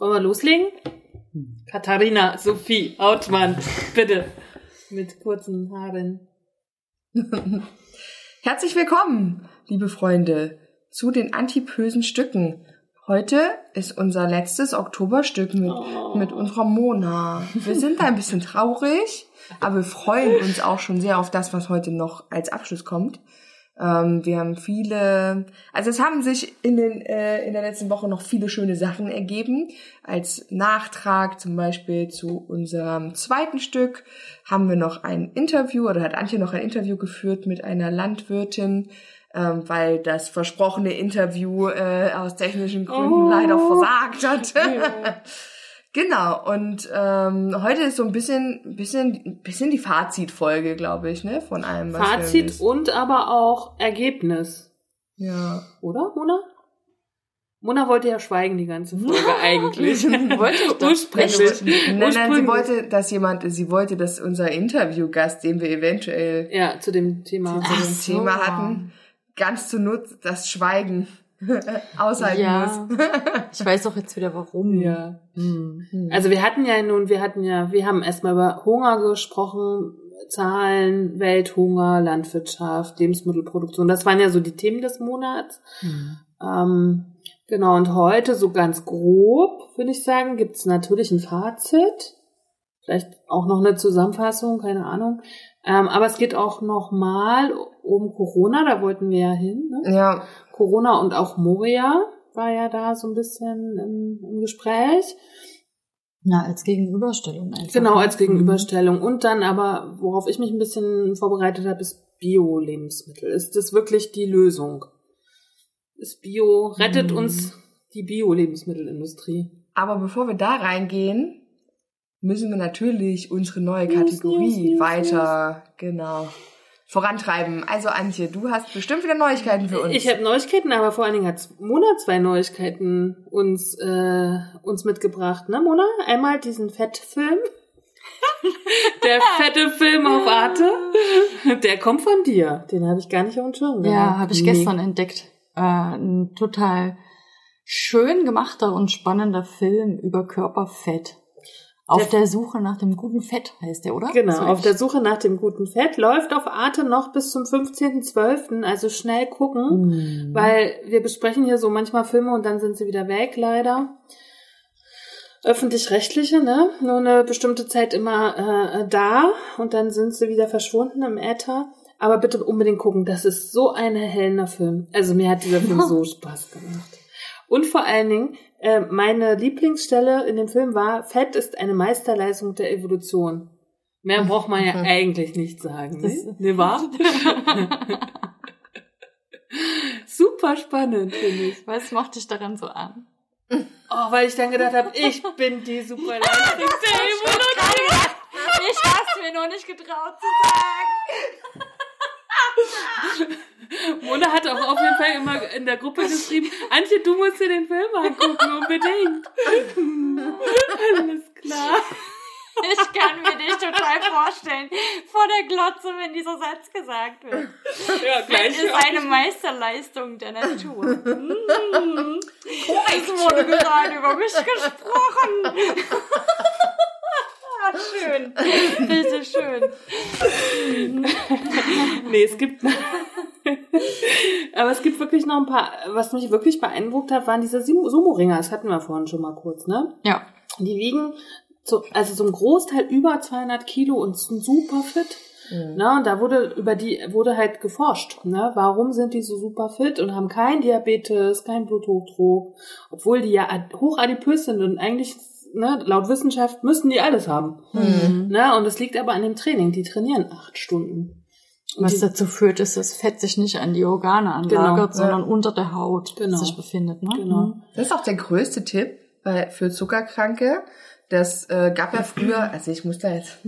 Wollen wir loslegen? Katharina, Sophie, Hautmann, bitte. Mit kurzen Haaren. Herzlich willkommen, liebe Freunde, zu den antipösen Stücken. Heute ist unser letztes Oktoberstück mit, Oh. mit unserer Mona. Wir sind ein bisschen traurig, aber wir freuen uns auch schon sehr auf das, was heute noch als Abschluss kommt. Ähm, wir haben viele, also es haben sich in, den, äh, in der letzten Woche noch viele schöne Sachen ergeben. Als Nachtrag zum Beispiel zu unserem zweiten Stück haben wir noch ein Interview oder hat Antje noch ein Interview geführt mit einer Landwirtin, ähm, weil das versprochene Interview äh, aus technischen Gründen Oh. leider versagt hat. Ja. Genau, und ähm, heute ist so ein bisschen, bisschen, bisschen die Fazitfolge, glaube ich, ne? Von allem, was Fazit und aber auch Ergebnis. Ja. Oder, Mona? Mona wollte ja schweigen die ganze Folge eigentlich. Wollte ich doch. Ursprünglich. Nein, nein, sie wollte, dass jemand, sie wollte, dass unser Interviewgast, den wir eventuell Ja, zu dem Thema. zu dem so. Thema hatten, ganz zunutze das Schweigen aushalten Ja. muss. Ich weiß auch jetzt wieder warum. Ja. Hm. Also wir hatten ja nun, wir hatten ja, wir haben erstmal über Hunger gesprochen, Zahlen, Welthunger, Landwirtschaft, Lebensmittelproduktion. Das waren ja so die Themen des Monats. Hm. Ähm, genau, und heute so ganz grob, würde ich sagen, gibt es natürlich ein Fazit. Vielleicht auch noch eine Zusammenfassung, keine Ahnung. Ähm, aber es geht auch noch mal um Corona, da wollten wir ja hin. Ne? Ja, Corona und auch Moria war ja da so ein bisschen im, im Gespräch. Na, als Gegenüberstellung einfach. Genau, als Gegenüberstellung. Und dann aber, worauf ich mich ein bisschen vorbereitet habe, ist Bio-Lebensmittel. Ist das wirklich die Lösung? Ist Bio, rettet Mhm. uns die Bio-Lebensmittelindustrie? aber bevor wir da reingehen, müssen wir natürlich unsere neue News, Kategorie News, News, weiter, genau, vorantreiben. Also Antje, du hast bestimmt wieder Neuigkeiten für uns. Ich habe Neuigkeiten, aber vor allen Dingen hat Mona zwei Neuigkeiten uns, äh, uns mitgebracht, ne Mona? Einmal diesen Fettfilm. Der fette Film auf Arte. Der kommt von dir. Den habe ich gar nicht auf dem Schirm Ja, habe ich Nee. gestern entdeckt. Äh, ein total schön gemachter und spannender Film über Körperfett. Auf Der- der Suche nach dem guten Fett heißt der, oder? Genau, auf der Suche nach dem guten Fett läuft auf Arte noch bis zum 15.12., also schnell gucken, Hm. weil wir besprechen hier so manchmal Filme und dann sind sie wieder weg, leider. Öffentlich-rechtliche, ne? Nur eine bestimmte Zeit immer äh, da und dann sind sie wieder verschwunden im Äther. Aber bitte unbedingt gucken, das ist so ein erhellender Film. Also mir hat dieser Film so Spaß gemacht. Und vor allen Dingen, äh, meine Lieblingsstelle in dem Film war, Fett ist eine Meisterleistung der Evolution. Mehr braucht man ja eigentlich nicht sagen. Ne, ne wahr? Super spannend, finde ich. Was macht dich daran so an? Oh, weil ich dann gedacht habe, ich bin die Superleistung der Evolution. Ich hab's mir noch nicht getraut zu sagen. Mona hat auch auf jeden Fall immer in der Gruppe geschrieben, Antje, du musst dir den Film angucken, unbedingt. Alles klar. Ich kann mir dich total vorstellen. Vor der Glotze, wenn dieser Satz gesagt wird. Ja, gleich. ist eine Meisterleistung der Natur. Mm. Es wurde gerade über mich gesprochen. Ah, schön. Bitte schön. Nee, es gibt. Aber es gibt wirklich noch ein paar. Was mich wirklich beeindruckt hat, waren diese Sumo-Ringer. Das hatten wir vorhin schon mal kurz, ne? Ja. Die wiegen so, also so ein Großteil über 200 Kilo und sind super fit. Na, und da wurde über die wurde halt geforscht, ne? Warum sind die so super fit und haben kein Diabetes, kein Bluthochdruck, obwohl die ja ad- hochadipös sind und eigentlich, ne, laut Wissenschaft müssten die alles haben. Mhm. Ne? Und es liegt aber an dem Training. Die trainieren acht Stunden. Und Was die, dazu führt, ist, dass Fett sich nicht an die Organe anlagert, Genau, sondern unter der Haut Genau. sich befindet. Ne? Genau. Mhm. Das ist auch der größte Tipp, bei, für Zuckerkranke. Das äh, gab ja früher, also ich muss da jetzt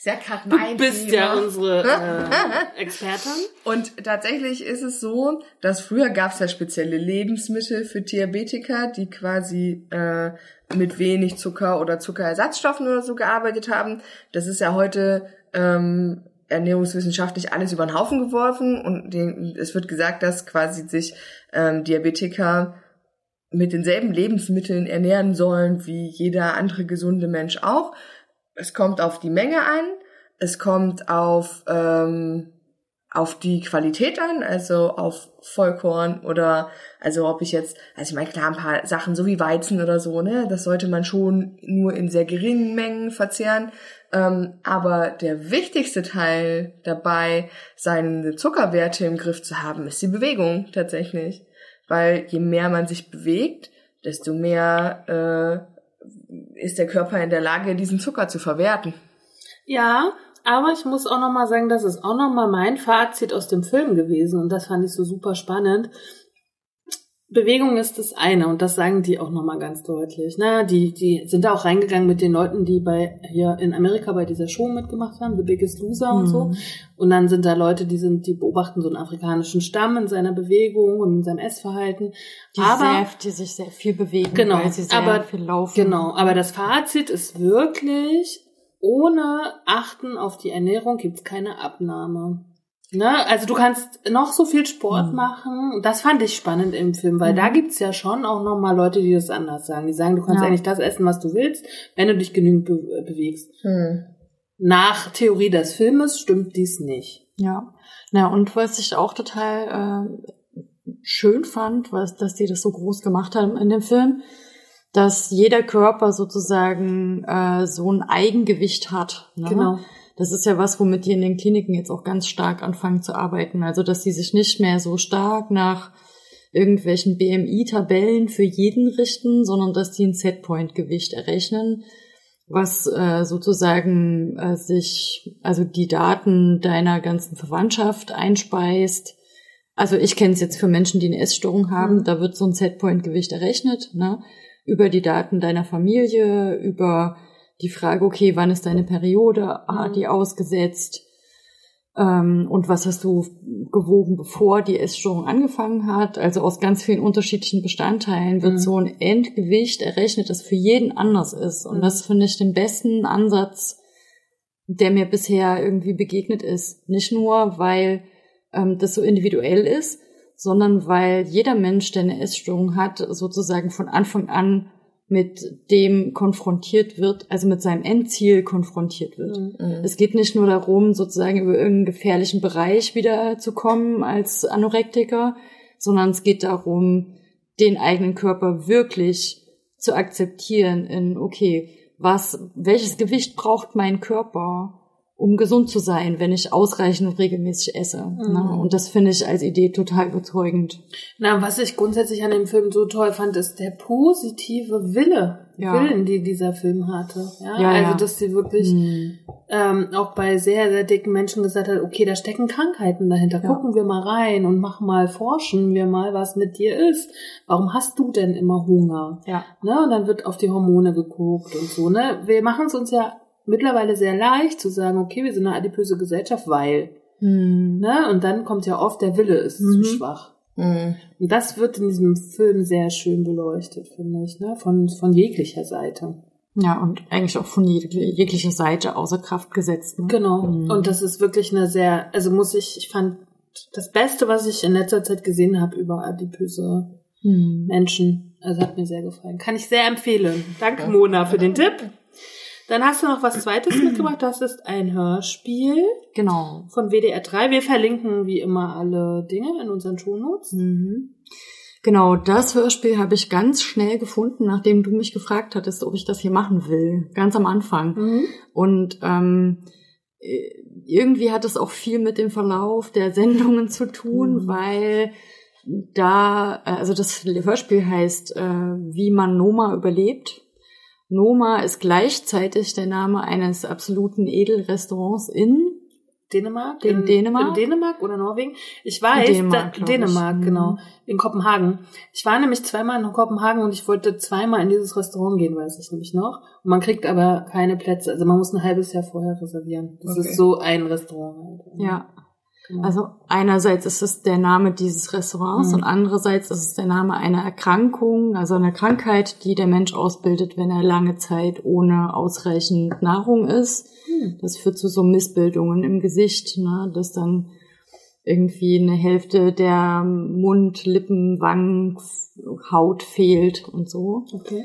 ist ja gerade mein Du bist Thema. ja unsere äh, Expertin. Und tatsächlich ist es so, dass früher gab es ja spezielle Lebensmittel für Diabetiker, die quasi äh, mit wenig Zucker oder Zuckerersatzstoffen oder so gearbeitet haben. Das ist ja heute ähm, ernährungswissenschaftlich alles über den Haufen geworfen und den, es wird gesagt, dass quasi sich ähm, Diabetiker mit denselben Lebensmitteln ernähren sollen wie jeder andere gesunde Mensch auch. Es kommt auf die Menge an, es kommt auf ähm, auf die Qualität an, also auf Vollkorn oder also ob ich jetzt, also ich meine klar ein paar Sachen so wie Weizen oder so, ne, das sollte man schon nur in sehr geringen Mengen verzehren. Ähm, aber der wichtigste Teil dabei, seine Zuckerwerte im Griff zu haben, ist die Bewegung tatsächlich, weil je mehr man sich bewegt, desto mehr äh, ist der Körper in der Lage, diesen Zucker zu verwerten. Ja, aber ich muss auch nochmal sagen, das ist auch nochmal mein Fazit aus dem Film gewesen und das fand ich so super spannend. Bewegung ist das eine und das sagen die auch nochmal ganz deutlich. Na, die, die sind da auch reingegangen mit den Leuten, die bei hier in Amerika bei dieser Show mitgemacht haben, The Biggest Loser und so. Und dann sind da Leute, die sind, die beobachten so einen afrikanischen Stamm in seiner Bewegung und in seinem Essverhalten. Die, aber sehr, die sich sehr viel bewegen, Genau, weil sie sehr aber- viel laufen. Genau, aber das Fazit ist wirklich, ohne Achten auf die Ernährung gibt's keine Abnahme. Ne? Also du kannst noch so viel Sport Mhm. machen. Das fand ich spannend im Film, weil da gibt's ja schon auch noch mal Leute, die das anders sagen. Die sagen, du kannst Ja. eigentlich das essen, was du willst, wenn du dich genügend be bewegst. Hm. Nach Theorie des Filmes stimmt dies nicht. Ja. Na, und was ich auch total äh, schön fand, was, dass die das so groß gemacht haben in dem Film, dass jeder Körper sozusagen äh, so ein Eigengewicht hat. Ne? Genau. Das ist ja was, womit die in den Kliniken jetzt auch ganz stark anfangen zu arbeiten. Also, dass die sich nicht mehr so stark nach irgendwelchen BMI-Tabellen für jeden richten, sondern dass die ein Setpoint-Gewicht errechnen, was äh, sozusagen äh, sich, also die Daten deiner ganzen Verwandtschaft einspeist. Also ich kenne es jetzt für Menschen, die eine Essstörung haben, Mhm. da wird so ein Setpoint-Gewicht errechnet, ne? über die Daten deiner Familie, über die Frage, okay, wann ist deine Periode, hat Mhm. die ausgesetzt, ähm, und was hast du gewogen, bevor die Essstörung angefangen hat. Also aus ganz vielen unterschiedlichen Bestandteilen wird Mhm. so ein Endgewicht errechnet, das für jeden anders ist. Und Mhm. das finde ich den besten Ansatz, der mir bisher irgendwie begegnet ist. Nicht nur, weil ähm, das so individuell ist, sondern weil jeder Mensch, der eine Essstörung hat, sozusagen von Anfang an mit dem konfrontiert wird, also mit seinem Endziel konfrontiert wird. Mhm. Es geht nicht nur darum, sozusagen über irgendeinen gefährlichen Bereich wieder zu kommen als Anorektiker, sondern es geht darum, den eigenen Körper wirklich zu akzeptieren in, okay, was, welches Gewicht braucht mein Körper, um gesund zu sein, wenn ich ausreichend und regelmäßig esse. Ne? Und das finde ich als Idee total überzeugend. Na, was ich grundsätzlich an dem Film so toll fand, ist der positive Wille, Ja. Willen, die dieser Film hatte. Ja, Ja, also ja. dass sie wirklich Hm. ähm, auch bei sehr, sehr dicken Menschen gesagt hat, okay, da stecken Krankheiten dahinter. Gucken wir mal rein und machen mal, forschen wir mal, was mit dir ist. Warum hast du denn immer Hunger? Ja. Ne? Und dann wird auf die Hormone geguckt und so. Ne? Wir machen es uns ja mittlerweile sehr leicht zu sagen, okay, wir sind eine adipöse Gesellschaft, weil. Hm. Ne? Und dann kommt ja oft, der Wille ist Mhm. zu schwach. Mhm. Und das wird in diesem Film sehr schön beleuchtet, finde ich, ne? Von, von jeglicher Seite. Ja, und eigentlich auch von jeg jeglicher Seite außer Kraft gesetzt. Ne? Genau. Mhm. Und das ist wirklich eine sehr, also muss ich, ich fand das Beste, was ich in letzter Zeit gesehen habe über adipöse Hm. Menschen. Also hat mir sehr gefallen. Kann ich sehr empfehlen. Danke, Mona, für den Tipp. Dann hast du noch was Zweites mitgebracht. Das ist ein Hörspiel Genau. von WDR 3. Wir verlinken wie immer alle Dinge in unseren Shownotes. Mhm. Genau, das Hörspiel habe ich ganz schnell gefunden, nachdem du mich gefragt hattest, ob ich das hier machen will. Ganz am Anfang. Mhm. Und ähm, äh, irgendwie hat es auch viel mit dem Verlauf der Sendungen zu tun, Mhm. weil da, äh, also das Hörspiel heißt, äh, wie man Noma überlebt. Noma ist gleichzeitig der Name eines absoluten Edelrestaurants in Dänemark? In Dänemark? In Dänemark oder Norwegen? Ich weiß, Dänemark, da, glaub ich. Dänemark, Mhm. genau. In Kopenhagen. Ich war nämlich zweimal in Kopenhagen und ich wollte zweimal in dieses Restaurant gehen, weiß ich nämlich noch. Und man kriegt aber keine Plätze. Also man muss ein halbes Jahr vorher reservieren. Das Okay. ist so ein Restaurant. halt. Ja. Genau. Also einerseits ist es der Name dieses Restaurants Mhm. und andererseits ist es der Name einer Erkrankung, also einer Krankheit, die der Mensch ausbildet, wenn er lange Zeit ohne ausreichend Nahrung ist. Hm. Das führt zu so Missbildungen im Gesicht, ne, dass dann irgendwie eine Hälfte der Mund, Lippen, Wangen, Haut fehlt und so. Okay.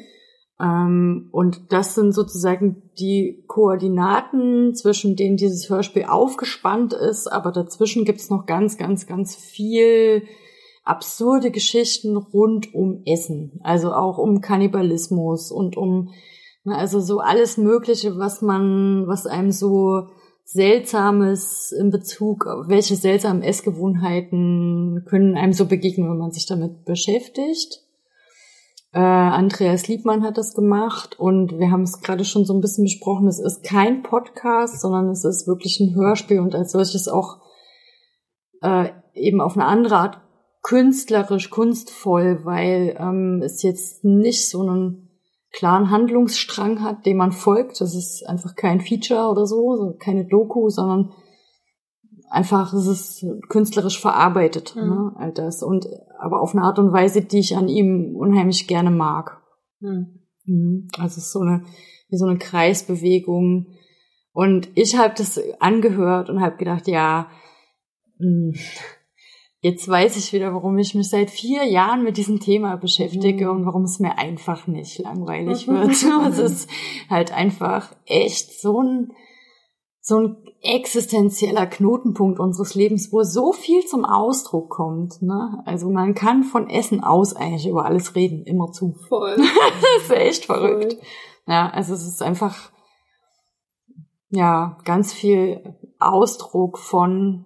Ähm, und das sind sozusagen die Koordinaten, zwischen denen dieses Hörspiel aufgespannt ist, aber dazwischen gibt's noch ganz, ganz, ganz viel absurde Geschichten rund um Essen. Also auch um Kannibalismus und um, na, also so alles Mögliche, was man, was einem so Seltsames in Bezug auf welche seltsamen Essgewohnheiten können einem so begegnen, wenn man sich damit beschäftigt. Äh, Andreas Liebmann hat das gemacht und wir haben es gerade schon so ein bisschen besprochen. Es ist kein Podcast, sondern es ist wirklich ein Hörspiel und als solches auch äh, eben auf eine andere Art künstlerisch, kunstvoll, weil ähm, es jetzt nicht so einen klaren Handlungsstrang hat, dem man folgt. Das ist einfach kein Feature oder so, so keine Doku, sondern einfach es ist künstlerisch verarbeitet, Mhm. ne, all das. Und aber auf eine Art und Weise, die ich an ihm unheimlich gerne mag. Hm. Mhm. Also es ist so eine, wie so eine Kreisbewegung. Und ich habe das angehört und habe gedacht, ja, mh, jetzt weiß ich wieder, warum ich mich seit vier Jahren mit diesem Thema beschäftige Mhm. und warum es mir einfach nicht langweilig wird. es ist halt einfach echt so ein, so ein existenzieller Knotenpunkt unseres Lebens, wo so viel zum Ausdruck kommt. Ne? Also man kann von Essen aus eigentlich über alles reden, immerzu. Voll. Das ist echt verrückt. Voll. Ja, also es ist einfach, ja, ganz viel Ausdruck von,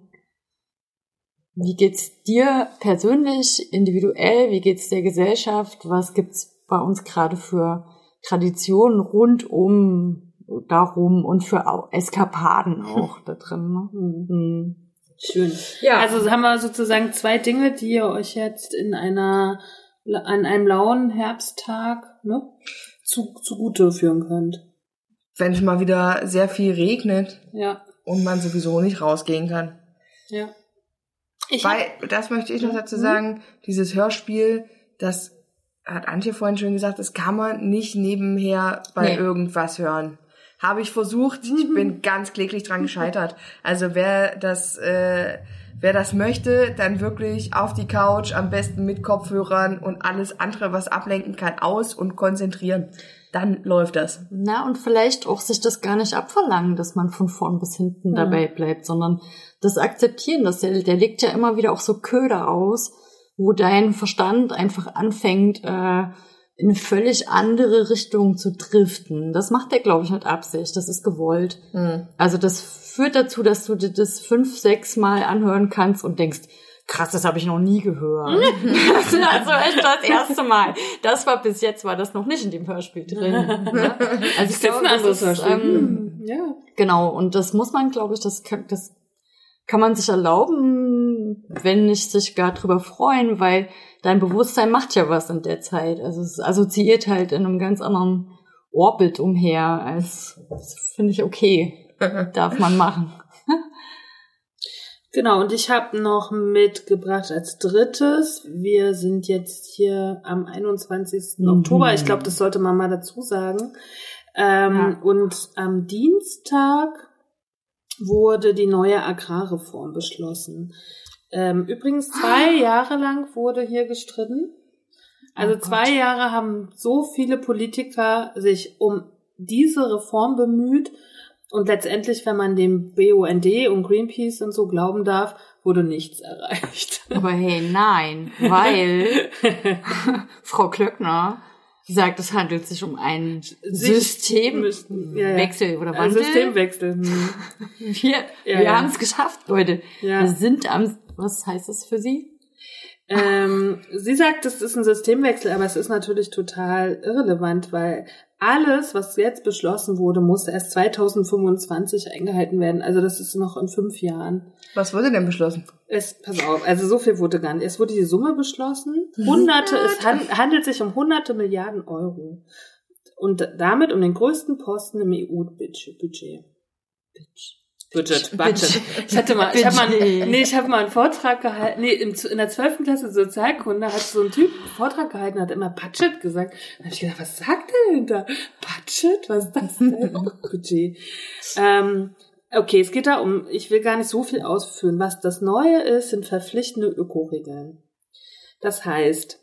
wie geht's dir persönlich, individuell, wie geht's der Gesellschaft, was gibt's bei uns gerade für Traditionen rund um darum und für Eskapaden auch da drin. Ne? Hm. Mhm. Schön. Ja, Also haben wir sozusagen zwei Dinge, die ihr euch jetzt in einer an einem lauen Herbsttag ne, zu, zugute führen könnt. Wenn es mal wieder sehr viel regnet Ja, und man sowieso nicht rausgehen kann. ja. Ich Weil, das möchte ich noch dazu Mhm. sagen, dieses Hörspiel, das hat Antje vorhin schon gesagt, das kann man nicht nebenher bei Nee. irgendwas hören. Habe ich versucht, Mhm. ich bin ganz kläglich dran gescheitert. Also wer das, äh, wer das möchte, dann wirklich auf die Couch, am besten mit Kopfhörern und alles andere, was ablenken kann, aus und konzentrieren. Dann läuft das. Na, und vielleicht auch sich das gar nicht abverlangen, dass man von vorn bis hinten Mhm. dabei bleibt, sondern das akzeptieren, dass der, der legt ja immer wieder auch so Köder aus, wo dein Verstand einfach anfängt, äh, in völlig andere Richtung zu driften. Das macht der, glaube ich, mit Absicht. Das ist gewollt. Also das führt dazu, dass du dir das fünf, sechs Mal anhören kannst und denkst, krass, das habe ich noch nie gehört. das ist also echt das erste Mal. Das war bis jetzt war das noch nicht in dem Hörspiel drin. ne? Also ich glaube, das ist, Hörspiel. ähm, ja. Genau, und das muss man, glaube ich, das kann, das kann man sich erlauben, wenn nicht sich gar drüber freuen, weil dein Bewusstsein macht ja was in der Zeit. Also es assoziiert halt in einem ganz anderen Orbit umher, als das finde ich okay. Darf man machen. Genau, und ich habe noch mitgebracht als drittes. Wir sind jetzt hier am 21. Mhm. Oktober. Ich glaube, das sollte man mal dazu sagen. Ähm, Ja. Und am Dienstag wurde die neue Agrarreform beschlossen. Ähm, übrigens, zwei Jahre lang wurde hier gestritten. Also Oh zwei Jahre haben so viele Politiker sich um diese Reform bemüht. Und letztendlich, wenn man dem BUND und Greenpeace und so glauben darf, wurde nichts erreicht. Aber hey, nein, weil Frau Klöckner sagt, es handelt sich um einen Systemwechsel oder Ein Wandel. Systemwechsel. Hm. Wir, wir ja. haben es geschafft, Leute. Ja. Wir sind am, was heißt das für Sie? Ähm, sie sagt, es ist ein Systemwechsel, aber es ist natürlich total irrelevant, weil alles, was jetzt beschlossen wurde, muss erst 2025 eingehalten werden. Also das ist noch in fünf Jahren. Was wurde denn beschlossen? Es, pass auf, also so viel wurde gar nicht. Es wurde die Summe beschlossen. Hunderte, es han, handelt sich um hunderte Milliarden Euro. Und damit um den größten Posten im EU-Budget. Budget, Budget. Ich hatte mal, ich habe mal, nee, ich habe mal einen Vortrag gehalten, nee, in der zwölften Klasse Sozialkunde hat so ein Typ einen Vortrag gehalten, hat immer Budget gesagt. Da habe ich gedacht, was sagt der denn da? Budget? Was ist das denn? Oh, Budget. Ähm, okay, es geht da um, ich will gar nicht so viel ausführen. Was das Neue ist, sind verpflichtende Ökoregeln. Das heißt,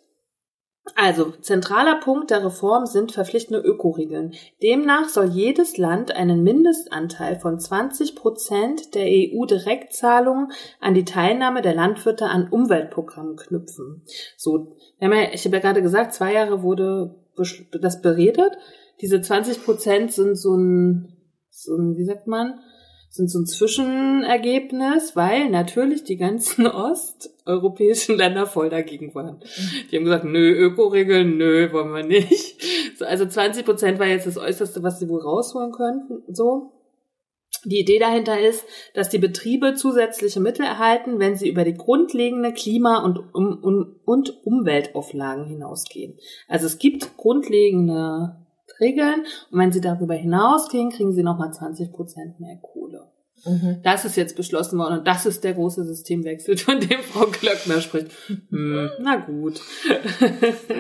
also, zentraler Punkt der Reform sind verpflichtende Ökoregeln. Demnach soll jedes Land einen Mindestanteil von 20 Prozent der EU-Direktzahlungen an die Teilnahme der Landwirte an Umweltprogrammen knüpfen. So, wir haben ja, ich habe ja gerade gesagt, zwei Jahre wurde das beredet. Diese 20 Prozent sind so ein, so ein, wie sagt man, sind so ein Zwischenergebnis, weil natürlich die ganzen osteuropäischen Länder voll dagegen waren. Die haben gesagt, nö, Ökoregeln, nö, wollen wir nicht. also 20 Prozent war jetzt das Äußerste, was sie wohl rausholen könnten, so. Die Idee dahinter ist, dass die Betriebe zusätzliche Mittel erhalten, wenn sie über die grundlegende Klima- und, um, um, und Umweltauflagen hinausgehen. Also es gibt grundlegende Regeln und wenn sie darüber hinausgehen, kriegen sie nochmal 20 Prozent mehr Kohle. Mhm. Das ist jetzt beschlossen worden und das ist der große Systemwechsel, von dem Frau Glöckner spricht. Hm, na gut.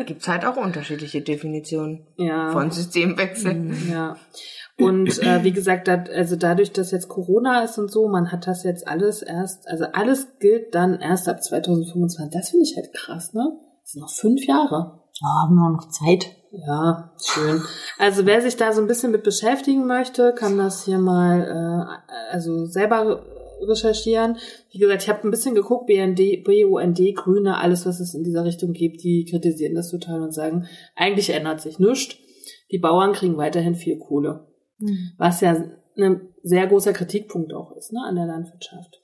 Gibt's halt auch unterschiedliche Definitionen ja. von Systemwechsel. Mhm. Ja. Und äh, wie gesagt, dat, also dadurch, dass jetzt Corona ist und so, man hat das jetzt alles erst, also alles gilt dann erst ab 2025. Das finde ich halt krass, ne? Das sind noch fünf Jahre. Ja, haben wir noch Zeit. Ja, schön. Also wer sich da so ein bisschen mit beschäftigen möchte, kann das hier mal äh, also selber recherchieren. Wie gesagt, ich habe ein bisschen geguckt, BND, BUND, Grüne, alles, was es in dieser Richtung gibt, die kritisieren das total und sagen, eigentlich ändert sich nichts. Die Bauern kriegen weiterhin viel Kohle. Mhm. Was ja ein sehr großer Kritikpunkt auch ist, ne, an der Landwirtschaft.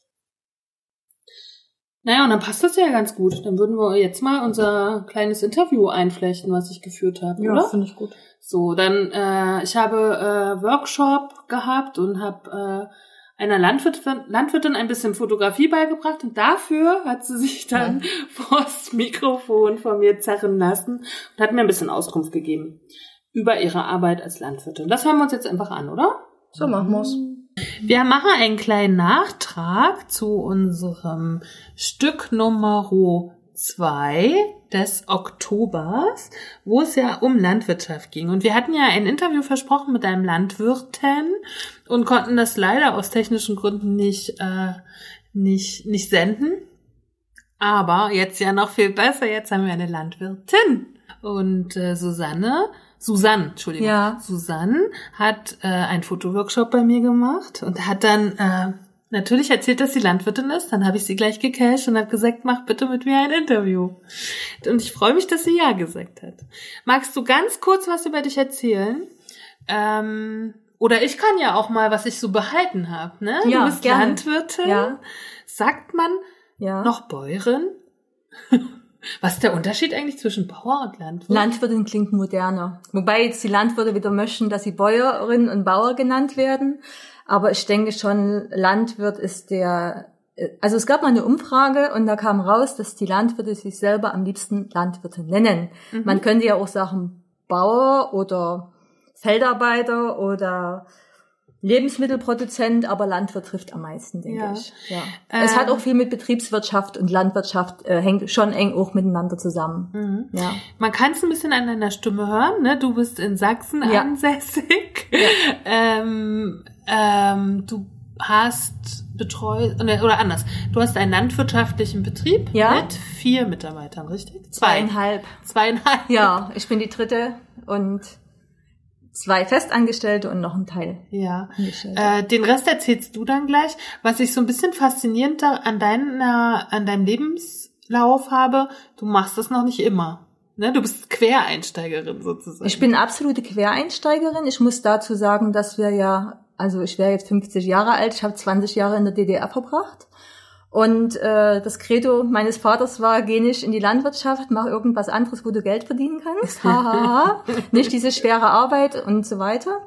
Naja, und dann passt das ja ganz gut. Dann würden wir jetzt mal unser kleines Interview einflechten, was ich geführt habe, ja, finde ich gut. So, dann, äh, ich habe äh, Workshop gehabt und habe äh, einer Landwirtin, Landwirtin ein bisschen Fotografie beigebracht und dafür hat sie sich dann ja. vors Mikrofon von mir zerren lassen und hat mir ein bisschen Auskunft gegeben über ihre Arbeit als Landwirtin. Das hören wir uns jetzt einfach an, oder? So machen wir's. Wir machen einen kleinen Nachtrag zu unserem Stück Nummer zwei des Oktobers, wo es ja um Landwirtschaft ging. Und wir hatten ja ein Interview versprochen mit einem Landwirten und konnten das leider aus technischen Gründen nicht, äh, nicht, nicht senden. Aber jetzt ja noch viel besser, jetzt haben wir eine Landwirtin. Und äh, Susanne Susanne, Entschuldigung. Ja. Susanne hat äh, einen Fotoworkshop bei mir gemacht und hat dann äh, natürlich erzählt, dass sie Landwirtin ist. Dann habe ich sie gleich gecasht und habe gesagt, mach bitte mit mir ein Interview. Und ich freue mich, dass sie ja gesagt hat. Magst du ganz kurz was über dich erzählen? Ähm, oder ich kann ja auch mal, was ich so behalten habe. Ne? Ja, du bist gerne. Landwirtin. Ja. Sagt man Ja. noch Bäuerin? Was ist der Unterschied eigentlich zwischen Bauer und Landwirt? Landwirtin klingt moderner. Wobei jetzt die Landwirte wieder möchten, dass sie Bäuerin und Bauer genannt werden. Aber ich denke schon, Landwirt ist der, also es gab mal eine Umfrage und da kam raus, dass die Landwirte sich selber am liebsten Landwirte nennen. Mhm. Man könnte ja auch sagen Bauer oder Feldarbeiter oder Lebensmittelproduzent, aber Landwirt trifft am meisten, denke Ja. ich. Ja. es hat auch viel mit Betriebswirtschaft und Landwirtschaft äh, hängt schon eng auch miteinander zusammen. Mhm. Ja. Man kann es ein bisschen an deiner Stimme hören, ne? Du bist in Sachsen Ja. ansässig. Ähm, ähm, du hast betreut, oder oder anders, du hast einen landwirtschaftlichen Betrieb Ja. mit vier Mitarbeitern, richtig? Zweieinhalb. Zweieinhalb. Ja, ich bin die dritte und zwei Festangestellte und noch ein Teil. Ja. Äh, den Rest erzählst du dann gleich. Was ich so ein bisschen faszinierend da an deiner, an deinem Lebenslauf habe, du machst das noch nicht immer. Ne? Du bist Quereinsteigerin sozusagen. Ich bin absolute Quereinsteigerin. Ich muss dazu sagen, dass wir ja, also ich wäre jetzt 50 Jahre alt, ich habe 20 Jahre in der DDR verbracht. Und äh, das Credo meines Vaters war, geh nicht in die Landwirtschaft, mach irgendwas anderes, wo du Geld verdienen kannst. Nicht diese schwere Arbeit und so weiter.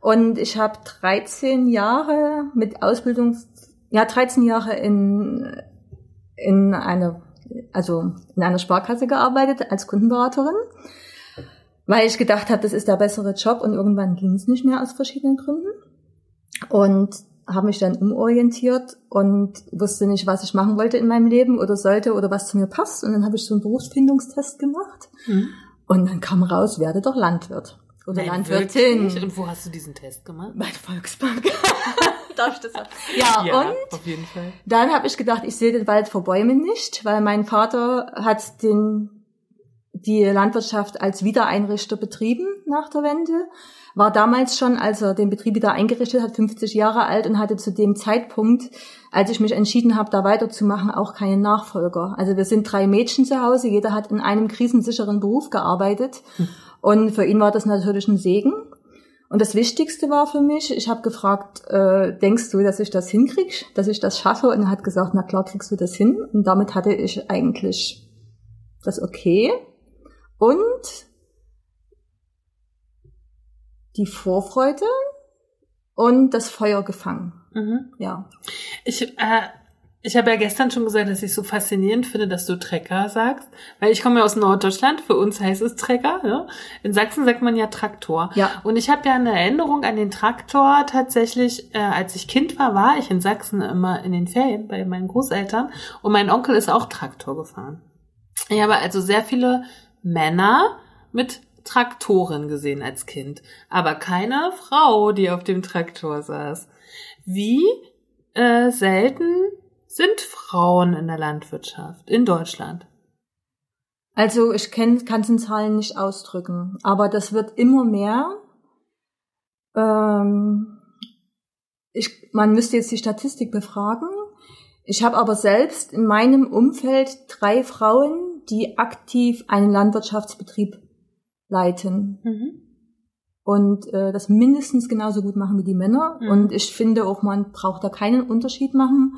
Und ich habe 13 Jahre mit Ausbildung, ja 13 Jahre in in einer also in einer Sparkasse gearbeitet als Kundenberaterin, weil ich gedacht habe, das ist der bessere Job und irgendwann ging es nicht mehr aus verschiedenen Gründen. Und habe mich dann umorientiert und wusste nicht, was ich machen wollte in meinem Leben oder sollte oder was zu mir passt. Und dann habe ich so einen Berufsfindungstest gemacht. Mhm. Und dann kam raus, werde doch Landwirt oder Nein, Landwirtin. Wirklich? Und wo hast du diesen Test gemacht? Bei der Volksbank. Darf ich das sagen? Ja, ja und auf jeden Fall. dann habe ich gedacht, ich sehe den Wald vor Bäumen nicht, weil mein Vater hat den die Landwirtschaft als Wiedereinrichter betrieben nach der Wende war damals schon, als er den Betrieb wieder eingerichtet hat, 50 Jahre alt und hatte zu dem Zeitpunkt, als ich mich entschieden habe, da weiterzumachen, auch keinen Nachfolger. Also wir sind drei Mädchen zu Hause, jeder hat in einem krisensicheren Beruf gearbeitet hm. und für ihn war das natürlich ein Segen. Und das Wichtigste war für mich, ich habe gefragt, äh, denkst du, dass ich das hinkriege, dass ich das schaffe? Und er hat gesagt, na klar kriegst du das hin. Und damit hatte ich eigentlich das okay. Und die Vorfreude und das Feuer gefangen. Mhm. Ja. Ich, äh, ich habe ja gestern schon gesagt, dass ich so faszinierend finde, dass du Trecker sagst, weil ich komme ja aus Norddeutschland, für uns heißt es Trecker. Ne? In Sachsen sagt man ja Traktor. Ja. Und ich habe ja eine Erinnerung an den Traktor tatsächlich, äh, als ich Kind war, war ich in Sachsen immer in den Ferien bei meinen Großeltern und mein Onkel ist auch Traktor gefahren. Ich habe also sehr viele Männer mit Traktorin gesehen als Kind, aber keine Frau, die auf dem Traktor saß. Wie äh, selten sind Frauen in der Landwirtschaft in Deutschland? Also ich kann es in Zahlen nicht ausdrücken, aber das wird immer mehr. Ähm, ich, man müsste jetzt die Statistik befragen. Ich habe aber selbst in meinem Umfeld drei Frauen, die aktiv einen Landwirtschaftsbetrieb leiten. Mhm. Und äh, das mindestens genauso gut machen wie die Männer. Mhm. Und ich finde auch, man braucht da keinen Unterschied machen.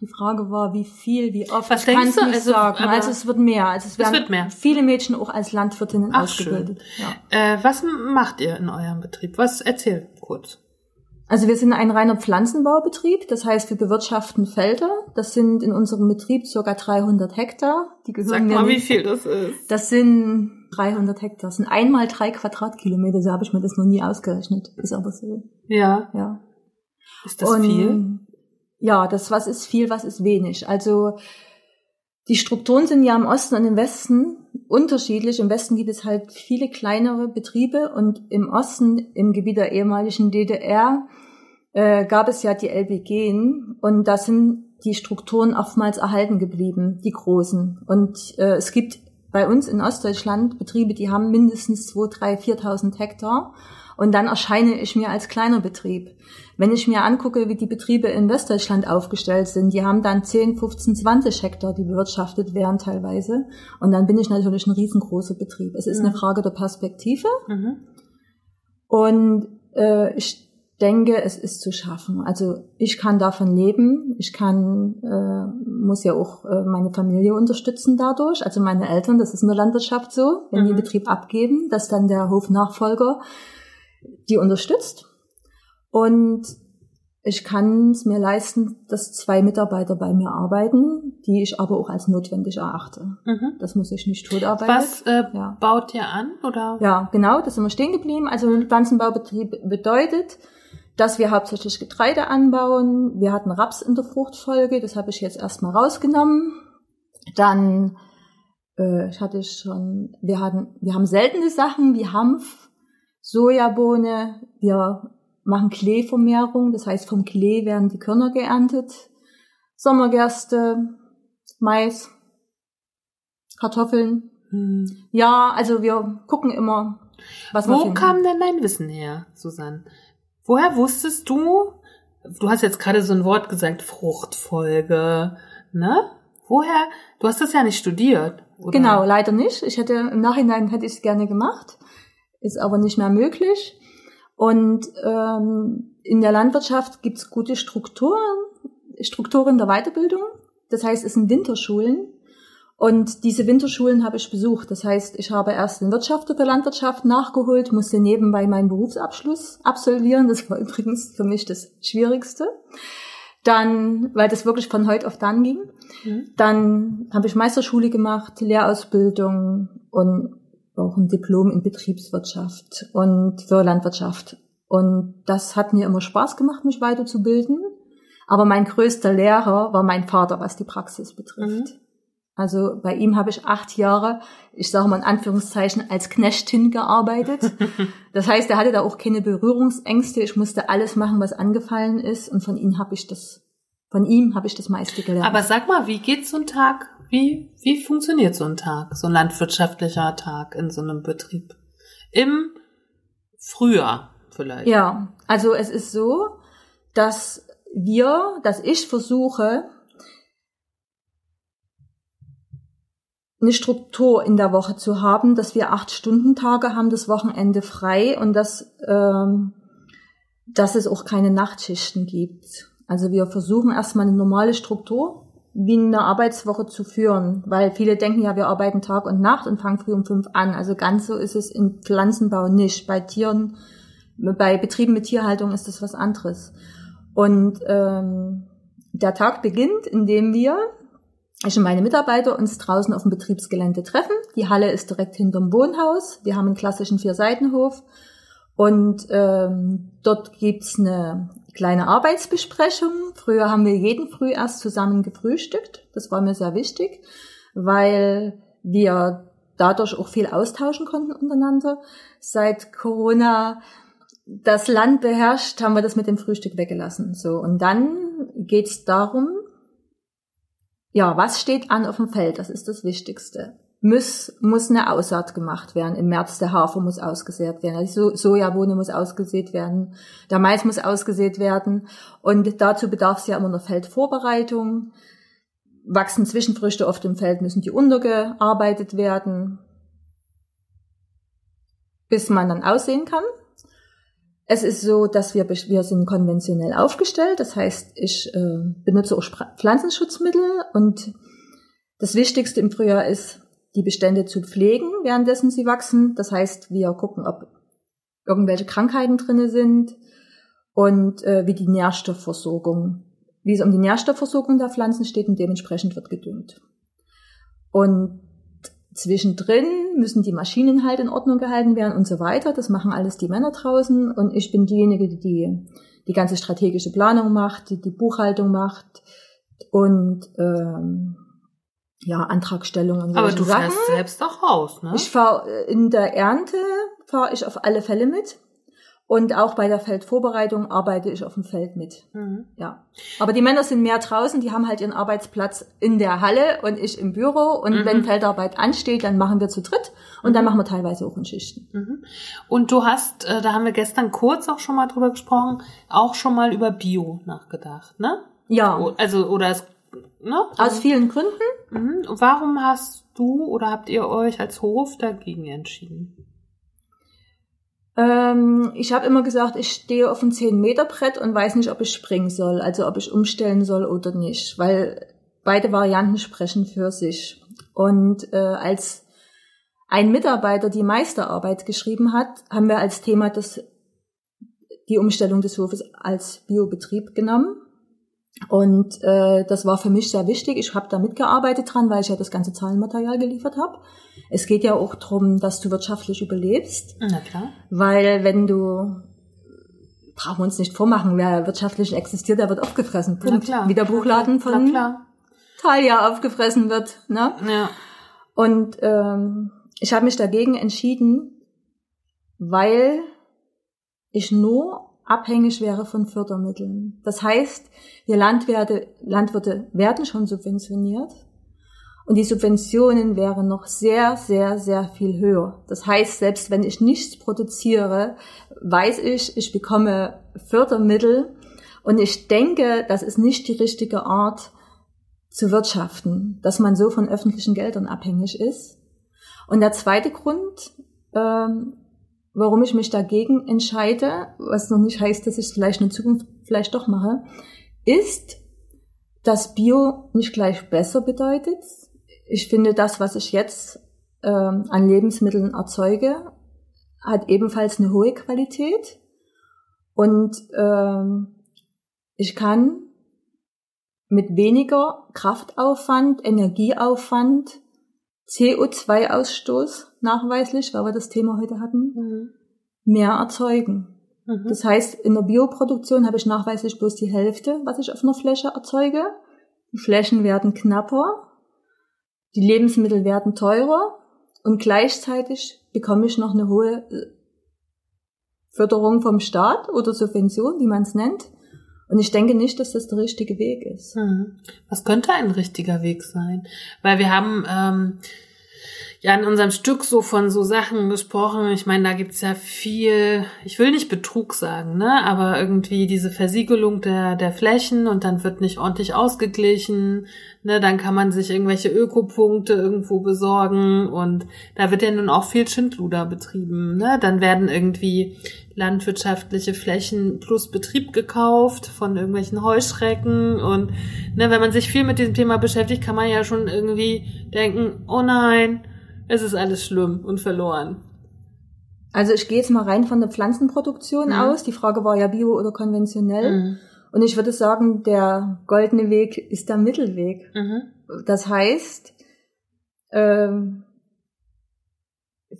Die Frage war, wie viel, wie oft. Was ich kann es nicht also, sagen. Also es wird mehr. Also es, es wird mehr. viele Mädchen auch als Landwirtinnen Ach, ausgebildet. Ja. Äh, was macht ihr in eurem Betrieb? Was erzähl kurz. Also wir sind ein reiner Pflanzenbaubetrieb, das heißt wir bewirtschaften Felder. Das sind in unserem Betrieb circa 300 Hektar. Die gehören Sag mal, wie viel das ist. Das sind 300 Hektar. Das sind einmal drei Quadratkilometer. So habe ich mir das noch nie ausgerechnet. Ist aber so. Ja. Ja. Ist das Und, viel? Ja, das was ist viel, was ist wenig. Also die Strukturen sind ja im Osten und im Westen unterschiedlich. Im Westen gibt es halt viele kleinere Betriebe und im Osten, im Gebiet der ehemaligen DDR, äh, gab es ja die LBG und da sind die Strukturen oftmals erhalten geblieben, die großen. Und äh, es gibt bei uns in Ostdeutschland Betriebe, die haben mindestens 2, 3, 4.000 Hektar. Und dann erscheine ich mir als kleiner Betrieb. Wenn ich mir angucke, wie die Betriebe in Westdeutschland aufgestellt sind, die haben dann 10, 15, 20 Hektar, die bewirtschaftet werden teilweise. Und dann bin ich natürlich ein riesengroßer Betrieb. Es ist mhm. eine Frage der Perspektive. Mhm. Und äh, ich denke, es ist zu schaffen. Also ich kann davon leben. Ich kann, äh, muss ja auch äh, meine Familie unterstützen dadurch. Also meine Eltern, das ist in der Landwirtschaft so, wenn mhm. die Betrieb abgeben, dass dann der Hofnachfolger die unterstützt. Und ich kann es mir leisten, dass zwei Mitarbeiter bei mir arbeiten, die ich aber auch als notwendig erachte. Mhm. Das muss ich nicht tot arbeiten. Was äh, ja. baut ihr an? Oder? Ja, genau, das sind wir stehen geblieben. Also Pflanzenbaubetrieb bedeutet, dass wir hauptsächlich Getreide anbauen. Wir hatten Raps in der Fruchtfolge, das habe ich jetzt erstmal rausgenommen. Dann äh, ich hatte schon, wir hatten, wir haben seltene Sachen wie Hanf, Sojabohne, wir machen Kleevermehrung, das heißt vom Klee werden die Körner geerntet, Sommergerste, Mais, Kartoffeln. Hm. Ja, also wir gucken immer, was Wo wir finden. kam denn dein Wissen her, Susanne? Woher wusstest du, du hast jetzt gerade so ein Wort gesagt, Fruchtfolge, ne? Woher? Du hast das ja nicht studiert. Oder? Genau, leider nicht. Ich hätte im Nachhinein hätte ich es gerne gemacht, ist aber nicht mehr möglich. Und ähm, in der Landwirtschaft gibt's gute Strukturen, Strukturen der Weiterbildung. Das heißt, es sind Winterschulen. Und diese Winterschulen habe ich besucht. Das heißt, ich habe erst in Wirtschaft für Landwirtschaft nachgeholt, musste nebenbei meinen Berufsabschluss absolvieren. Das war übrigens für mich das Schwierigste. Dann, weil das wirklich von heute auf dann ging. Mhm. Dann habe ich Meisterschule gemacht, Lehrausbildung und auch ein Diplom in Betriebswirtschaft und für Landwirtschaft. Und das hat mir immer Spaß gemacht, mich weiterzubilden. Aber mein größter Lehrer war mein Vater, was die Praxis betrifft. Mhm. Also bei ihm habe ich acht Jahre, ich sage mal in Anführungszeichen, als Knechtin gearbeitet. Das heißt, er hatte da auch keine Berührungsängste. Ich musste alles machen, was angefallen ist. Und von ihm habe ich das, von ihm habe ich das meiste gelernt. Aber sag mal, wie geht so ein Tag? Wie, wie funktioniert so ein Tag, so ein landwirtschaftlicher Tag in so einem Betrieb? Im Frühjahr vielleicht. Ja, also es ist so, dass wir, dass ich versuche, eine Struktur in der Woche zu haben, dass wir acht Stunden Tage haben, das Wochenende frei und dass, ähm, dass es auch keine Nachtschichten gibt. Also wir versuchen erstmal eine normale Struktur wie eine Arbeitswoche zu führen, weil viele denken ja, wir arbeiten Tag und Nacht und fangen früh um fünf an. Also ganz so ist es im Pflanzenbau nicht. Bei Tieren, bei Betrieben mit Tierhaltung ist das was anderes. Und ähm, der Tag beginnt, indem wir ich und meine Mitarbeiter uns draußen auf dem Betriebsgelände treffen. Die Halle ist direkt hinterm Wohnhaus. Wir haben einen klassischen Vierseitenhof. Und ähm, dort gibt's eine kleine Arbeitsbesprechung. Früher haben wir jeden Früh erst zusammen gefrühstückt. Das war mir sehr wichtig, weil wir dadurch auch viel austauschen konnten untereinander. Seit Corona das Land beherrscht, haben wir das mit dem Frühstück weggelassen. So und dann geht's darum, ja, was steht an auf dem Feld? Das ist das Wichtigste. Muss, muss eine Aussaat gemacht werden. Im März der Hafer muss ausgesät werden. Die so Sojabohne muss ausgesät werden. Der Mais muss ausgesät werden. Und dazu bedarf es ja immer einer Feldvorbereitung. Wachsen Zwischenfrüchte auf dem Feld, müssen die untergearbeitet werden, bis man dann aussehen kann. Es ist so, dass wir, wir sind konventionell aufgestellt. Das heißt, ich äh, benutze auch Pflanzenschutzmittel und das Wichtigste im Frühjahr ist, die Bestände zu pflegen, währenddessen sie wachsen. Das heißt, wir gucken, ob irgendwelche Krankheiten drinne sind und äh, wie die Nährstoffversorgung, wie es um die Nährstoffversorgung der Pflanzen steht und dementsprechend wird gedüngt. Und Zwischendrin müssen die Maschinen halt in Ordnung gehalten werden und so weiter. Das machen alles die Männer draußen und ich bin diejenige, die die, die ganze strategische Planung macht, die die Buchhaltung macht und ähm, ja Antragstellung und Aber du Sachen. fährst selbst doch raus, ne? Ich fahre in der Ernte fahre ich auf alle Fälle mit. Und auch bei der Feldvorbereitung arbeite ich auf dem Feld mit. Mhm. Ja. Aber die Männer sind mehr draußen, die haben halt ihren Arbeitsplatz in der Halle und ich im Büro. Und mhm. wenn Feldarbeit ansteht, dann machen wir zu dritt und mhm. dann machen wir teilweise auch in Schichten. Mhm. Und du hast, äh, da haben wir gestern kurz auch schon mal drüber gesprochen, auch schon mal über Bio nachgedacht, ne? Ja. Also, oder es, ne? Aus vielen Gründen. Mhm. Warum hast du oder habt ihr euch als Hof dagegen entschieden? Ähm, ich habe immer gesagt, ich stehe auf einem 10-Meter-Brett und weiß nicht, ob ich springen soll, also ob ich umstellen soll oder nicht, weil beide Varianten sprechen für sich. Und äh, als ein Mitarbeiter die Meisterarbeit geschrieben hat, haben wir als Thema das, die Umstellung des Hofes als Biobetrieb genommen. Und äh, das war für mich sehr wichtig. Ich habe da mitgearbeitet dran, weil ich ja das ganze Zahlenmaterial geliefert habe. Es geht ja auch darum, dass du wirtschaftlich überlebst. Na klar. Weil wenn du brauchen wir uns nicht vormachen, wer wirtschaftlich existiert, der wird aufgefressen. Punkt. klar. Wie der Buchladen von Talia aufgefressen wird. Ne? Ja. Und ähm, ich habe mich dagegen entschieden, weil ich nur abhängig wäre von Fördermitteln. Das heißt, wir Landwirte, Landwirte werden schon subventioniert und die Subventionen wären noch sehr, sehr, sehr viel höher. Das heißt, selbst wenn ich nichts produziere, weiß ich, ich bekomme Fördermittel und ich denke, das ist nicht die richtige Art zu wirtschaften, dass man so von öffentlichen Geldern abhängig ist. Und der zweite Grund, ähm, warum ich mich dagegen entscheide, was noch nicht heißt, dass ich es vielleicht in Zukunft vielleicht doch mache, ist, dass Bio nicht gleich besser bedeutet. Ich finde, das, was ich jetzt ähm, an Lebensmitteln erzeuge, hat ebenfalls eine hohe Qualität. Und ähm, ich kann mit weniger Kraftaufwand, Energieaufwand, CO2-Ausstoß nachweislich, weil wir das Thema heute hatten, Mhm. mehr erzeugen. Mhm. Das heißt, in der Bioproduktion habe ich nachweislich bloß die Hälfte, was ich auf einer Fläche erzeuge. Die Flächen werden knapper, die Lebensmittel werden teurer und gleichzeitig bekomme ich noch eine hohe äh, Förderung vom Staat oder Subvention, wie man es nennt. Und ich denke nicht, dass das der richtige Weg ist. Mhm. Was könnte ein richtiger Weg sein? Weil wir haben ähm, ja in unserem Stück so von so Sachen gesprochen. Ich meine, da gibt's ja viel, ich will nicht Betrug sagen, ne, aber irgendwie diese Versiegelung der, der Flächen und dann wird nicht ordentlich ausgeglichen, ne, dann kann man sich irgendwelche Ökopunkte irgendwo besorgen und da wird ja nun auch viel Schindluder betrieben, ne, dann werden irgendwie landwirtschaftliche Flächen plus Betrieb gekauft von irgendwelchen Heuschrecken und ne, wenn man sich viel mit diesem Thema beschäftigt, kann man ja schon irgendwie denken, oh nein, es ist alles schlimm und verloren. Also ich gehe jetzt mal rein von der Pflanzenproduktion Mhm. aus. Die Frage war ja bio oder konventionell. Mhm. Und ich würde sagen, der goldene Weg ist der Mittelweg. Mhm. Das heißt, ähm,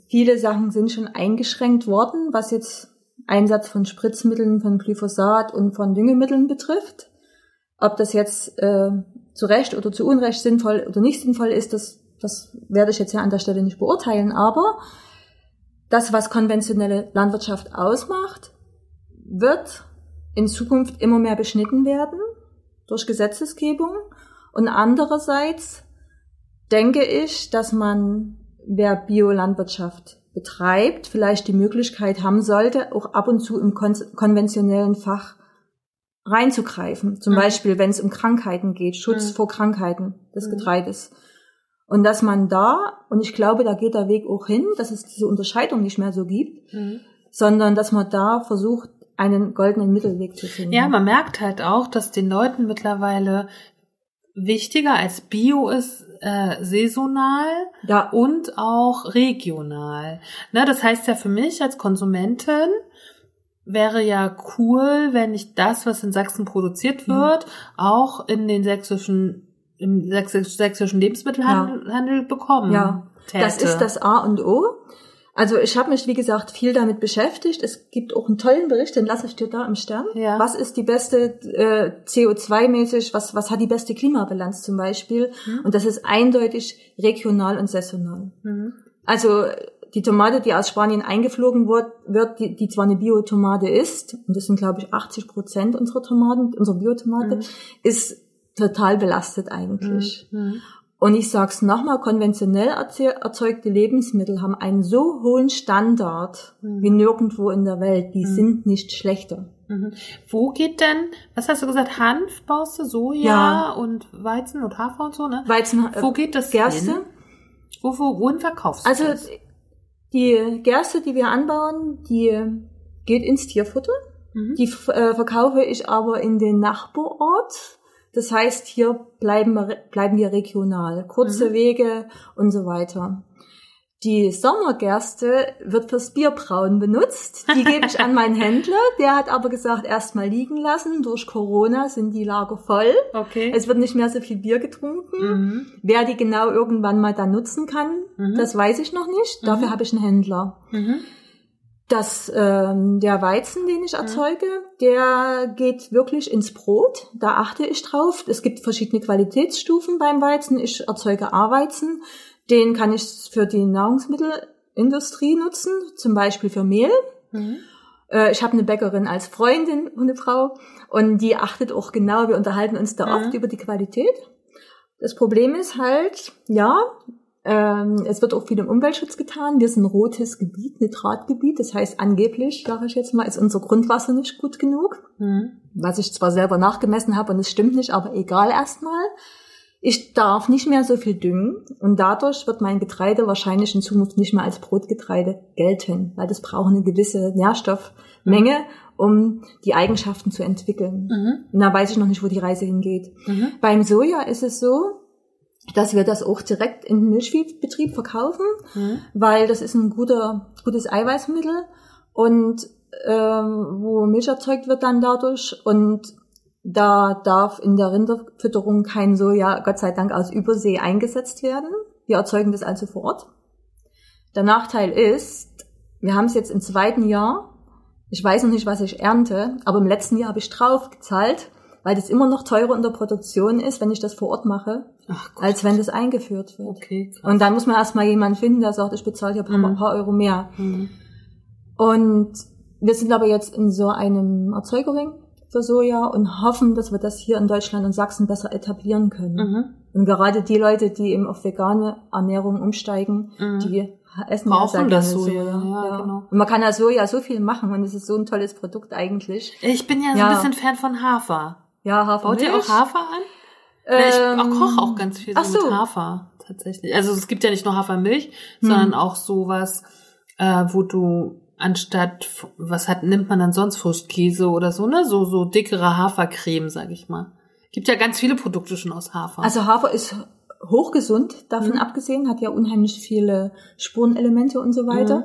viele Sachen sind schon eingeschränkt worden, was jetzt Einsatz von Spritzmitteln, von Glyphosat und von Düngemitteln betrifft. Ob das jetzt äh, zu Recht oder zu Unrecht sinnvoll oder nicht sinnvoll ist, das, das werde ich jetzt ja an der Stelle nicht beurteilen. Aber das, was konventionelle Landwirtschaft ausmacht, wird in Zukunft immer mehr beschnitten werden durch Gesetzesgebung. Und andererseits denke ich, dass man, wer Biolandwirtschaft betreibt, vielleicht die Möglichkeit haben sollte, auch ab und zu im kon konventionellen Fach reinzugreifen. Zum Mhm. Beispiel, wenn es um Krankheiten geht, Schutz Mhm. vor Krankheiten des Mhm. Getreides. Und dass man da, und ich glaube, da geht der Weg auch hin, dass es diese Unterscheidung nicht mehr so gibt, Mhm. sondern dass man da versucht, einen goldenen Mittelweg zu finden. Ja, man merkt halt auch, dass den Leuten mittlerweile wichtiger als Bio ist äh, saisonal ja, und auch regional. Ne, das heißt ja für mich als Konsumentin wäre ja cool, wenn ich das, was in Sachsen produziert Mhm. wird, auch in den sächsischen im sächsisch- sächsischen Lebensmittelhandel Handel bekommen. Ja, das täte. ist das A und O. Also ich habe mich, wie gesagt, viel damit beschäftigt. Es gibt auch einen tollen Bericht, den lasse ich dir da im Stern. Ja. Was ist die beste äh, CO2-mäßig, was, was hat die beste Klimabilanz zum Beispiel? Mhm. Und das ist eindeutig regional und saisonal. Mhm. Also die Tomate, die aus Spanien eingeflogen wird, wird die, die zwar eine Biotomate ist, und das sind glaube ich 80 Prozent unserer Tomaten, unserer Biotomate, Mhm. ist total belastet eigentlich. Mhm. Und ich sag's nochmal, konventionell erze- erzeugte Lebensmittel haben einen so hohen Standard Mhm. wie nirgendwo in der Welt. Die Mhm. sind nicht schlechter. Mhm. Wo geht denn, was hast du gesagt, Hanf baust du, Soja Ja. und Weizen und Hafer und so, ne? Weizen, äh, Wo geht das Gerste. hin? Wo, wo, wohin verkaufst du Also das? die Gerste, die wir anbauen, die geht ins Tierfutter. Mhm. Die äh, verkaufe ich aber in den Nachbarort. Das heißt, hier bleiben wir, bleiben wir regional. Kurze Mhm. Wege und so weiter. Die Sommergerste wird fürs Bierbrauen benutzt. Die gebe ich an meinen Händler. Der hat aber gesagt, erst mal liegen lassen. Durch Corona sind die Lager voll. Okay. Es wird nicht mehr so viel Bier getrunken. mhm. Wer die genau irgendwann mal dann nutzen kann, Mhm. das weiß ich noch nicht. Dafür Mhm. habe ich einen Händler. Mhm. Das, ähm, der Weizen, den ich erzeuge, der geht wirklich ins Brot. Da achte ich drauf. Es gibt verschiedene Qualitätsstufen beim Weizen. Ich erzeuge A-Weizen. Den kann ich für die Nahrungsmittelindustrie nutzen, zum Beispiel für Mehl. Mhm. Äh, ich habe eine Bäckerin als Freundin und eine Frau und die achtet auch genau, wir unterhalten uns da Mhm. oft über die Qualität. Das Problem ist halt, ja, ähm, es wird auch viel im Umweltschutz getan. Wir sind ein rotes Gebiet, Nitratgebiet. Das heißt, angeblich, sage ich jetzt mal, ist unser Grundwasser nicht gut genug. Mhm. Was ich zwar selber nachgemessen habe und es stimmt nicht, aber egal erstmal. Ich darf nicht mehr so viel düngen und dadurch wird mein Getreide wahrscheinlich in Zukunft nicht mehr als Brotgetreide gelten, weil das braucht eine gewisse Nährstoffmenge, um die Eigenschaften zu entwickeln. Mhm. Und da weiß ich noch nicht, wo die Reise hingeht. Mhm. Beim Soja ist es so, dass wir das auch direkt in den Milchviehbetrieb verkaufen, Mhm. weil das ist ein guter, gutes Eiweißmittel und ähm, wo Milch erzeugt wird dann dadurch und da darf in der Rinderfütterung kein Soja, Gott sei Dank, aus Übersee eingesetzt werden. Wir erzeugen das also vor Ort. Der Nachteil ist, wir haben es jetzt im zweiten Jahr. Ich weiß noch nicht, was ich ernte, aber im letzten Jahr habe ich drauf gezahlt, weil das immer noch teurer in der Produktion ist, wenn ich das vor Ort mache, Ach als wenn das eingeführt wird. Okay, krass. Und dann muss man erstmal jemanden finden, der sagt, ich bezahle hier ein paar, Mhm. paar Euro mehr. Mhm. Und wir sind aber jetzt in so einem Erzeugerring für Soja und hoffen, dass wir das hier in Deutschland und Sachsen besser etablieren können. Mhm. Und gerade die Leute, die eben auf vegane Ernährung umsteigen, Mhm. die essen Brauchen ja das gerne Soja, ja, genau. Und man kann ja Soja so viel machen und es ist so ein tolles Produkt eigentlich. Ich bin ja so Ja. ein bisschen Fan von Hafer. Ja, Hafer. Baut ihr auch Hafer an? Ja, ich koche auch ganz viel so so. mit Hafer tatsächlich. Also es gibt ja nicht nur Hafermilch, Hm. sondern auch sowas, äh, wo du anstatt was hat nimmt man dann sonst Frischkäse oder so ne so so dickere Hafercreme sag ich mal. Gibt ja ganz viele Produkte schon aus Hafer. Also Hafer ist hochgesund, davon Mhm. abgesehen, hat ja unheimlich viele Spurenelemente und so weiter. Mhm.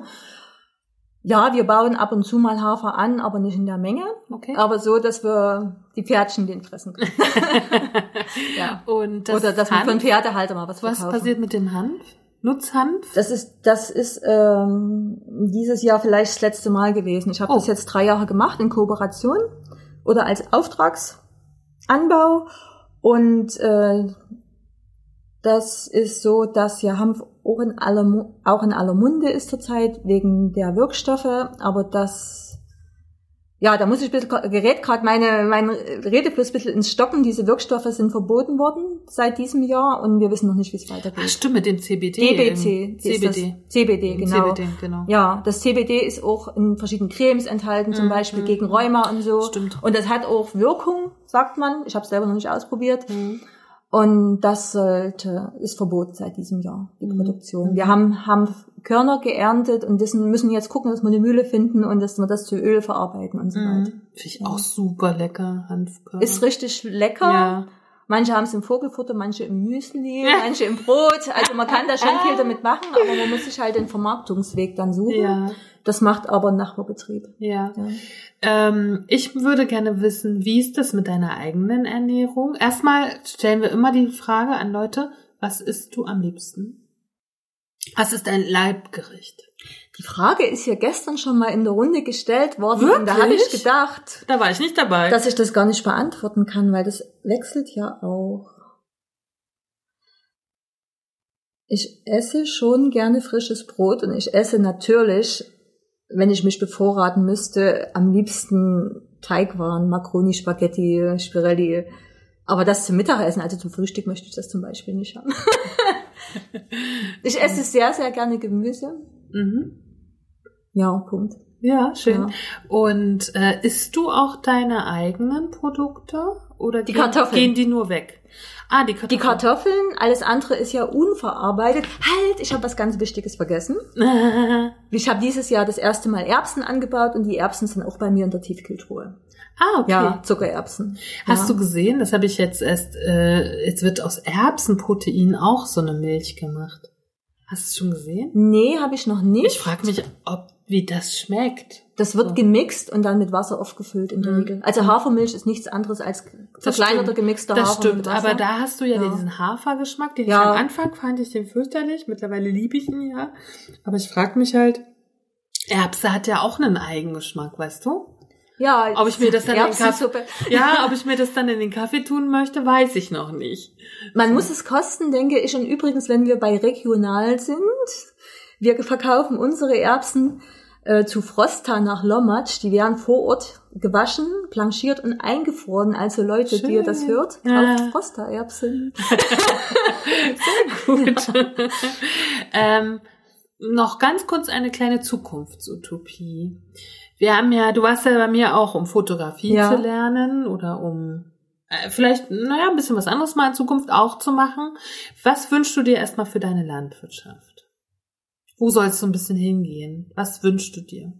Ja, wir bauen ab und zu mal Hafer an, aber nicht in der Menge. okay. Aber so, dass wir die Pferdchen den fressen können. ja. Und das Oder dass wir Hanf, für einen Pferdehalter mal was was verkaufen. passiert mit dem Hanf? Nutzhanf? Das ist, das ist ähm, dieses Jahr vielleicht das letzte Mal gewesen. Ich habe Oh. das jetzt drei Jahre gemacht in Kooperation oder als Auftragsanbau. Und äh, das ist so, dass ja Hanf auch in aller, auch in aller Munde ist zurzeit wegen der Wirkstoffe, aber das ja, da muss ich ein bisschen, gerät gerade meine, mein Redefluss ein bisschen ins Stocken. Diese Wirkstoffe sind verboten worden seit diesem Jahr und wir wissen noch nicht, wie es weitergeht. Ach, stimmt, mit dem CBD. DBC. CBD. CBD, genau. CBD, genau. Ja, das CBD ist auch in verschiedenen Cremes enthalten, zum Mhm, Beispiel mhm, gegen Rheuma und so. Stimmt. Und das hat auch Wirkung, sagt man. Ich habe es selber noch nicht ausprobiert. Mhm. Und das sollte, ist verboten seit diesem Jahr, die Mhm. Produktion. Wir haben, haben Körner geerntet und wissen, müssen jetzt gucken, dass wir eine Mühle finden und dass wir das zu Öl verarbeiten und so weiter. Mhm. Finde ich auch super lecker, Hanfkörner. Ist richtig lecker. Ja. Manche haben es im Vogelfutter, manche im Müsli, manche im Brot. Also man kann da schon viel damit machen, aber man muss sich halt den Vermarktungsweg dann suchen. Ja, Das macht aber ein Nachbarbetrieb. ja. Ja. Ähm, ich würde gerne wissen, wie ist das mit deiner eigenen Ernährung? Erstmal stellen wir immer die Frage an Leute, was isst du am liebsten? Was ist dein Leibgericht? Die Frage ist ja gestern schon mal in der Runde gestellt worden und da habe ich Wirklich? gedacht, Da war ich nicht dabei. dass ich das gar nicht beantworten kann, weil das wechselt ja auch. Ich esse schon gerne frisches Brot und ich esse natürlich, wenn ich mich bevorraten müsste, am liebsten Teigwaren, Macaroni, Spaghetti, Spirelli. Aber das zum Mittagessen, also zum Frühstück möchte ich das zum Beispiel nicht haben. ich esse sehr, sehr gerne Gemüse. mhm. Ja, Punkt. Ja, schön. Ja. Und äh, isst du auch deine eigenen Produkte oder Die gehen, Kartoffeln. gehen die nur weg? Ah, die Kartoffeln. Die Kartoffeln, alles andere ist ja unverarbeitet. Halt, ich habe was ganz Wichtiges vergessen. Ich habe dieses Jahr das erste Mal Erbsen angebaut und die Erbsen sind auch bei mir in der Tiefkühltruhe. ah, okay. Ja, Zuckererbsen. Hast ja. du gesehen, das habe ich jetzt erst, äh, jetzt wird aus Erbsenprotein auch so eine Milch gemacht. Hast du es schon gesehen? Nee, habe ich noch nicht. Ich frage mich, ob wie das schmeckt. das wird so. gemixt und dann mit Wasser aufgefüllt in der Mhm. Regel. Also Hafermilch ist nichts anderes als Das verkleinerter stimmt. gemixter Das Hafer stimmt, mit Wasser. aber da hast du ja, Ja. diesen Hafergeschmack, den Ja. ich am Anfang fand ich den fürchterlich. Mittlerweile liebe ich ihn ja. Aber ich frage mich halt, Erbse hat ja auch einen Eigengeschmack, weißt du? ja, Ob ich mir das dann in den Erbsensuppe. Ja, ob ich mir das dann in den Kaffee tun möchte, weiß ich noch nicht. Man muss es kosten, denke ich. Und übrigens, wenn wir bei regional sind, wir verkaufen unsere Erbsen äh, zu Frosta nach Lommatsch. Die werden vor Ort gewaschen, blanchiert und eingefroren. Also Leute, die ihr das Schön. hört, Ja. kauft Frosta-Erbsen. Gut. ähm, noch ganz kurz eine kleine Zukunftsutopie. Wir haben ja, du warst ja bei mir auch, um Fotografie Ja. zu lernen oder um äh, vielleicht, naja, ein bisschen was anderes mal in Zukunft auch zu machen. Was wünschst du dir erstmal für deine Landwirtschaft? Wo soll es so ein bisschen hingehen? Was wünschst du dir?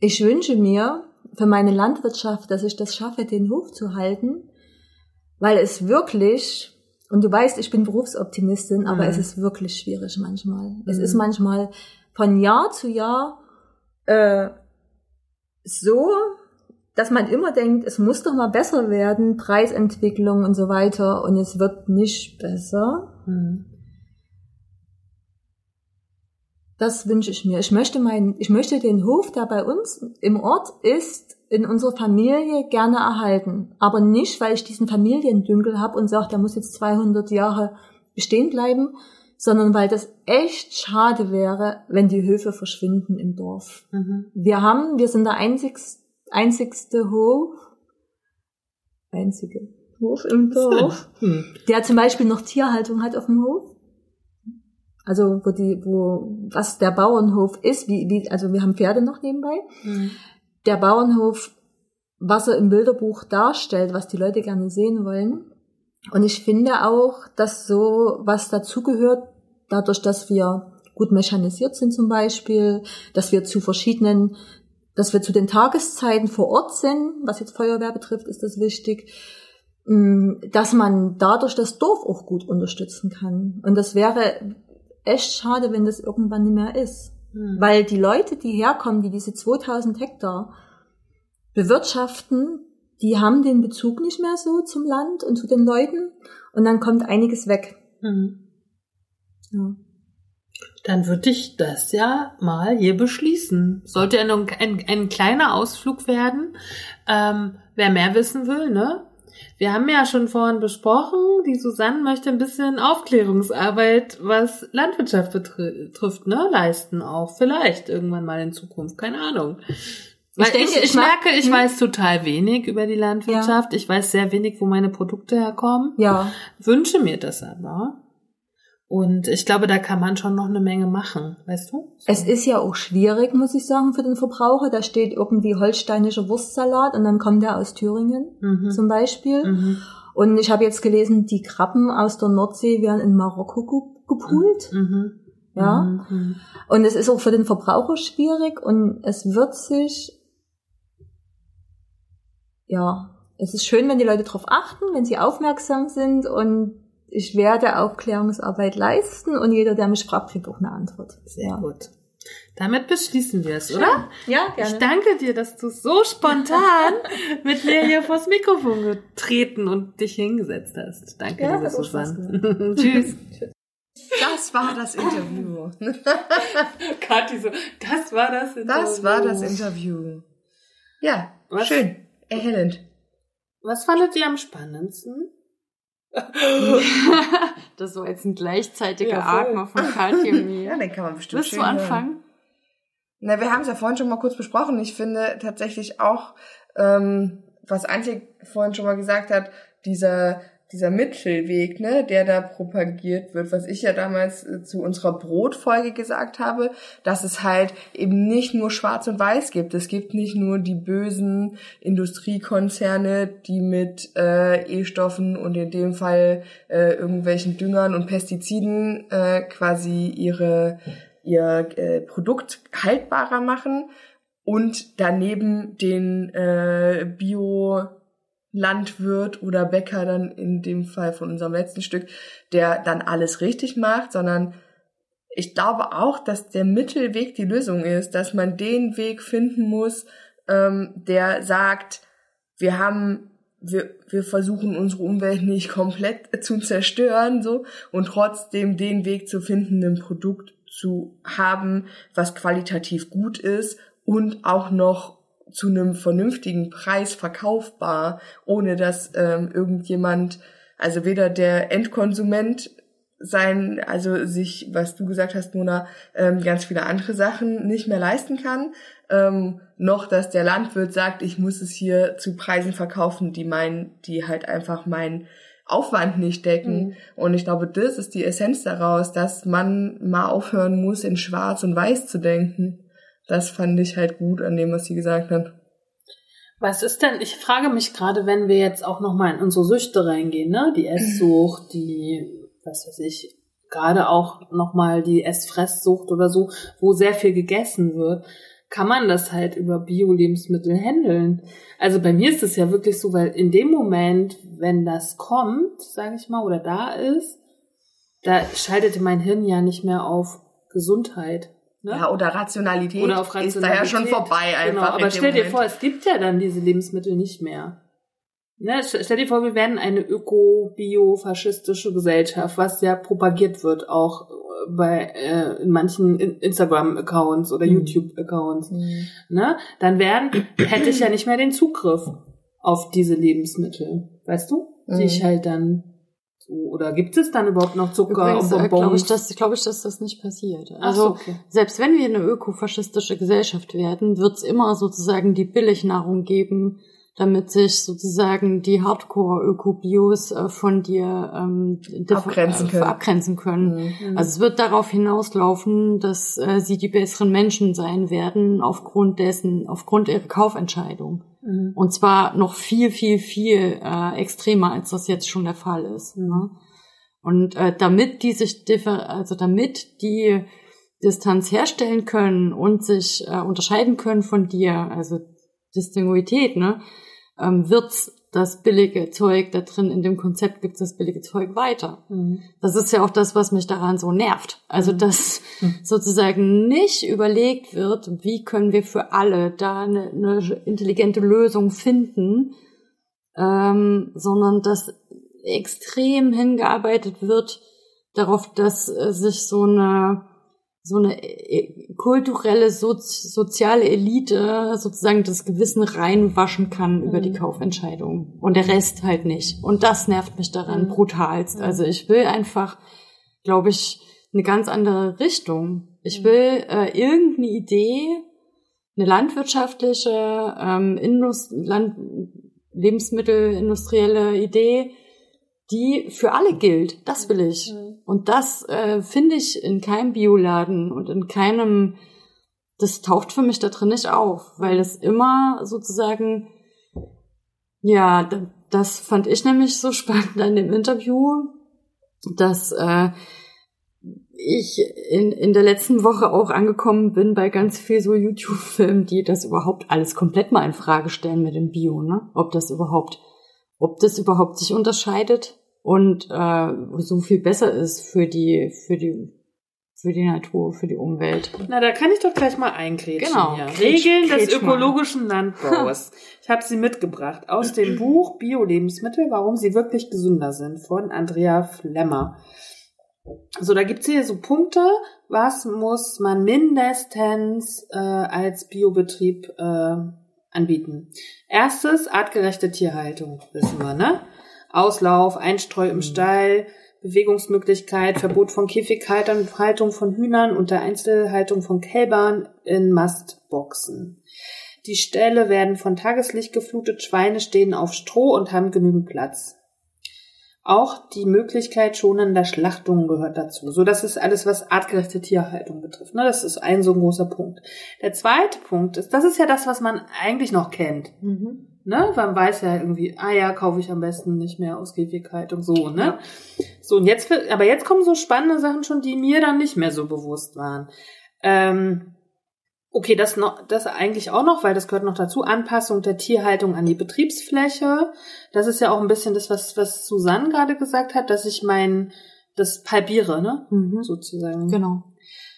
Ich wünsche mir für meine Landwirtschaft, dass ich das schaffe, den Hof zu halten, weil es wirklich, und du weißt, ich bin Berufsoptimistin, aber Mhm. es ist wirklich schwierig manchmal. Es Mhm. ist manchmal von Jahr zu Jahr äh, so, dass man immer denkt, es muss doch mal besser werden, Preisentwicklung und so weiter, und es wird nicht besser. Hm. Das wünsche ich mir. Ich möchte meinen, ich möchte den Hof, der bei uns im Ort ist, in unserer Familie gerne erhalten. Aber nicht, weil ich diesen Familiendünkel habe und sage, der muss jetzt 200 Jahre bestehen bleiben, sondern weil das echt schade wäre, wenn die Höfe verschwinden im Dorf. Mhm. Wir haben, wir sind der einzigste, einzigste Hof, einzige Hof im Dorf, Hm. der zum Beispiel noch Tierhaltung hat auf dem Hof. Also wo die, wo was der Bauernhof ist, wie, wie, also wir haben Pferde noch nebenbei. Hm. Der Bauernhof, was er im Bilderbuch darstellt, was die Leute gerne sehen wollen. Und ich finde auch, dass so was dazugehört, dadurch, dass wir gut mechanisiert sind zum Beispiel, dass wir zu verschiedenen, dass wir zu den Tageszeiten vor Ort sind, was jetzt Feuerwehr betrifft, ist das wichtig, mh, dass man dadurch das Dorf auch gut unterstützen kann. Und das wäre echt schade, wenn das irgendwann nicht mehr ist. Hm. Weil die Leute, die herkommen, die diese 2000 Hektar bewirtschaften, die haben den Bezug nicht mehr so zum Land und zu den Leuten und dann kommt einiges weg. Hm. Ja. Dann würde ich das ja mal hier beschließen. Sollte ja noch ein, ein kleiner Ausflug werden. Ähm, wer mehr wissen will, ne? Wir haben ja schon vorhin besprochen, die Susanne möchte ein bisschen Aufklärungsarbeit, was Landwirtschaft betrifft, ne, leisten auch. Vielleicht irgendwann mal in Zukunft, keine Ahnung. Weil ich, denke, ich, ich merke, ich hm? weiß total wenig über die Landwirtschaft. Ich weiß sehr wenig, wo meine Produkte herkommen Ja, wünsche mir das aber. Und ich glaube, da kann man schon noch eine Menge machen, weißt du? es ist ja auch schwierig, muss ich sagen, für den Verbraucher. Da steht irgendwie holsteinischer Wurstsalat und dann kommt er aus Thüringen Mhm. zum Beispiel. Mhm. Und ich habe jetzt gelesen, die Krabben aus der Nordsee werden in Marokko ge- gepoolt. Mhm. Ja. Mhm. Und es ist auch für den Verbraucher schwierig und es wird sich, ja, es ist schön, wenn die Leute darauf achten, wenn sie aufmerksam sind und ich werde Aufklärungsarbeit leisten und jeder, der mich fragt, kriegt auch eine Antwort. Sehr gut. Damit beschließen wir es, oder? Ja, Ich danke dir, dass du so spontan mit mir hier vors Mikrofon getreten und dich hingesetzt hast. Danke, Ja, liebe Susanne. Tschüss. Das war das Interview. Kathi so, das war das Das war das Interview. Ja, Was? schön. Erhellend. Was fandet ihr am spannendsten? Das war jetzt ein gleichzeitiger Ja. Atmer von Katja und mir. Ja, den kann man bestimmt Willst du schön hören. anfangen? Na, wir haben es ja vorhin schon mal kurz besprochen. Ich finde tatsächlich auch, ähm, was Antje vorhin schon mal gesagt hat, dieser dieser Mittelweg, ne, der da propagiert wird, was ich ja damals äh, zu unserer Brotfolge gesagt habe, dass es halt eben nicht nur Schwarz und Weiß gibt. Es gibt nicht nur die bösen Industriekonzerne, die mit äh, E-Stoffen und in dem Fall äh, irgendwelchen Düngern und Pestiziden äh, quasi ihre ihr äh, Produkt haltbarer machen und daneben den äh, Bio Landwirt oder Bäcker dann in dem Fall von unserem letzten Stück, der dann alles richtig macht, sondern ich glaube auch, dass der Mittelweg die Lösung ist, dass man den Weg finden muss, ähm, der sagt, wir haben, wir, wir versuchen unsere Umwelt nicht komplett zu zerstören, so, und trotzdem den Weg zu finden, ein Produkt zu haben, was qualitativ gut ist und auch noch zu einem vernünftigen Preis verkaufbar, ohne dass ähm, irgendjemand, also weder der Endkonsument sein, also sich, was du gesagt hast, Mona, ähm, ganz viele andere Sachen nicht mehr leisten kann, ähm, noch dass der Landwirt sagt, ich muss es hier zu Preisen verkaufen, die mein, die halt einfach mein Aufwand nicht decken. Mhm. Und ich glaube, das ist die Essenz daraus, dass man mal aufhören muss, in Schwarz und Weiß zu denken. Das fand ich halt gut an dem, was sie gesagt hat. Was ist denn, ich frage mich gerade, wenn wir jetzt auch nochmal in unsere Süchte reingehen, ne? Die Esssucht, die, was weiß ich, gerade auch nochmal die Essfresssucht oder so, wo sehr viel gegessen wird, kann man das halt über Bio-Lebensmittel handeln. Also bei mir ist es ja wirklich so, weil in dem Moment, wenn das kommt, sage ich mal, oder da ist, da schaltete mein Hirn ja nicht mehr auf Gesundheit. Ne? Ja, oder Rationalität, Oder auf ist da ja schon Rationalität. vorbei einfach. Genau, aber stell dir Moment. vor, es gibt ja dann diese Lebensmittel nicht mehr. Ne, st- stell dir vor, wir werden eine öko-bio-faschistische Gesellschaft, was ja propagiert wird, auch äh, bei äh, in manchen In- Instagram-Accounts oder YouTube-Accounts. Ne? Dann werden, hätte ich ja nicht mehr den Zugriff auf diese Lebensmittel, weißt du? Die Mhm. ich halt dann oder gibt es dann überhaupt noch Zucker Übrigens und äh, glaube ich, Bonbons? dass, glaube ich, dass das nicht passiert. Also so, okay. selbst wenn wir eine ökofaschistische Gesellschaft werden, wird es immer sozusagen die Billignahrung geben, damit sich sozusagen die Hardcore-Ökobios äh, von dir ähm, Abgrenzen äh, können. abgrenzen können. Mhm. Also es wird darauf hinauslaufen, dass äh, sie die besseren Menschen sein werden aufgrund dessen, aufgrund ihrer Kaufentscheidung. Mhm. Und zwar noch viel, viel, viel äh, extremer, als das jetzt schon der Fall ist. Ne? Und äh, damit die sich differ also damit die Distanz herstellen können und sich äh, unterscheiden können von dir, also Distinguität, ne, ähm, wird's das billige Zeug da drin, in dem Konzept gibt's das billige Zeug weiter. Mhm. Das ist ja auch das, was mich daran so nervt. Also, dass sozusagen nicht überlegt wird, wie können wir für alle da eine, eine intelligente Lösung finden, ähm, sondern dass extrem hingearbeitet wird darauf, dass äh, sich so eine so eine äh, kulturelle, sozi soziale Elite sozusagen das Gewissen reinwaschen kann über die Kaufentscheidung und der Rest halt nicht. Und das nervt mich daran brutalst. Also ich will einfach, glaube ich, eine ganz andere Richtung. Ich will äh, irgendeine Idee, eine landwirtschaftliche, ähm, Indust Land lebensmittelindustrielle Idee, die für alle gilt. Das will ich. Und das äh, finde ich in keinem Bioladen und in keinem, das taucht für mich da drin nicht auf, weil es immer sozusagen, ja, das fand ich nämlich so spannend an dem Interview, dass äh, ich in, in der letzten Woche auch angekommen bin bei ganz viel so YouTube-Filmen, die das überhaupt alles komplett mal in Frage stellen mit dem Bio, ne? Ob das überhaupt, ob das überhaupt sich unterscheidet und äh, so viel besser ist für die, für die, für die Natur, für die Umwelt. Na, da kann ich doch gleich mal eingrätschen. Genau. Hier. Grätsch- Regeln des grätsch mal. ökologischen Landbaus. Ich habe sie mitgebracht aus dem Buch Bio-Lebensmittel, warum sie wirklich gesünder sind von Andrea Flemmer. So, da gibt's hier so Punkte, was muss man mindestens äh, als Biobetrieb äh, anbieten. Erstes, artgerechte Tierhaltung, wissen wir, ne? Auslauf, Einstreu im Stall, Bewegungsmöglichkeit, Verbot von Käfighaltung, Haltung von Hühnern und der Einzelhaltung von Kälbern in Mastboxen. Die Ställe werden von Tageslicht geflutet, Schweine stehen auf Stroh und haben genügend Platz. Auch die Möglichkeit schonender Schlachtungen gehört dazu. So, das ist alles, was artgerechte Tierhaltung betrifft. Ne, das ist ein so ein großer Punkt. Der zweite Punkt ist, das ist ja das, was man eigentlich noch kennt. Ne? Man weiß ja irgendwie, ah ja, kaufe ich am besten nicht mehr aus Käfighaltung, so, ne? So, und jetzt, aber jetzt kommen so spannende Sachen schon, die mir dann nicht mehr so bewusst waren. Ähm, okay, das noch, das eigentlich auch noch, weil das gehört noch dazu, Anpassung der Tierhaltung an die Betriebsfläche. Das ist ja auch ein bisschen das, was, was Susanne gerade gesagt hat, dass ich mein, das halbiere, ne? Mhm. Sozusagen. Genau.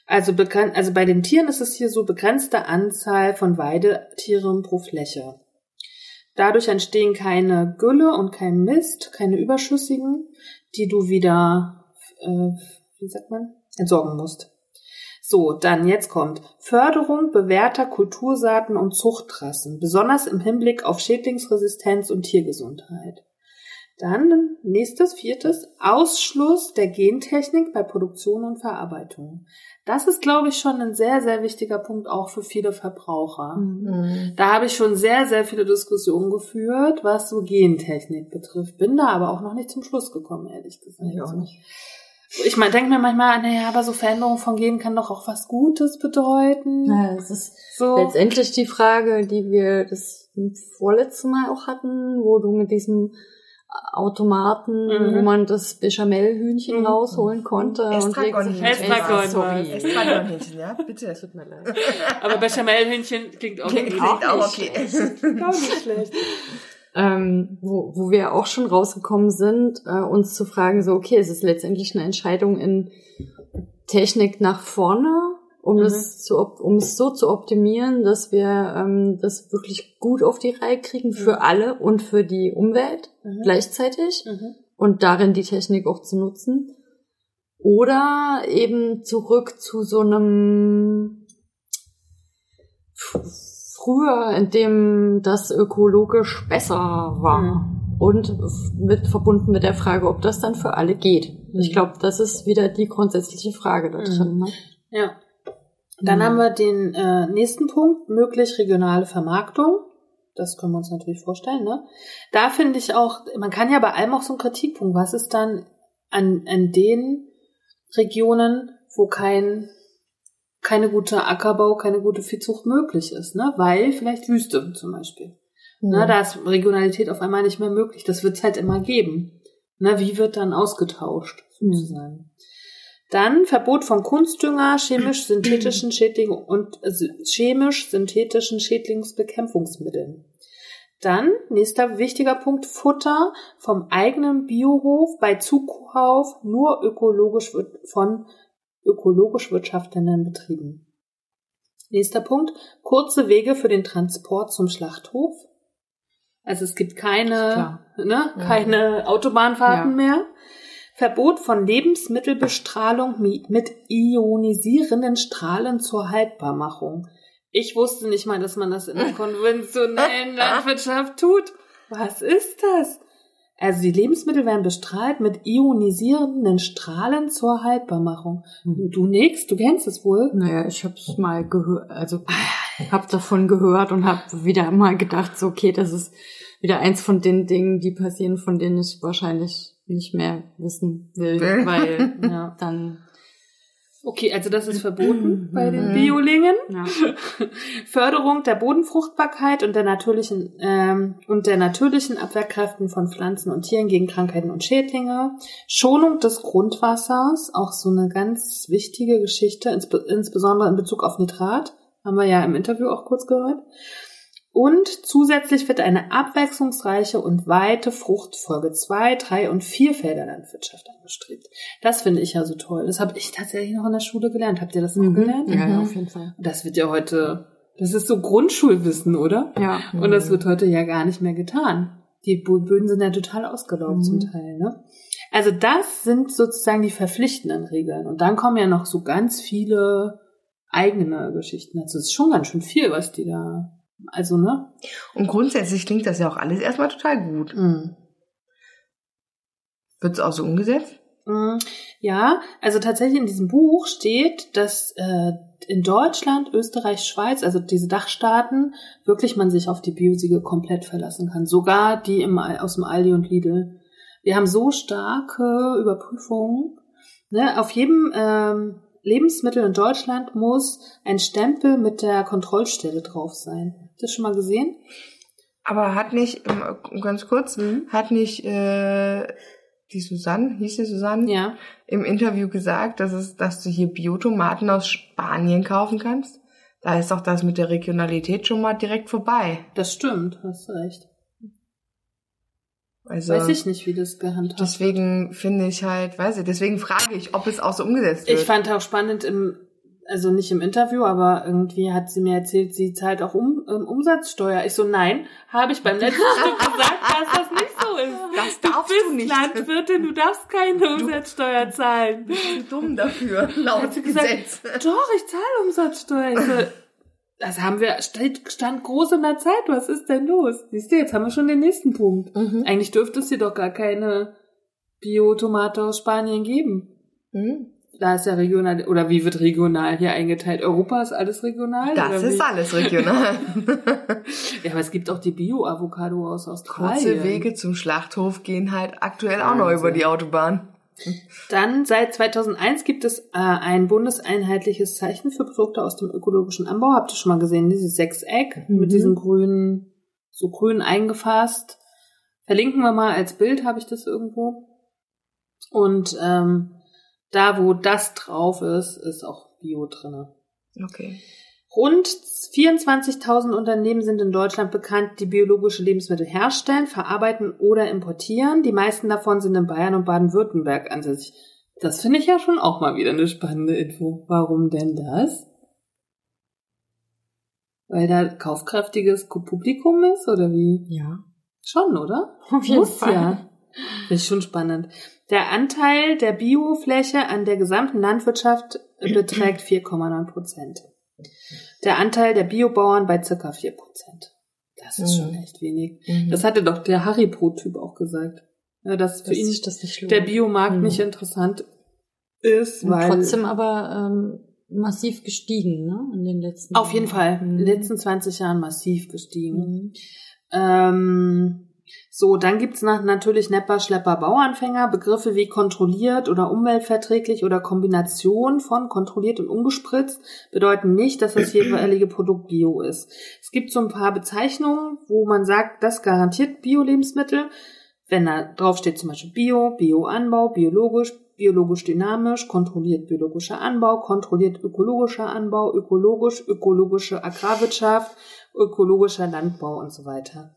Also, bekan- also bei den Tieren ist es hier so begrenzte Anzahl von Weidetieren pro Fläche. Dadurch entstehen keine Gülle und kein Mist, keine überschüssigen, die du wieder, äh, wie sagt man, entsorgen musst. So, dann jetzt kommt Förderung bewährter Kultursaaten und Zuchtrassen, besonders im Hinblick auf Schädlingsresistenz und Tiergesundheit. Dann nächstes, viertes, Ausschluss der Gentechnik bei Produktion und Verarbeitung. Das ist, glaube ich, schon ein sehr, sehr wichtiger Punkt auch für viele Verbraucher. Mhm. Da habe ich schon sehr, sehr viele Diskussionen geführt, was so Gentechnik betrifft. Bin da aber auch noch nicht zum Schluss gekommen, ehrlich gesagt. Ich auch nicht. Ich meine, denke mir manchmal, naja, aber so Veränderung von Genen kann doch auch was Gutes bedeuten. Ja, es ist So. letztendlich die Frage, die wir das vorletzte Mal auch hatten, wo du mit diesem Automaten, Mhm. wo man das Bechamelhühnchen Mhm. rausholen konnte. Estragon-Hähnchen. Estragon Ey, sorry. war's. Estragon-Hähnchen, ja, bitte. Tut mir leid. Aber Bechamelhühnchen klingt auch, Klingt nicht auch schlecht. okay. Auch nicht schlecht. ähm, wo, wo wir auch schon rausgekommen sind, äh, uns zu fragen, so, okay, es ist letztendlich eine Entscheidung in Technik nach vorne, um Mhm. es zu, um es so zu optimieren, dass wir ähm, das wirklich gut auf die Reihe kriegen für alle und für die Umwelt Mhm. gleichzeitig Mhm. und darin die Technik auch zu nutzen. Oder eben zurück zu so einem früher, in dem das ökologisch besser war. Und f- mit verbunden mit der Frage, ob das dann für alle geht. Ich glaube, das ist wieder die grundsätzliche Frage da drin. Ne? Ja. Dann Mhm. haben wir den äh, nächsten Punkt, möglich regionale Vermarktung. Das können wir uns natürlich vorstellen, ne? Da finde ich auch, man kann ja bei allem auch so einen Kritikpunkt, was ist dann an, an den Regionen, wo kein, keine gute Ackerbau, keine gute Viehzucht möglich ist, ne? Weil vielleicht Wüste zum Beispiel. Ne, da ist Regionalität auf einmal nicht mehr möglich. Das wird es halt immer geben. Ne, wie wird dann ausgetauscht, sozusagen? Dann Verbot von Kunstdünger, chemisch-synthetischen Schädling und äh, chemisch-synthetischen Schädlingsbekämpfungsmitteln. Dann, nächster wichtiger Punkt, Futter vom eigenen Biohof bei Zukauf nur ökologisch von ökologisch wirtschaftenden Betrieben. Nächster Punkt, kurze Wege für den Transport zum Schlachthof. Also es gibt keine, ne, keine Autobahnfahrten Ja. mehr. Verbot von Lebensmittelbestrahlung mi- mit ionisierenden Strahlen zur Haltbarmachung. Ich wusste nicht mal, dass man das in der konventionellen Landwirtschaft tut. Was ist das? Also die Lebensmittel werden bestrahlt mit ionisierenden Strahlen zur Haltbarmachung. Du nix, du kennst es wohl. Naja, ich habe es mal gehört, also habe davon gehört und habe wieder mal gedacht, so okay, das ist wieder eins von den Dingen, die passieren, von denen ich wahrscheinlich nicht mehr wissen will, Will. weil Ja. dann Okay, also das ist verboten bei den Mhm. Biolingen. ja. Förderung der Bodenfruchtbarkeit und der natürlichen ähm, und der natürlichen Abwehrkräften von Pflanzen und Tieren gegen Krankheiten und Schädlinge, Schonung des Grundwassers, auch so eine ganz wichtige Geschichte, insbe insbesondere in Bezug auf Nitrat, haben wir ja im Interview auch kurz gehört. Und zusätzlich wird eine abwechslungsreiche und weite Fruchtfolge zwei, drei und vier Felder Landwirtschaft angestrebt. Das finde ich ja so toll. Das habe ich tatsächlich noch in der Schule gelernt. Habt ihr das auch gelernt? ja, ja, auf jeden Fall. Das wird ja heute, das ist so Grundschulwissen, oder? Ja. Und das wird heute ja gar nicht mehr getan. Die Böden sind ja total ausgelaugt Mhm. zum Teil, ne? Also das sind sozusagen die verpflichtenden Regeln. Und dann kommen ja noch so ganz viele eigene Geschichten dazu. Das ist schon ganz schön viel, was die da, also, ne? Und grundsätzlich klingt das ja auch alles erstmal total gut. Mhm. Wird es auch so umgesetzt? Mm, Ja, also tatsächlich in diesem Buch steht, dass äh, in Deutschland, Österreich, Schweiz, also diese Dachstaaten, wirklich man sich auf die Biosiegel komplett verlassen kann. Sogar die im, aus dem Aldi und Lidl. Wir haben so starke Überprüfungen. Ne? Auf jedem ähm, Lebensmittel in Deutschland muss ein Stempel mit der Kontrollstelle drauf sein. Habt ihr das schon mal gesehen? Aber hat nicht, ähm, ganz kurz, Mhm. hat nicht äh, die Susanne, hieß die Susanne, Ja. im Interview gesagt, dass, es, dass du hier Biotomaten aus Spanien kaufen kannst? Da ist doch das mit der Regionalität schon mal direkt vorbei. Das stimmt, hast du recht. Also Weiß ich nicht, wie das gehandhabt deswegen finde ich halt, weiß ich, deswegen frage ich, ob es auch so umgesetzt wird. Ich fand auch spannend im, also nicht im Interview, aber irgendwie hat sie mir erzählt, sie zahlt auch um, ähm, Umsatzsteuer. Ich so, nein, habe ich beim letzten Stück gesagt, dass das nicht so ist. Das darfst bist du nicht. Landwirtin, du darfst keine Umsatzsteuer zahlen. zu dumm dafür, laut Hat sie gesagt, Gesetz. doch, ich zahle Umsatzsteuer. Ich so, das haben wir, stand groß in der Zeit, was ist denn los? Siehst du, jetzt haben wir schon den nächsten Punkt. Mhm. Eigentlich dürfte es hier doch gar keine Biotomate aus Spanien geben. Mhm. Da ist ja regional, oder wie wird regional hier eingeteilt? Europa ist alles regional? Das ist alles regional. Ja, aber es gibt auch die Bio-Avocado aus Australien. Kurze Wege zum Schlachthof gehen halt aktuell auch noch Wahnsinn. über die Autobahn. Dann seit 2001 gibt es äh, ein bundeseinheitliches Zeichen für Produkte aus dem ökologischen Anbau. Habt ihr schon mal gesehen? Dieses Sechseck Mhm. mit diesen grünen so grün eingefasst. Verlinken wir mal als Bild, habe ich das irgendwo. Und ähm, da, wo das drauf ist, ist auch Bio drinne. Okay. Rund 24.000 Unternehmen sind in Deutschland bekannt, die biologische Lebensmittel herstellen, verarbeiten oder importieren. Die meisten davon sind in Bayern und Baden-Württemberg ansässig. Das finde ich ja schon auch mal wieder eine spannende Info. Warum denn das? Weil da kaufkräftiges Publikum ist oder wie? Ja. Schon, oder? Auf jeden Muss Fall. ja. Finde ich schon spannend. Der Anteil der Biofläche an der gesamten Landwirtschaft beträgt 4,9 Prozent. Der Anteil der Biobauern bei circa 4 Prozent. Das ist schon echt wenig. Mhm. Das hatte doch der Haribo-Typ auch gesagt. Ja, dass für Dass ihn sich das nicht der Biomarkt Mhm. nicht interessant ist, Und weil trotzdem aber ähm, massiv gestiegen, ne? In den letzten auf jeden Fall Mhm. in den letzten 20 Jahren massiv gestiegen. Mhm. Ähm, so, dann gibt's natürlich Nepper, Schlepper, Bauanfänger, Begriffe wie kontrolliert oder umweltverträglich oder Kombination von kontrolliert und ungespritzt bedeuten nicht, dass das jeweilige Produkt Bio ist. Es gibt so ein paar Bezeichnungen, wo man sagt, das garantiert Bio-Lebensmittel. Wenn da drauf steht zum Beispiel Bio, Bioanbau, biologisch, biologisch dynamisch, kontrolliert biologischer Anbau, kontrolliert ökologischer Anbau, ökologisch, ökologische Agrarwirtschaft, ökologischer Landbau und so weiter.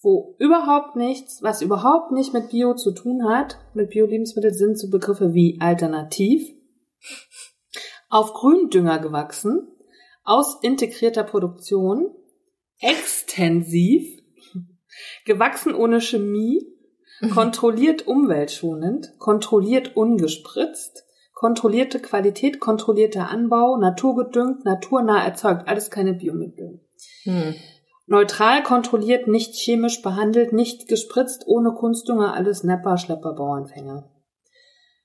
Wo überhaupt nichts, was überhaupt nicht mit Bio zu tun hat, mit Bio-Lebensmitteln sind so Begriffe wie alternativ, auf Gründünger gewachsen, aus integrierter Produktion, extensiv, gewachsen ohne Chemie, kontrolliert umweltschonend, kontrolliert ungespritzt, kontrollierte Qualität, kontrollierter Anbau, naturgedüngt, naturnah erzeugt, alles keine Biomittel. Hm. Neutral kontrolliert, nicht chemisch behandelt, nicht gespritzt, ohne Kunstdünger, alles Nepper, Schlepper, Bauernfänger.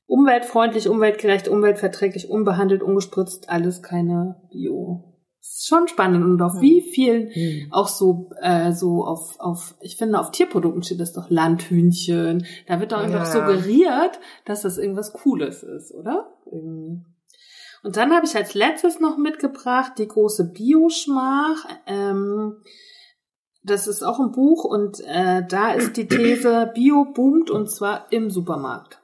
Umweltfreundlich, umweltgerecht, umweltverträglich, unbehandelt, ungespritzt, alles keine Bio. Das ist schon spannend und auf wie vielen Mhm. auch so äh, so auf auf ich finde auf Tierprodukten steht das doch Landhühnchen. Da wird doch Ja. einfach suggeriert, dass das irgendwas Cooles ist, oder? Irgendwie. Und dann habe ich als letztes noch mitgebracht die große Bioschmach. Ähm, das ist auch ein Buch und äh, da ist die These, Bio boomt und zwar im Supermarkt.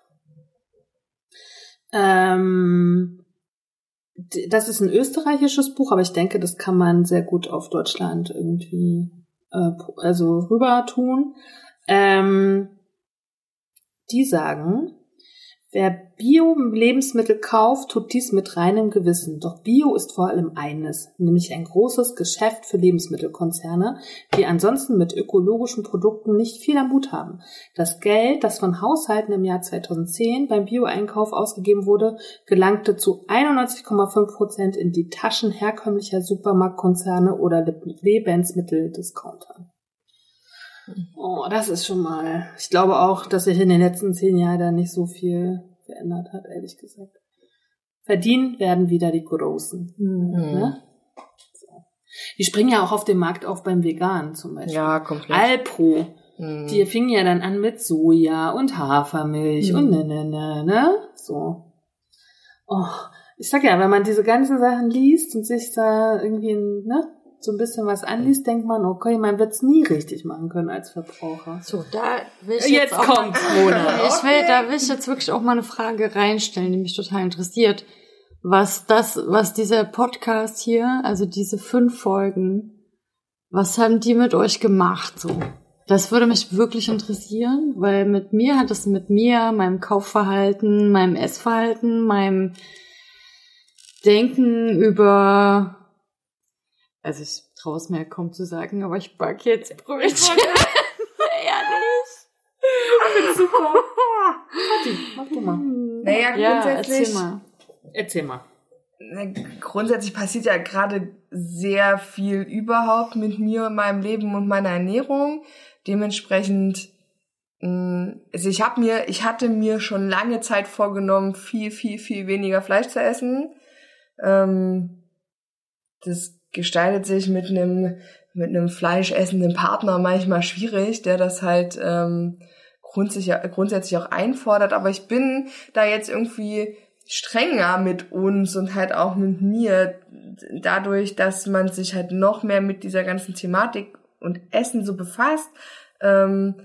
Ähm, das ist ein österreichisches Buch, aber ich denke, das kann man sehr gut auf Deutschland irgendwie äh, also rüber tun. Ähm, die sagen, wer Bio-Lebensmittel kauft, tut dies mit reinem Gewissen. Doch Bio ist vor allem eines, nämlich ein großes Geschäft für Lebensmittelkonzerne, die ansonsten mit ökologischen Produkten nicht viel am Hut haben. Das Geld, das von Haushalten im Jahr 2010 beim Bio-Einkauf ausgegeben wurde, gelangte zu 91,5 Prozent in die Taschen herkömmlicher Supermarktkonzerne oder Lebensmitteldiscounter. Oh, das ist schon mal. Ich glaube auch, dass sich in den letzten zehn Jahren da nicht so viel verändert hat, ehrlich gesagt. Verdient werden wieder die Großen. Mhm. Ne? So. Die springen ja auch auf den Markt auf beim Vegan zum Beispiel. Ja, komplett. Alpro. Hm. Die fingen ja dann an mit Soja und Hafermilch Mhm. und ne, ne, ne, ne? So. Oh, ich sag ja, wenn man diese ganzen Sachen liest und sich da irgendwie, ne, so ein bisschen was anliest, denkt man, okay, man wird's nie richtig machen können als Verbraucher. So, da will ich Jetzt jetzt, auch kommt Mona. Ich will, da will ich jetzt wirklich auch mal eine Frage reinstellen, die mich total interessiert. Was das, was dieser Podcast hier, also diese fünf Folgen, was haben die mit euch gemacht, so? Das würde mich wirklich interessieren, weil mit mir hat es mit mir, meinem Kaufverhalten, meinem Essverhalten, meinem Denken über, also ich traue es mir kaum zu sagen, aber ich back jetzt Brötchen. Ehrlich. Super. Mach du mal. Naja, Ja, grundsätzlich, erzähl mal. Erzähl mal. grundsätzlich passiert ja gerade sehr viel überhaupt mit mir und meinem Leben und meiner Ernährung. Dementsprechend, mh, also ich habe mir, ich hatte mir schon lange Zeit vorgenommen, viel, viel, viel weniger Fleisch zu essen. Ähm, das gestaltet sich mit einem mit einem fleischessenden Partner manchmal schwierig, der das halt ähm, grundsätzlich, grundsätzlich auch einfordert. Aber ich bin da jetzt irgendwie strenger mit uns und halt auch mit mir, dadurch, dass man sich halt noch mehr mit dieser ganzen Thematik und Essen so befasst. Ähm,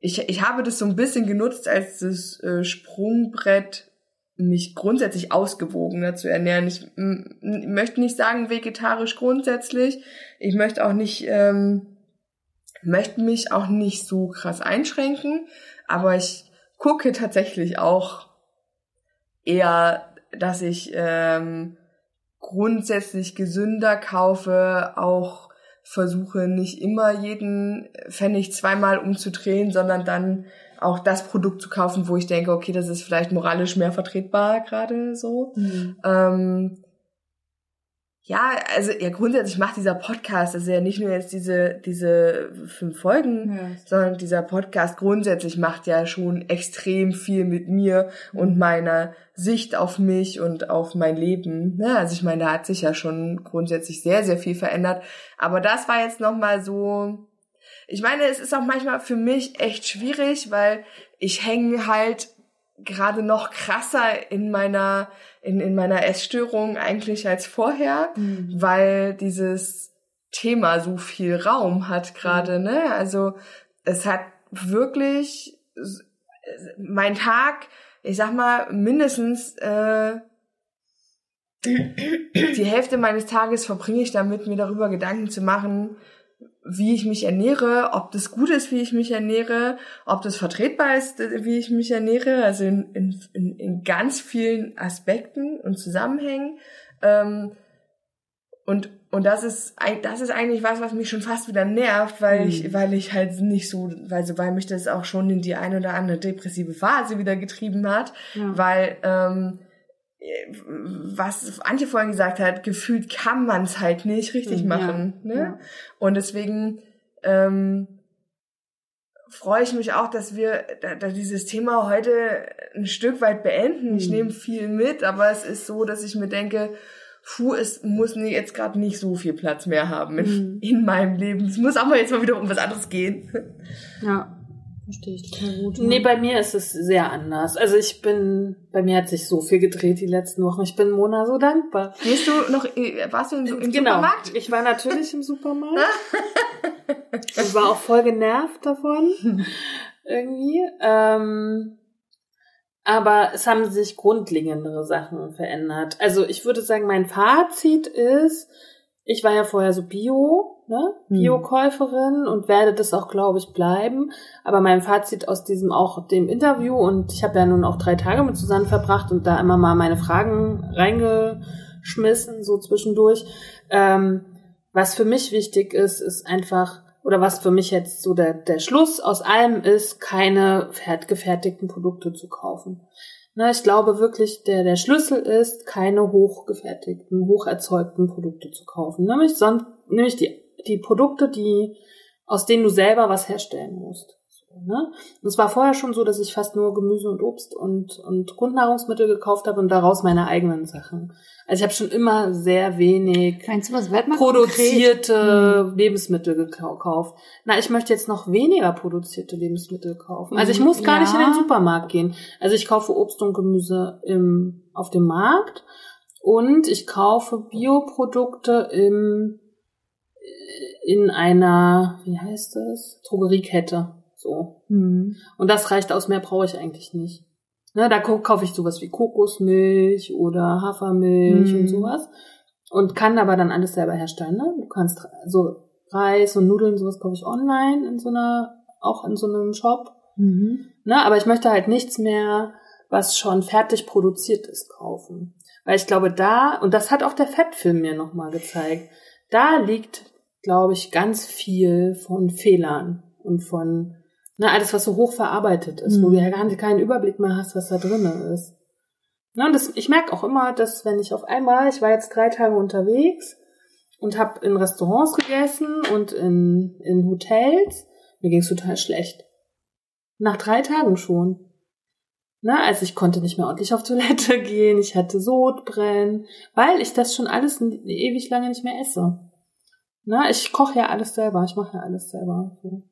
ich, ich habe das so ein bisschen genutzt als das äh, Sprungbrett, mich grundsätzlich ausgewogener zu ernähren. Ich möchte nicht sagen vegetarisch grundsätzlich. Ich möchte auch nicht, ähm, möchte mich auch nicht so krass einschränken, aber ich gucke tatsächlich auch eher, dass ich ähm, grundsätzlich gesünder kaufe, auch versuche nicht immer jeden Pfennig zweimal umzudrehen, sondern dann auch das Produkt zu kaufen, wo ich denke, okay, das ist vielleicht moralisch mehr vertretbar gerade so. Mhm. Ähm, ja, also ja grundsätzlich macht dieser Podcast, ist ja nicht nur jetzt diese diese fünf Folgen, ja. sondern dieser Podcast grundsätzlich macht ja schon extrem viel mit mir mhm. und meiner Sicht auf mich und auf mein Leben. Ne? Also ich meine, da hat sich ja schon grundsätzlich sehr sehr viel verändert, aber das war jetzt noch mal so. Ich meine, es ist auch manchmal für mich echt schwierig, weil ich hänge halt gerade noch krasser in meiner in, in meiner Essstörung eigentlich als vorher, mhm. weil dieses Thema so viel Raum hat gerade, mhm. ne? Also es hat wirklich mein Tag, ich sag mal, mindestens äh, die Hälfte meines Tages verbringe ich damit, mir darüber Gedanken zu machen, wie ich mich ernähre, ob das gut ist, wie ich mich ernähre, ob das vertretbar ist, wie ich mich ernähre, also in, in, in ganz vielen Aspekten und Zusammenhängen. Ähm, und, und das ist, das ist eigentlich was, was mich schon fast wieder nervt, weil mhm. ich, weil ich halt nicht so, weil so, weil mich das auch schon in die eine oder andere depressive Phase wieder getrieben hat, ja. weil, ähm, was Antje vorhin gesagt hat, gefühlt kann man es halt nicht richtig mhm, machen. Ja, ne? Ja. Und deswegen ähm, freue ich mich auch, dass wir da, da dieses Thema heute ein Stück weit beenden. Mhm. Ich nehme viel mit, aber es ist so, dass ich mir denke, puh, es muss jetzt gerade nicht so viel Platz mehr haben in, mhm. in meinem Leben. Es muss auch mal jetzt mal wieder um was anderes gehen. Ja. Verstehe ich total gut. Nee, bei mir ist es sehr anders. Also ich bin, bei mir hat sich so viel gedreht die letzten Wochen. Ich bin Mona so dankbar. Gehst du noch, warst du im, im genau. Supermarkt? Ich war natürlich im Supermarkt. ich war auch voll genervt davon. irgendwie. Ähm, aber es haben sich grundlegendere Sachen verändert. Also ich würde sagen, mein Fazit ist, ich war ja vorher so Bio, ne? Hm. Bio-Käuferin und werde das auch, glaube ich, bleiben. Aber mein Fazit aus diesem auch dem Interview und ich habe ja nun auch drei Tage mit Susanne verbracht und da immer mal meine Fragen reingeschmissen, so zwischendurch. Ähm, was für mich wichtig ist, ist einfach, oder was für mich jetzt so der, der Schluss aus allem ist, keine gefertigten Produkte zu kaufen. Na, ich glaube wirklich, der, der Schlüssel ist, keine hochgefertigten, hocherzeugten Produkte zu kaufen. Nämlich, sonst, nämlich die, die Produkte, die, aus denen du selber was herstellen musst. Ne? Und es war vorher schon so, dass ich fast nur Gemüse und Obst und, und Grundnahrungsmittel gekauft habe und daraus meine eigenen Sachen. Also ich habe schon immer sehr wenig Meinst du, was produzierte hm. Lebensmittel gekauft. Na, ich möchte jetzt noch weniger produzierte Lebensmittel kaufen. Also ich muss gar ja. nicht in den Supermarkt gehen. Also ich kaufe Obst und Gemüse im, auf dem Markt und ich kaufe Bioprodukte im in einer, wie heißt das? Drogeriekette. So. Mhm. Und das reicht aus, mehr brauche ich eigentlich nicht. Ne, da kaufe ich sowas wie Kokosmilch oder Hafermilch mhm. und sowas. Und kann aber dann alles selber herstellen. Ne? Du kannst so Reis und Nudeln, sowas kaufe ich online in so einer, auch in so einem Shop. Mhm. Ne, aber ich möchte halt nichts mehr, was schon fertig produziert ist, kaufen. Weil ich glaube, da, und das hat auch der Fettfilm mir nochmal gezeigt, da liegt, glaube ich, ganz viel von Fehlern und von Ne, alles, was so hoch verarbeitet ist, mhm. wo du ja gar keinen Überblick mehr hast, was da drinnen ist. Ne, und das, ich merke auch immer, dass wenn ich auf einmal, ich war jetzt drei Tage unterwegs und habe in Restaurants gegessen und in, in Hotels, mir ging's total schlecht. Nach drei Tagen schon. Ne, also ich konnte nicht mehr ordentlich auf Toilette gehen, ich hatte Sodbrennen, weil ich das schon alles ewig lange nicht mehr esse. Ne, ich koche ja alles selber, ich mache ja alles selber. So.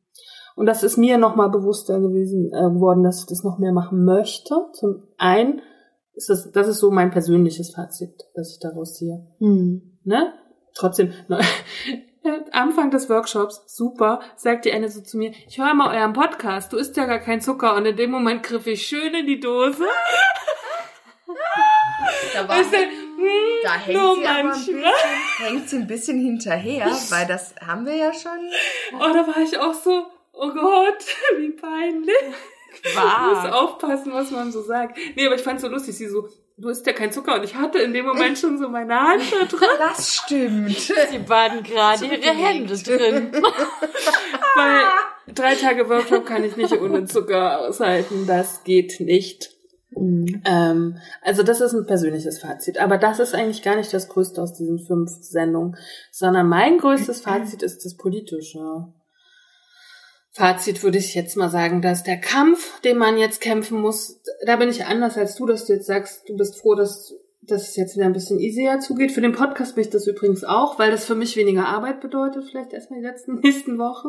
Und das ist mir nochmal bewusster gewesen äh, geworden, dass ich das noch mehr machen möchte. Zum einen ist das, das ist so mein persönliches Fazit, das ich daraus ziehe. Mhm. Ne? Trotzdem, Anfang des Workshops, super, sagt die eine so zu mir, ich höre mal euren Podcast, du isst ja gar kein Zucker. Und in dem Moment griff ich schön in die Dose. Da, war, Ich sag, hm, da hängt, nur sie aber ein manchmal. bisschen, hängt sie ein bisschen hinterher, weil das haben wir ja schon. Oh, da war ich auch so, oh Gott, wie peinlich. Ich muss aufpassen, was man so sagt. Nee, aber ich fand's so lustig, sie so, du isst ja kein Zucker. Und ich hatte in dem Moment schon so meine Hand da drin, Das stimmt. Sie baden gerade ihre Hände drin. weil drei Tage Workshop kann ich nicht ohne Zucker aushalten. Das geht nicht. Ähm, also das ist ein persönliches Fazit. Aber das ist eigentlich gar nicht das Größte aus diesen fünf Sendungen, sondern mein größtes Fazit ist das politische. Fazit würde ich jetzt mal sagen, dass der Kampf, den man jetzt kämpfen muss, da bin ich anders als du, dass du jetzt sagst, du bist froh, dass, dass es jetzt wieder ein bisschen easier zugeht. Für den Podcast bin ich das übrigens auch, weil das für mich weniger Arbeit bedeutet, vielleicht erstmal die letzten nächsten Wochen.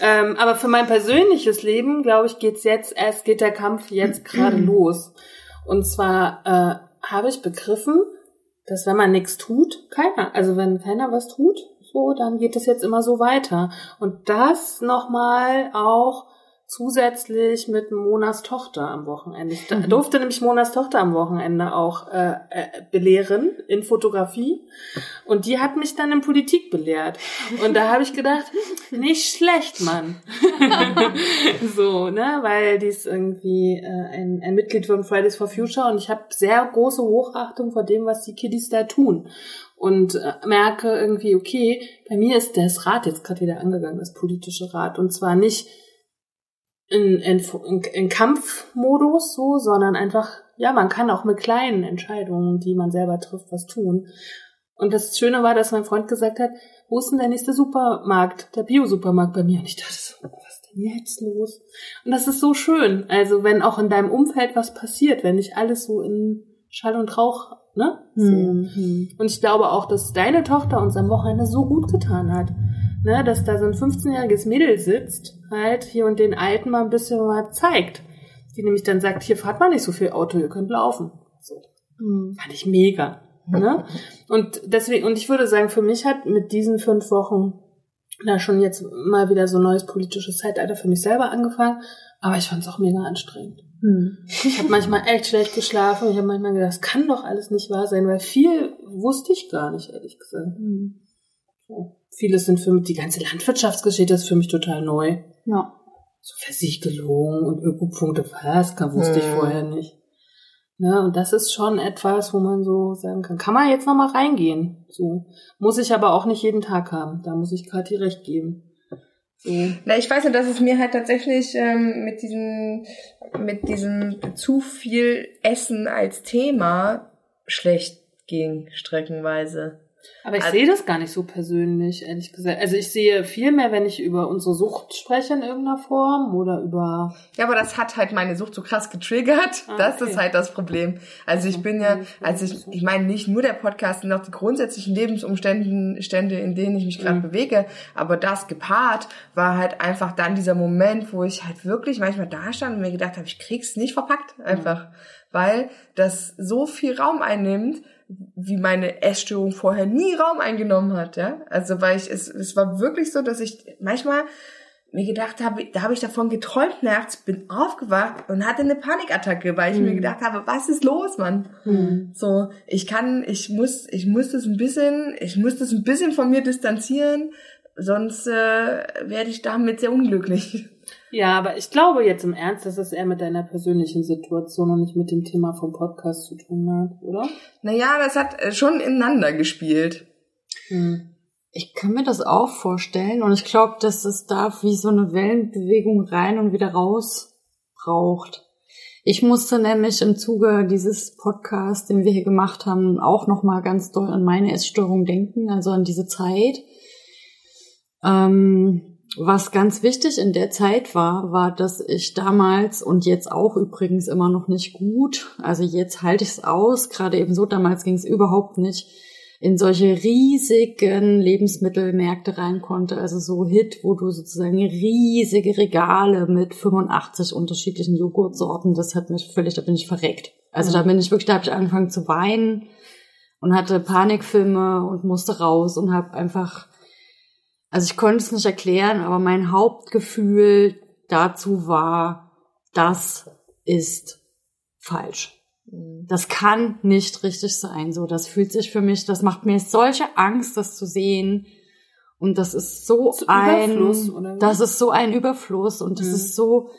Ähm, aber für mein persönliches Leben, glaube ich, geht's jetzt erst, geht der Kampf jetzt gerade los. Und zwar äh, habe ich begriffen, dass wenn man nichts tut, keiner, also wenn keiner was tut, so, dann geht es jetzt immer so weiter. Und das nochmal auch zusätzlich mit Monas Tochter am Wochenende. Ich da- durfte nämlich Monas Tochter am Wochenende auch äh, äh, belehren in Fotografie. Und die hat mich dann in Politik belehrt. Und da habe ich gedacht, nicht schlecht, Mann. so, ne, weil die ist irgendwie äh, ein, ein Mitglied von Fridays for Future und ich habe sehr große Hochachtung vor dem, was die Kiddies da tun. Und äh, merke irgendwie, okay, bei mir ist das Rad jetzt gerade wieder angegangen, das politische Rad. Und zwar nicht in, in, in, Kampfmodus so, sondern einfach, ja, man kann auch mit kleinen Entscheidungen, die man selber trifft, was tun. Und das Schöne war, dass mein Freund gesagt hat, wo ist denn der nächste Supermarkt, der Bio-Supermarkt bei mir? Und ich dachte so, was ist denn jetzt los? Und das ist so schön. Also wenn auch in deinem Umfeld was passiert, wenn nicht alles so in Schall und Rauch, ne? So. Mhm. Und ich glaube auch, dass deine Tochter uns am Wochenende so gut getan hat. Ne, dass da so ein 15-jähriges Mädel sitzt, halt hier und den Alten mal ein bisschen mal zeigt. Die nämlich dann sagt, hier fahrt mal nicht so viel Auto, ihr könnt laufen. So. Fand ich mega. Ne? Und deswegen, und ich würde sagen, für mich hat mit diesen fünf Wochen da schon jetzt mal wieder so ein neues politisches Zeitalter für mich selber angefangen. Aber ich fand es auch mega anstrengend. Hm. Ich habe manchmal echt schlecht geschlafen. Ich habe manchmal gedacht, das kann doch alles nicht wahr sein, weil viel wusste ich gar nicht, ehrlich gesagt. So. Vieles sind für mich, die ganze Landwirtschaftsgeschichte ist für mich total neu. Ja. So Versiegelung und Ökopunkte, was, kann, wusste ich Hm. vorher nicht. Ja, und das ist schon etwas, wo man so sagen kann, kann man jetzt noch mal reingehen. So muss ich aber auch nicht jeden Tag haben. Da muss ich Kathi recht geben. So. Na, ich weiß nur, dass es mir halt tatsächlich ähm, mit diesem, mit diesem zu viel Essen als Thema schlecht ging, streckenweise. Aber ich Also- sehe das gar nicht so persönlich, ehrlich gesagt. Also ich sehe viel mehr, wenn ich über unsere Sucht spreche in irgendeiner Form oder über Ja, aber das hat halt meine Sucht so krass getriggert. Ah, das okay. ist halt das Problem. Also ich bin ja, also ich, ich meine nicht nur der Podcast, sondern auch die grundsätzlichen Lebensumstände, Stände, in denen ich mich gerade Mhm. bewege. Aber das gepaart war halt einfach dann dieser Moment, wo ich halt wirklich manchmal da stand und mir gedacht habe, ich krieg's nicht verpackt einfach. Weil das so viel Raum einnimmt, wie meine Essstörung vorher nie Raum eingenommen hat, ja. Also weil ich, es, es war wirklich so, dass ich manchmal mir gedacht habe, da habe ich davon geträumt nachts, bin aufgewacht und hatte eine Panikattacke, weil ich mir gedacht habe, was ist los, Mann? So, ich kann, ich muss, ich muss das ein bisschen, ich muss das ein bisschen von mir distanzieren, sonst äh, werde ich damit sehr unglücklich. Ja, aber ich glaube jetzt im Ernst, dass es eher mit deiner persönlichen Situation und nicht mit dem Thema vom Podcast zu tun hat, oder? Naja, das hat äh, schon ineinander gespielt. Hm. Ich kann mir das auch vorstellen und ich glaube, dass es da wie so eine Wellenbewegung rein und wieder raus braucht. Ich musste nämlich im Zuge dieses Podcasts, den wir hier gemacht haben, auch noch mal ganz doll an meine Essstörung denken, also an diese Zeit. Ähm, was ganz wichtig in der Zeit war, war, dass ich damals und jetzt auch übrigens immer noch nicht gut, also jetzt halte ich es aus, gerade eben so, damals ging es überhaupt nicht, in solche riesigen Lebensmittelmärkte rein konnte, also so Hit, wo du sozusagen riesige Regale mit 85 unterschiedlichen Joghurtsorten, das hat mich völlig, da bin ich verreckt. Also da bin ich wirklich, da habe ich angefangen zu weinen und hatte Panikfilme und musste raus und habe einfach also ich konnte es nicht erklären, aber mein Hauptgefühl dazu war, das ist falsch. Mhm. Das kann nicht richtig sein. So, das fühlt sich für mich, das macht mir solche Angst, das zu sehen. Und das ist so So ein, wie? das ist so ein Überfluss und das Mhm. ist so,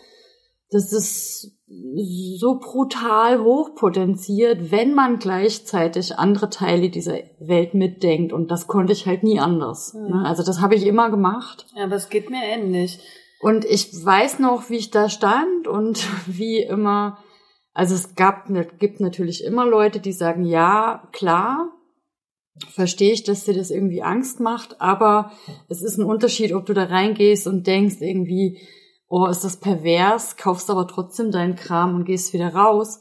das ist so brutal hochpotenziert, wenn man gleichzeitig andere Teile dieser Welt mitdenkt. Und das konnte ich halt nie anders. Mhm. Ne? Also das habe ich immer gemacht. Ja, aber es geht mir ähnlich. Und ich weiß noch, wie ich da stand und wie immer, also es gab, gibt natürlich immer Leute, die sagen, ja, klar, verstehe ich, dass dir das irgendwie Angst macht, aber es ist ein Unterschied, ob du da reingehst und denkst irgendwie, oh, ist das pervers, kaufst aber trotzdem deinen Kram und gehst wieder raus.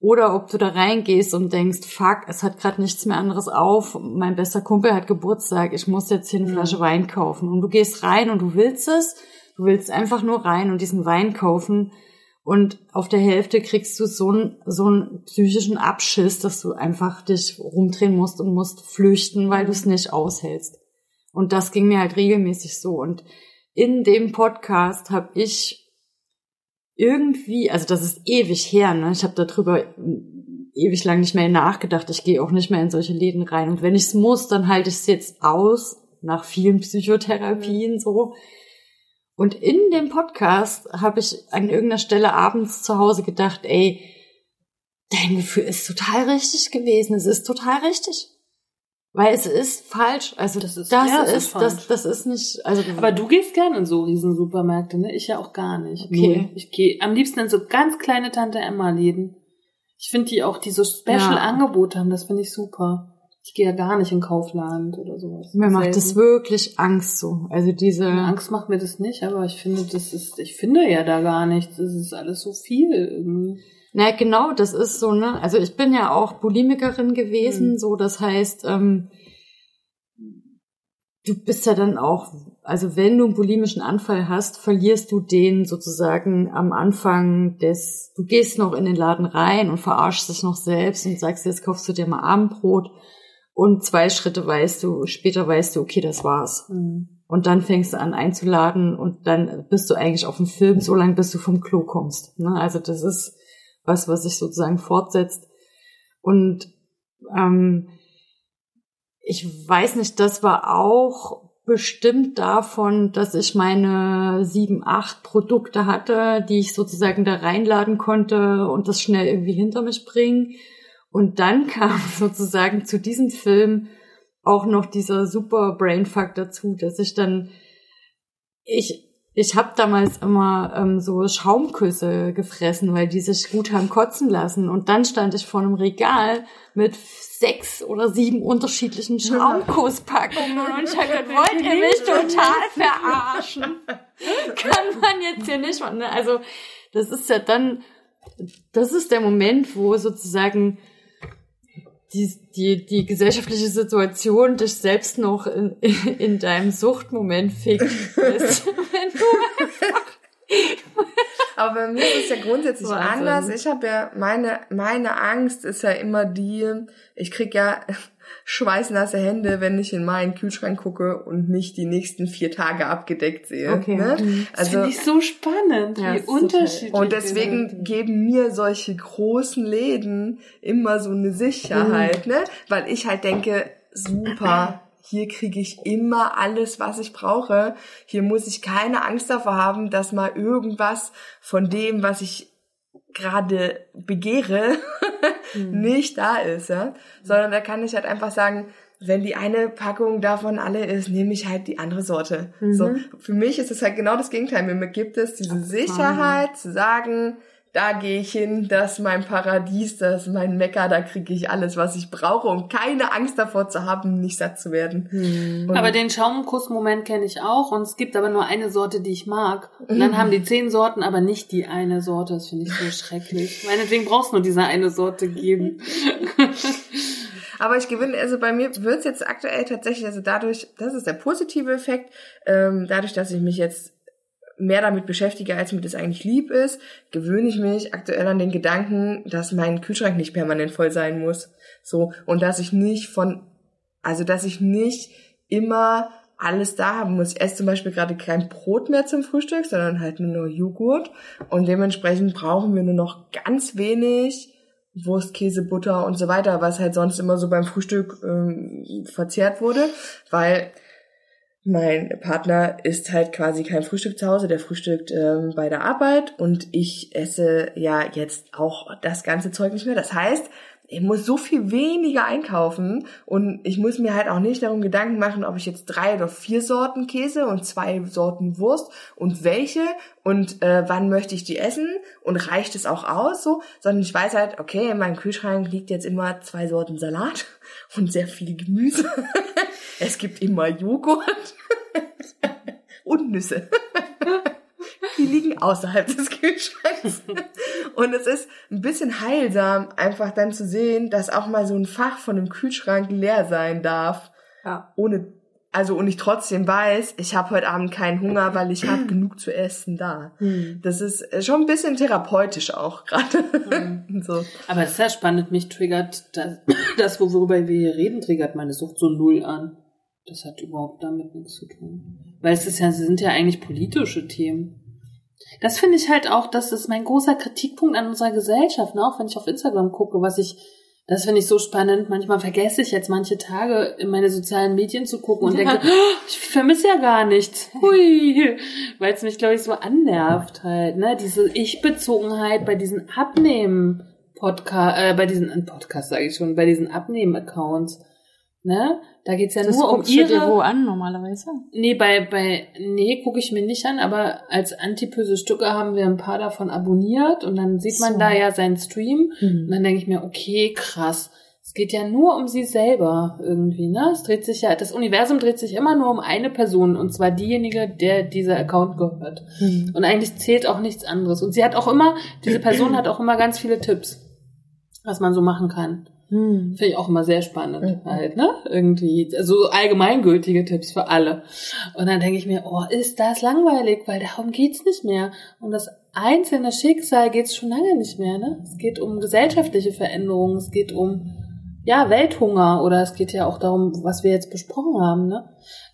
Oder ob du da reingehst und denkst, fuck, es hat gerade nichts mehr anderes auf, mein bester Kumpel hat Geburtstag, ich muss jetzt hier eine Flasche Wein kaufen. Und du gehst rein und du willst es, du willst einfach nur rein und diesen Wein kaufen. Und auf der Hälfte kriegst du so einen, so einen psychischen Abschiss, dass du einfach dich rumdrehen musst und musst flüchten, weil du es nicht aushältst. Und das ging mir halt regelmäßig so. Und in dem Podcast habe ich irgendwie, also das ist ewig her, ne? Ich habe darüber ewig lang nicht mehr nachgedacht. Ich gehe auch nicht mehr in solche Läden rein. Und wenn ich es muss, dann halte ich es jetzt aus, nach vielen Psychotherapien so. Und in dem Podcast habe ich an irgendeiner Stelle abends zu Hause gedacht, ey, dein Gefühl ist total richtig gewesen. Es ist total richtig. Weil es ist falsch. Also Das ist- ja, das, es ist ist, das, das ist nicht, also Aber du gehst gerne in so riesen Supermärkte, ne? Ich ja auch gar nicht. Okay. Ich gehe am liebsten in so ganz kleine Tante Emma Läden. Ich finde die auch, die so Special Ja. Angebote haben, das finde ich super. Ich gehe ja gar nicht in Kaufland oder sowas. mir macht das wirklich Angst so. Also diese, Angst macht mir das nicht, aber ich finde, das ist, ich finde ja da gar nichts. Das ist alles so viel irgendwie. Na genau, das ist so, ne? Also ich bin ja auch Bulimikerin gewesen, Mhm. so das heißt, ähm, du bist ja dann auch, also wenn du einen bulimischen Anfall hast, verlierst du den sozusagen am Anfang des, du gehst noch in den Laden rein und verarschst dich noch selbst und sagst, jetzt kaufst du dir mal Abendbrot und zwei Schritte weißt du, später weißt du, okay, das war's. Mhm. Und dann fängst du an einzuladen und dann bist du eigentlich auf dem Film, so lange bis du vom Klo kommst. Ne? Also das ist was, was sich sozusagen fortsetzt. Und ähm, ich weiß nicht, das war auch bestimmt davon, dass ich meine sieben, acht Produkte hatte, die ich sozusagen da reinladen konnte und das schnell irgendwie hinter mich bringen. Und dann kam sozusagen zu diesem Film auch noch dieser super Brainfuck dazu, dass ich dann ich ich habe damals immer ähm, so Schaumküsse gefressen, weil die sich gut haben kotzen lassen. Und dann stand ich vor einem Regal mit sechs oder sieben unterschiedlichen Schaumkusspackungen und ich habe gedacht, wollt ihr mich total verarschen? Kann man jetzt hier nicht machen. ne? Also das ist ja dann, das ist der Moment, wo sozusagen die, die, die gesellschaftliche Situation dich selbst noch in, in deinem Suchtmoment fickt. ist. Wenn du Aber bei mir ist es ja grundsätzlich Wahnsinn. anders. Ich habe ja meine meine Angst ist ja immer die, ich krieg ja schweißnasse Hände, wenn ich in meinen Kühlschrank gucke und nicht die nächsten vier Tage abgedeckt sehe. Okay. Ne? Mhm. Das Also finde ich so spannend, Ja, wie unterschiedlich. und deswegen sind. geben mir solche großen Läden immer so eine Sicherheit, ne? Weil ich halt denke, super, hier kriege ich immer alles, was ich brauche. Hier muss ich keine Angst davor haben, dass mal irgendwas von dem, was ich gerade begehre, nicht da ist, ja. Sondern da kann ich halt einfach sagen, wenn die eine Packung davon alle ist, nehme ich halt die andere Sorte. So, für mich ist es halt genau das Gegenteil. Mir gibt es diese Sicherheit zu sagen, da gehe ich hin, das ist mein Paradies, das ist mein Mecker, da kriege ich alles, was ich brauche, um keine Angst davor zu haben, nicht satt zu werden. Und Aber den Schaumkuss-Moment kenne ich auch und es gibt aber nur eine Sorte, die ich mag. Und dann haben die zehn Sorten, aber nicht die eine Sorte. Das finde ich so schrecklich. Meinetwegen brauchst du nur diese eine Sorte geben. Aber ich gewinne, also bei mir wird's jetzt aktuell tatsächlich, also dadurch, das ist der positive Effekt, ähm, dadurch, dass ich mich jetzt mehr damit beschäftige, als mir das eigentlich lieb ist, gewöhne ich mich aktuell an den Gedanken, dass mein Kühlschrank nicht permanent voll sein muss. So, und dass ich nicht von, also dass ich nicht immer alles da haben muss. Ich esse zum Beispiel gerade kein Brot mehr zum Frühstück, sondern halt nur noch Joghurt. Und dementsprechend brauchen wir nur noch ganz wenig Wurst, Käse, Butter und so weiter, was halt sonst immer so beim Frühstück ähm, verzehrt wurde, weil mein Partner isst halt quasi kein Frühstück zu Hause, der frühstückt ähm, bei der Arbeit und ich esse ja jetzt auch das ganze Zeug nicht mehr. Das heißt, ich muss so viel weniger einkaufen und ich muss mir halt auch nicht darum Gedanken machen, ob ich jetzt drei oder vier Sorten Käse und zwei Sorten Wurst und welche und äh, wann möchte ich die essen und reicht es auch aus so, sondern ich weiß halt, okay, in meinem Kühlschrank liegt jetzt immer zwei Sorten Salat und sehr viel Gemüse. es gibt immer Joghurt und Nüsse die liegen außerhalb des Kühlschranks. Und es ist ein bisschen heilsam, einfach dann zu sehen, dass auch mal so ein Fach von einem Kühlschrank leer sein darf. Ja. Ohne, also und ich trotzdem weiß, ich habe heute Abend keinen Hunger, weil ich habe genug zu essen da. Das ist schon ein bisschen therapeutisch auch gerade. so. Aber das ist ja spannend, mich triggert das, das, worüber wir hier reden, triggert meine Sucht so null an. Das hat überhaupt damit nichts zu tun. Weil es ist ja, sie sind ja eigentlich politische Themen. Das finde ich halt auch, das ist mein großer Kritikpunkt an unserer Gesellschaft, ne? auch wenn ich auf Instagram gucke, was ich, das finde ich so spannend. Manchmal vergesse ich jetzt manche Tage in meine sozialen Medien zu gucken und denke, oh, ich vermisse ja gar nichts. Hui, weil es mich, glaube ich, so annervt halt, ne? Diese Ich-Bezogenheit bei diesen Abnehmen Podcast, äh, bei diesen äh, Podcast sage ich schon, bei diesen Abnehmen-Accounts. Ne? Da geht's ja Das nur um guckst du dir ihre wo an normalerweise? Nee, bei, bei, nee, gucke ich mir nicht an, aber als Antipöse Stücke haben wir ein paar davon abonniert und dann sieht man So. da ja seinen Stream Mhm. und dann denke ich mir, okay, krass. Es geht ja nur um sie selber irgendwie, ne? Es dreht sich ja, das Universum dreht sich immer nur um eine Person und zwar diejenige, der dieser Account gehört. Mhm. Und eigentlich zählt auch nichts anderes. Und sie hat auch immer, diese Person hat auch immer ganz viele Tipps, was man so machen kann. Mhm. Finde ich auch immer sehr spannend halt, ne? Irgendwie, also allgemeingültige Tipps für alle. Und dann denke ich mir, oh, ist das langweilig, weil darum geht's nicht mehr. Um das einzelne Schicksal geht's schon lange nicht mehr, ne? Es geht um gesellschaftliche Veränderungen, es geht um, ja, Welthunger oder es geht ja auch darum, was wir jetzt besprochen haben, ne?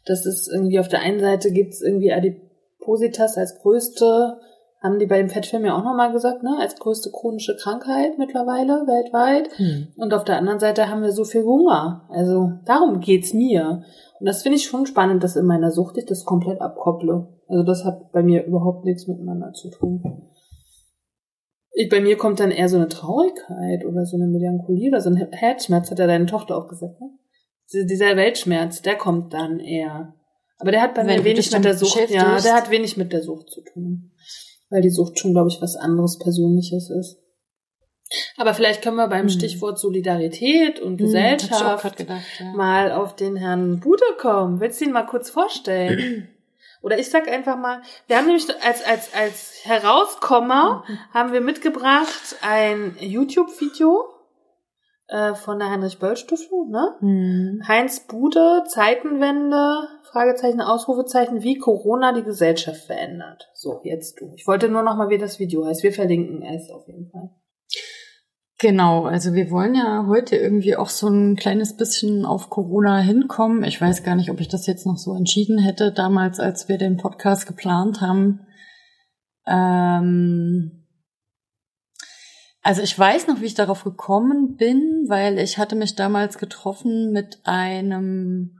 Das ist irgendwie auf der einen Seite gibt's irgendwie Adipositas als größte haben die bei dem Fettfilm ja auch nochmal gesagt, ne, als größte chronische Krankheit mittlerweile weltweit. Mhm. Und auf der anderen Seite haben wir so viel Hunger. Also darum geht's mir. Und das finde ich schon spannend, dass in meiner Sucht ich das komplett abkopple. Also das hat bei mir überhaupt nichts miteinander zu tun. Ich, bei mir kommt dann eher so eine Traurigkeit oder so eine Melancholie oder so ein Herzschmerz, hat ja deine Tochter auch gesagt, ne? Diese- Dieser Weltschmerz, der kommt dann eher. Aber der hat bei Wenn mir wenig mit der Sucht, ja, der hat wenig mit der Sucht zu tun. Weil die Sucht schon, glaube ich, was anderes Persönliches ist. Aber vielleicht können wir beim Hm. Stichwort Solidarität und Hm, auch Gesellschaft gedacht, ja. mal auf den Herrn Bude kommen. Willst du ihn mal kurz vorstellen? Oder ich sag einfach mal, wir haben nämlich als, als, als Herauskommer haben wir mitgebracht ein YouTube-Video äh, von der Heinrich-Böll-Stiftung, ne? Mhm. Heinz Bude, Zeitenwende, Fragezeichen, Ausrufezeichen, wie Corona die Gesellschaft verändert. So, jetzt du. Ich wollte nur noch mal, wie das Video heißt. Wir verlinken es auf jeden Fall. Genau, also wir wollen ja heute irgendwie auch so ein kleines bisschen auf Corona hinkommen. Ich weiß gar nicht, ob ich das jetzt noch so entschieden hätte, damals, als wir den Podcast geplant haben. Ähm also ich weiß noch, wie ich darauf gekommen bin, weil ich hatte mich damals getroffen mit einem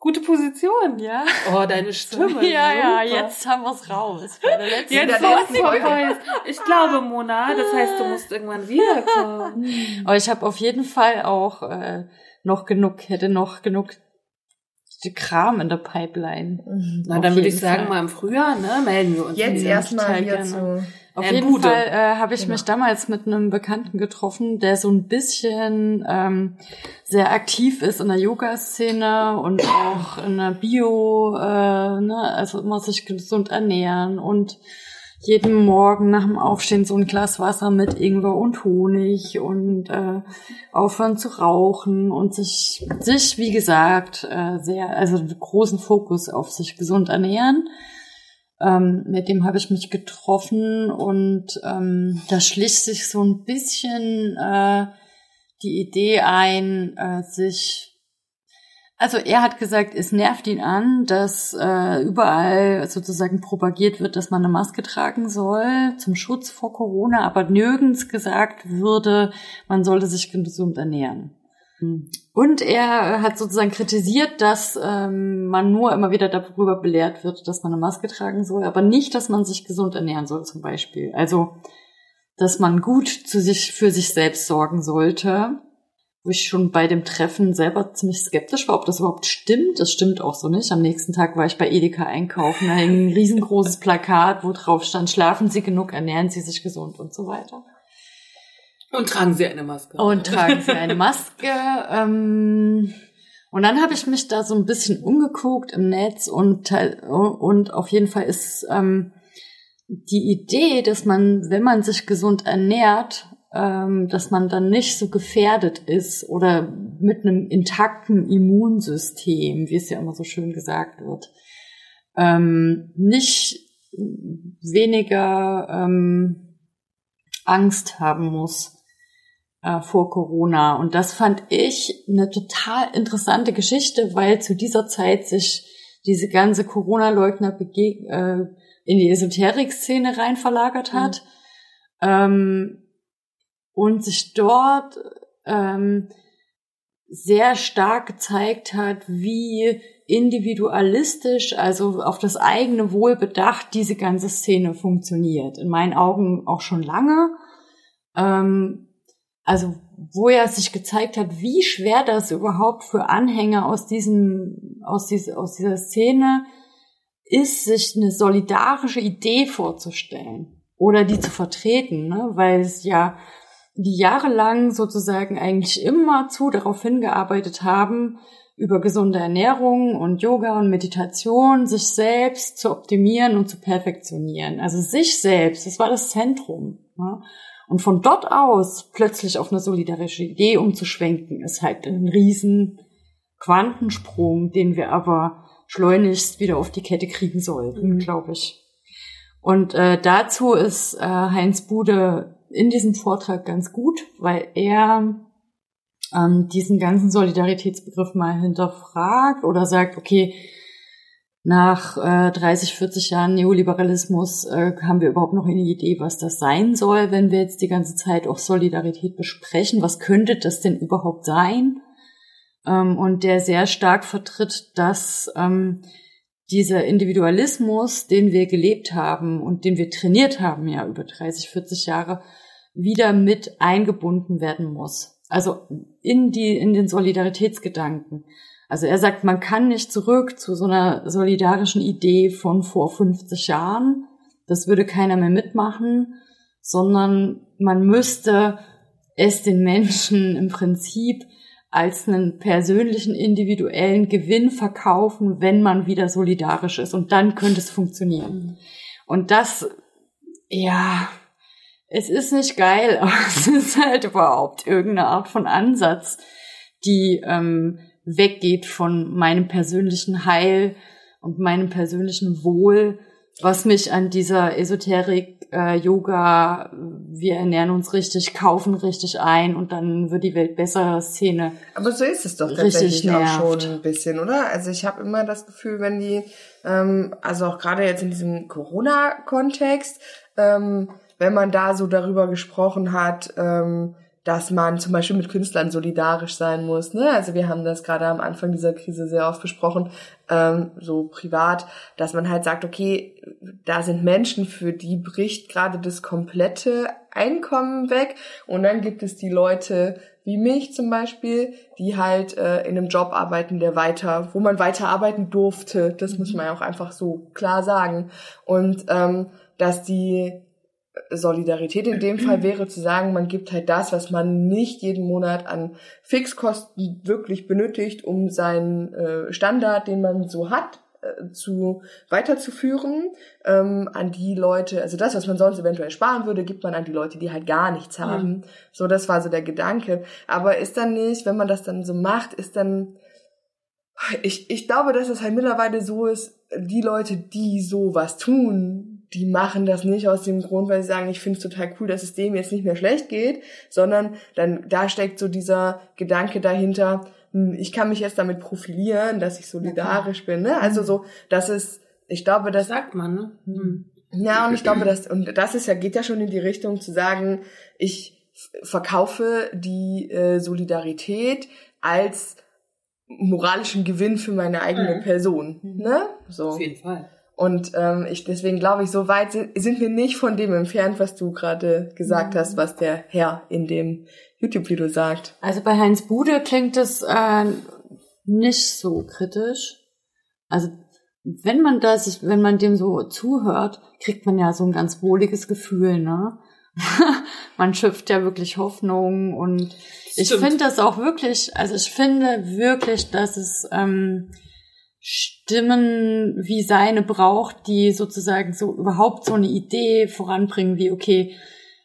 Gute Position. ja. Oh, deine Stimme. ja, ja, super. jetzt haben wir es raus. Bei der letzten Jetzt der so letzten ist Folge. vorbei. Ich glaube, Mona, das heißt, du musst irgendwann wiederkommen. Aber ich habe auf jeden Fall auch äh, noch genug, hätte noch genug Kram in der Pipeline. Na, Auf dann würde ich sagen, Fall. mal im Frühjahr, ne, melden wir uns. Jetzt erstmal total hier gerne. zu. Auf Herrn jeden Bude. Fall äh, habe ich Genau. mich damals mit einem Bekannten getroffen, der so ein bisschen ähm, sehr aktiv ist in der Yoga-Szene und auch in der Bio, äh, ne, also immer sich gesund ernähren und jeden Morgen nach dem Aufstehen so ein Glas Wasser mit Ingwer und Honig und äh, aufhören zu rauchen und sich, sich wie gesagt, äh, sehr, also großen Fokus auf sich gesund ernähren. Ähm, mit dem habe ich mich getroffen und ähm, da schlich sich so ein bisschen äh, die Idee ein, äh, sich Also er hat gesagt, es nervt ihn an, dass äh, überall sozusagen propagiert wird, dass man eine Maske tragen soll zum Schutz vor Corona, aber nirgends gesagt würde, man sollte sich gesund ernähren. Und er hat sozusagen kritisiert, dass ähm, man nur immer wieder darüber belehrt wird, dass man eine Maske tragen soll, aber nicht, dass man sich gesund ernähren soll zum Beispiel. Also, dass man gut zu sich, für sich selbst sorgen sollte wo ich schon bei dem Treffen selber ziemlich skeptisch war, ob das überhaupt stimmt. Das stimmt auch so nicht. Am nächsten Tag war ich bei Edeka einkaufen, da hing ein riesengroßes Plakat, wo drauf stand, schlafen Sie genug, ernähren Sie sich gesund und so weiter. Und tragen Sie eine Maske. Und tragen Sie eine Maske. ähm, und dann habe ich mich da so ein bisschen umgeguckt im Netz und, und auf jeden Fall ist ähm, die Idee, dass man, wenn man sich gesund ernährt, ähm, dass man dann nicht so gefährdet ist oder mit einem intakten Immunsystem, wie es ja immer so schön gesagt wird, ähm, nicht weniger ähm, Angst haben muss äh, vor Corona. Und das fand ich eine total interessante Geschichte, weil zu dieser Zeit sich diese ganze Corona-Leugner äh, in die Esoterik-Szene rein verlagert hat. Mhm. Ähm, und sich dort ähm, sehr stark gezeigt hat, wie individualistisch, also auf das eigene Wohl bedacht, diese ganze Szene funktioniert. In meinen Augen auch schon lange. Ähm, also wo er sich gezeigt hat, wie schwer das überhaupt für Anhänger aus diesem, aus, diese, aus dieser Szene ist, sich eine solidarische Idee vorzustellen oder die zu vertreten, ne? weil es ja die jahrelang sozusagen eigentlich immer zu darauf hingearbeitet haben, über gesunde Ernährung und Yoga und Meditation sich selbst zu optimieren und zu perfektionieren. Also sich selbst, das war das Zentrum. Ne? Und von dort aus plötzlich auf eine solidarische Idee umzuschwenken, ist halt ein riesen Quantensprung, den wir aber schleunigst wieder auf die Kette kriegen sollten, mhm. glaube ich. Und äh, dazu ist äh, Heinz Bude in diesem Vortrag ganz gut, weil er ähm, diesen ganzen Solidaritätsbegriff mal hinterfragt oder sagt, okay, nach äh, 30, 40 Jahren Neoliberalismus äh, haben wir überhaupt noch eine Idee, was das sein soll, wenn wir jetzt die ganze Zeit auch Solidarität besprechen. Was könnte das denn überhaupt sein? Ähm, und der sehr stark vertritt, dass ähm, dieser Individualismus, den wir gelebt haben und den wir trainiert haben, ja, über 30, 40 Jahre, wieder mit eingebunden werden muss. Also in die, in den Solidaritätsgedanken. Also er sagt, man kann nicht zurück zu so einer solidarischen Idee von vor 50 Jahren. Das würde keiner mehr mitmachen, sondern man müsste es den Menschen im Prinzip als einen persönlichen, individuellen Gewinn verkaufen, wenn man wieder solidarisch ist. Und dann könnte es funktionieren. Und das, ja, es ist nicht geil, aber es ist halt überhaupt irgendeine Art von Ansatz, die ähm, weggeht von meinem persönlichen Heil und meinem persönlichen Wohl, was mich an dieser Esoterik, äh, Yoga, wir ernähren uns richtig, kaufen richtig ein und dann wird die Welt besser Szene. Aber so ist es doch tatsächlich auch schon ein bisschen, oder? Also ich habe immer das Gefühl, wenn die, ähm, also auch gerade jetzt in diesem Corona-Kontext, ähm, wenn man da so darüber gesprochen hat, ähm, dass man zum Beispiel mit Künstlern solidarisch sein muss. Ne? Also wir haben das gerade am Anfang dieser Krise sehr oft besprochen, ähm, so privat, dass man halt sagt, okay, da sind Menschen, für die bricht gerade das komplette Einkommen weg und dann gibt es die Leute wie mich zum Beispiel, die halt äh, in einem Job arbeiten, der weiter, wo man weiter arbeiten durfte. Das muss man ja auch einfach so klar sagen. Und ähm, dass die Solidarität in dem Fall wäre zu sagen, man gibt halt das, was man nicht jeden Monat an Fixkosten wirklich benötigt, um seinen äh, Standard, den man so hat, äh, zu weiterzuführen ähm, an die Leute, also das, was man sonst eventuell sparen würde, gibt man an die Leute, die halt gar nichts haben. Mhm. So, das war so der Gedanke. Aber ist dann nicht, wenn man das dann so macht, ist dann ich, ich glaube, dass es halt mittlerweile so ist, die Leute, die sowas tun, die machen das nicht aus dem Grund, weil sie sagen, ich finde es total cool, dass es dem jetzt nicht mehr schlecht geht, sondern dann da steckt so dieser Gedanke dahinter, hm, ich kann mich jetzt damit profilieren, dass ich solidarisch bin. Ne? Also so, das ist, ich glaube, das sagt man, ne? Hm. Ja, und ich glaube, das, und das ist ja, geht ja schon in die Richtung zu sagen, ich verkaufe die äh, Solidarität als moralischen Gewinn für meine eigene Mhm. Person. Ne? So. Auf jeden Fall. Und ähm, ich deswegen glaube ich, so weit sind, sind wir nicht von dem entfernt, was du gerade gesagt hast, was der Herr in dem YouTube-Video sagt. Also bei Heinz Bude klingt es äh, nicht so kritisch. Also wenn man da sich, wenn man dem so zuhört, kriegt man ja so ein ganz wohliges Gefühl, ne? man schöpft ja wirklich Hoffnung und ich Stimmt. finde das auch wirklich, also ich finde wirklich, dass es ähm, Stimmen wie seine braucht, die sozusagen so überhaupt so eine Idee voranbringen, wie okay,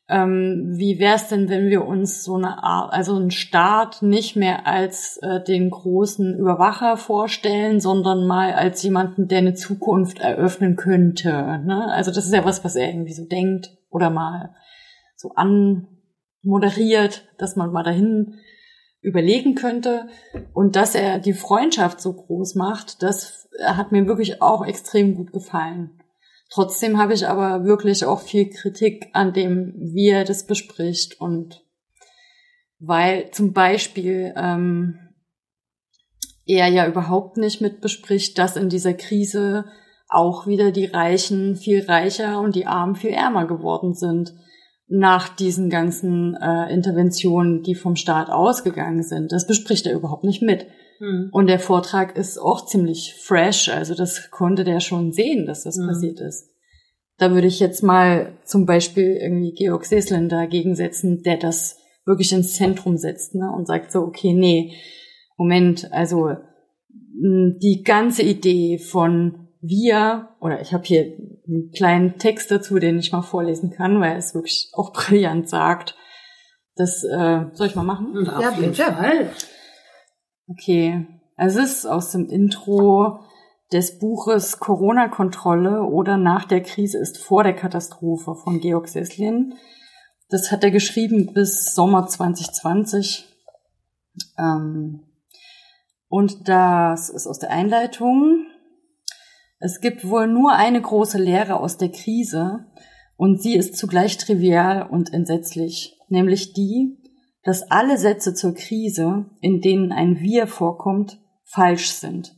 ähm, wie wär's denn, wenn wir uns so eine Art, also einen Staat nicht mehr als äh, den großen Überwacher vorstellen, sondern mal als jemanden, der eine Zukunft eröffnen könnte. Ne? Also das ist ja was, was er irgendwie so denkt oder mal so anmoderiert, dass man mal dahin überlegen könnte und dass er die Freundschaft so groß macht, das hat mir wirklich auch extrem gut gefallen. Trotzdem habe ich aber wirklich auch viel Kritik an dem, wie er das bespricht und weil zum Beispiel ähm, er ja überhaupt nicht mit bespricht, dass in dieser Krise auch wieder die Reichen viel reicher und die Armen viel ärmer geworden sind nach diesen ganzen äh, Interventionen, die vom Staat ausgegangen sind. Das bespricht er überhaupt nicht mit. Hm. Und der Vortrag ist auch ziemlich fresh, also das konnte der schon sehen, dass das Mhm. passiert ist. Da würde ich jetzt mal zum Beispiel irgendwie Georg Seslin dagegen setzen, der das wirklich ins Zentrum setzt ne, und sagt so, okay, nee, Moment, also die ganze Idee von wir, oder ich habe hier einen kleinen Text dazu, den ich mal vorlesen kann, weil er es wirklich auch brillant sagt. Das äh, soll ich mal machen? Und auf Ja, jeden bitte. Fall. Okay, also es ist aus dem Intro des Buches Corona-Kontrolle oder nach der Krise ist vor der Katastrophe von Georg Seslin. Das hat er geschrieben bis Sommer 2020. Ähm, und das ist aus der Einleitung. Es gibt wohl nur eine große Lehre aus der Krise und sie ist zugleich trivial und entsetzlich, nämlich die, dass alle Sätze zur Krise, in denen ein Wir vorkommt, falsch sind.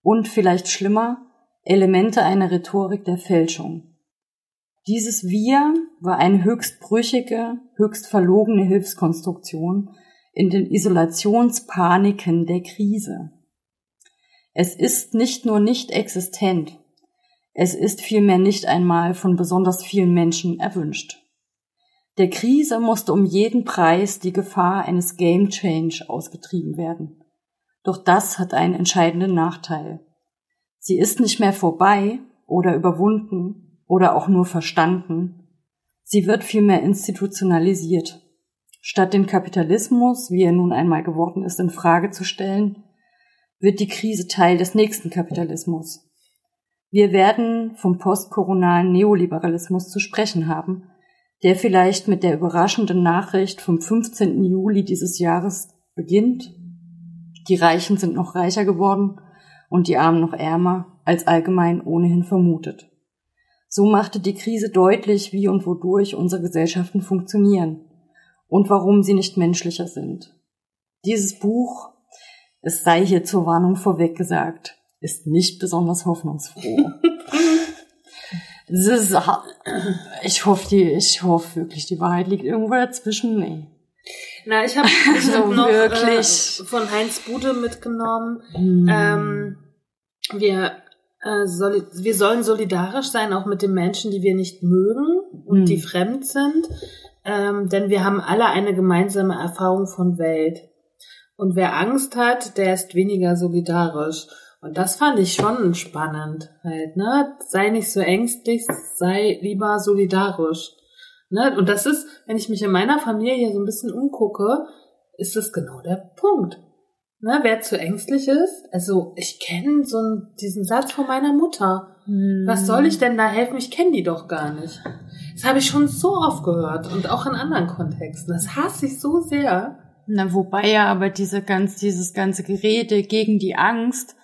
Und vielleicht schlimmer, Elemente einer Rhetorik der Fälschung. Dieses Wir war eine höchst brüchige, höchst verlogene Hilfskonstruktion in den Isolationspaniken der Krise. Es ist nicht nur nicht existent, es ist vielmehr nicht einmal von besonders vielen Menschen erwünscht. Der Krise musste um jeden Preis die Gefahr eines Game Change ausgetrieben werden. Doch das hat einen entscheidenden Nachteil. Sie ist nicht mehr vorbei oder überwunden oder auch nur verstanden. Sie wird vielmehr institutionalisiert. Statt den Kapitalismus, wie er nun einmal geworden ist, in Frage zu stellen, wird die Krise Teil des nächsten Kapitalismus. Wir werden vom postkoronalen Neoliberalismus zu sprechen haben, der vielleicht mit der überraschenden Nachricht vom 15. Juli dieses Jahres beginnt. Die Reichen sind noch reicher geworden und die Armen noch ärmer, als allgemein ohnehin vermutet. So machte die Krise deutlich, wie und wodurch unsere Gesellschaften funktionieren und warum sie nicht menschlicher sind. Dieses Buch, es sei hier zur Warnung vorweg gesagt, ist nicht besonders hoffnungsfroh. Ist, ich hoffe, die, ich hoffe wirklich, die Wahrheit liegt irgendwo dazwischen. Nee. Na, ich habe ich So hab noch wirklich. Äh, von Heinz Bude mitgenommen. Hm. Ähm, wir, äh, soli wir sollen solidarisch sein, auch mit den Menschen, die wir nicht mögen und Hm. die fremd sind. Ähm, denn wir haben alle eine gemeinsame Erfahrung von Welt. Und wer Angst hat, der ist weniger solidarisch. Und das fand ich schon spannend halt, ne? Sei nicht so ängstlich, sei lieber solidarisch. Ne? Und das ist, wenn ich mich in meiner Familie so ein bisschen umgucke, ist das genau der Punkt. Ne? Wer zu ängstlich ist, also ich kenne so einen, diesen Satz von meiner Mutter. Was soll ich denn da helfen? Ich kenne die doch gar nicht. Das habe ich schon so oft gehört und auch in anderen Kontexten. Das hasse ich so sehr. Na, wobei ja aber diese ganz, dieses ganze Gerede gegen die Angst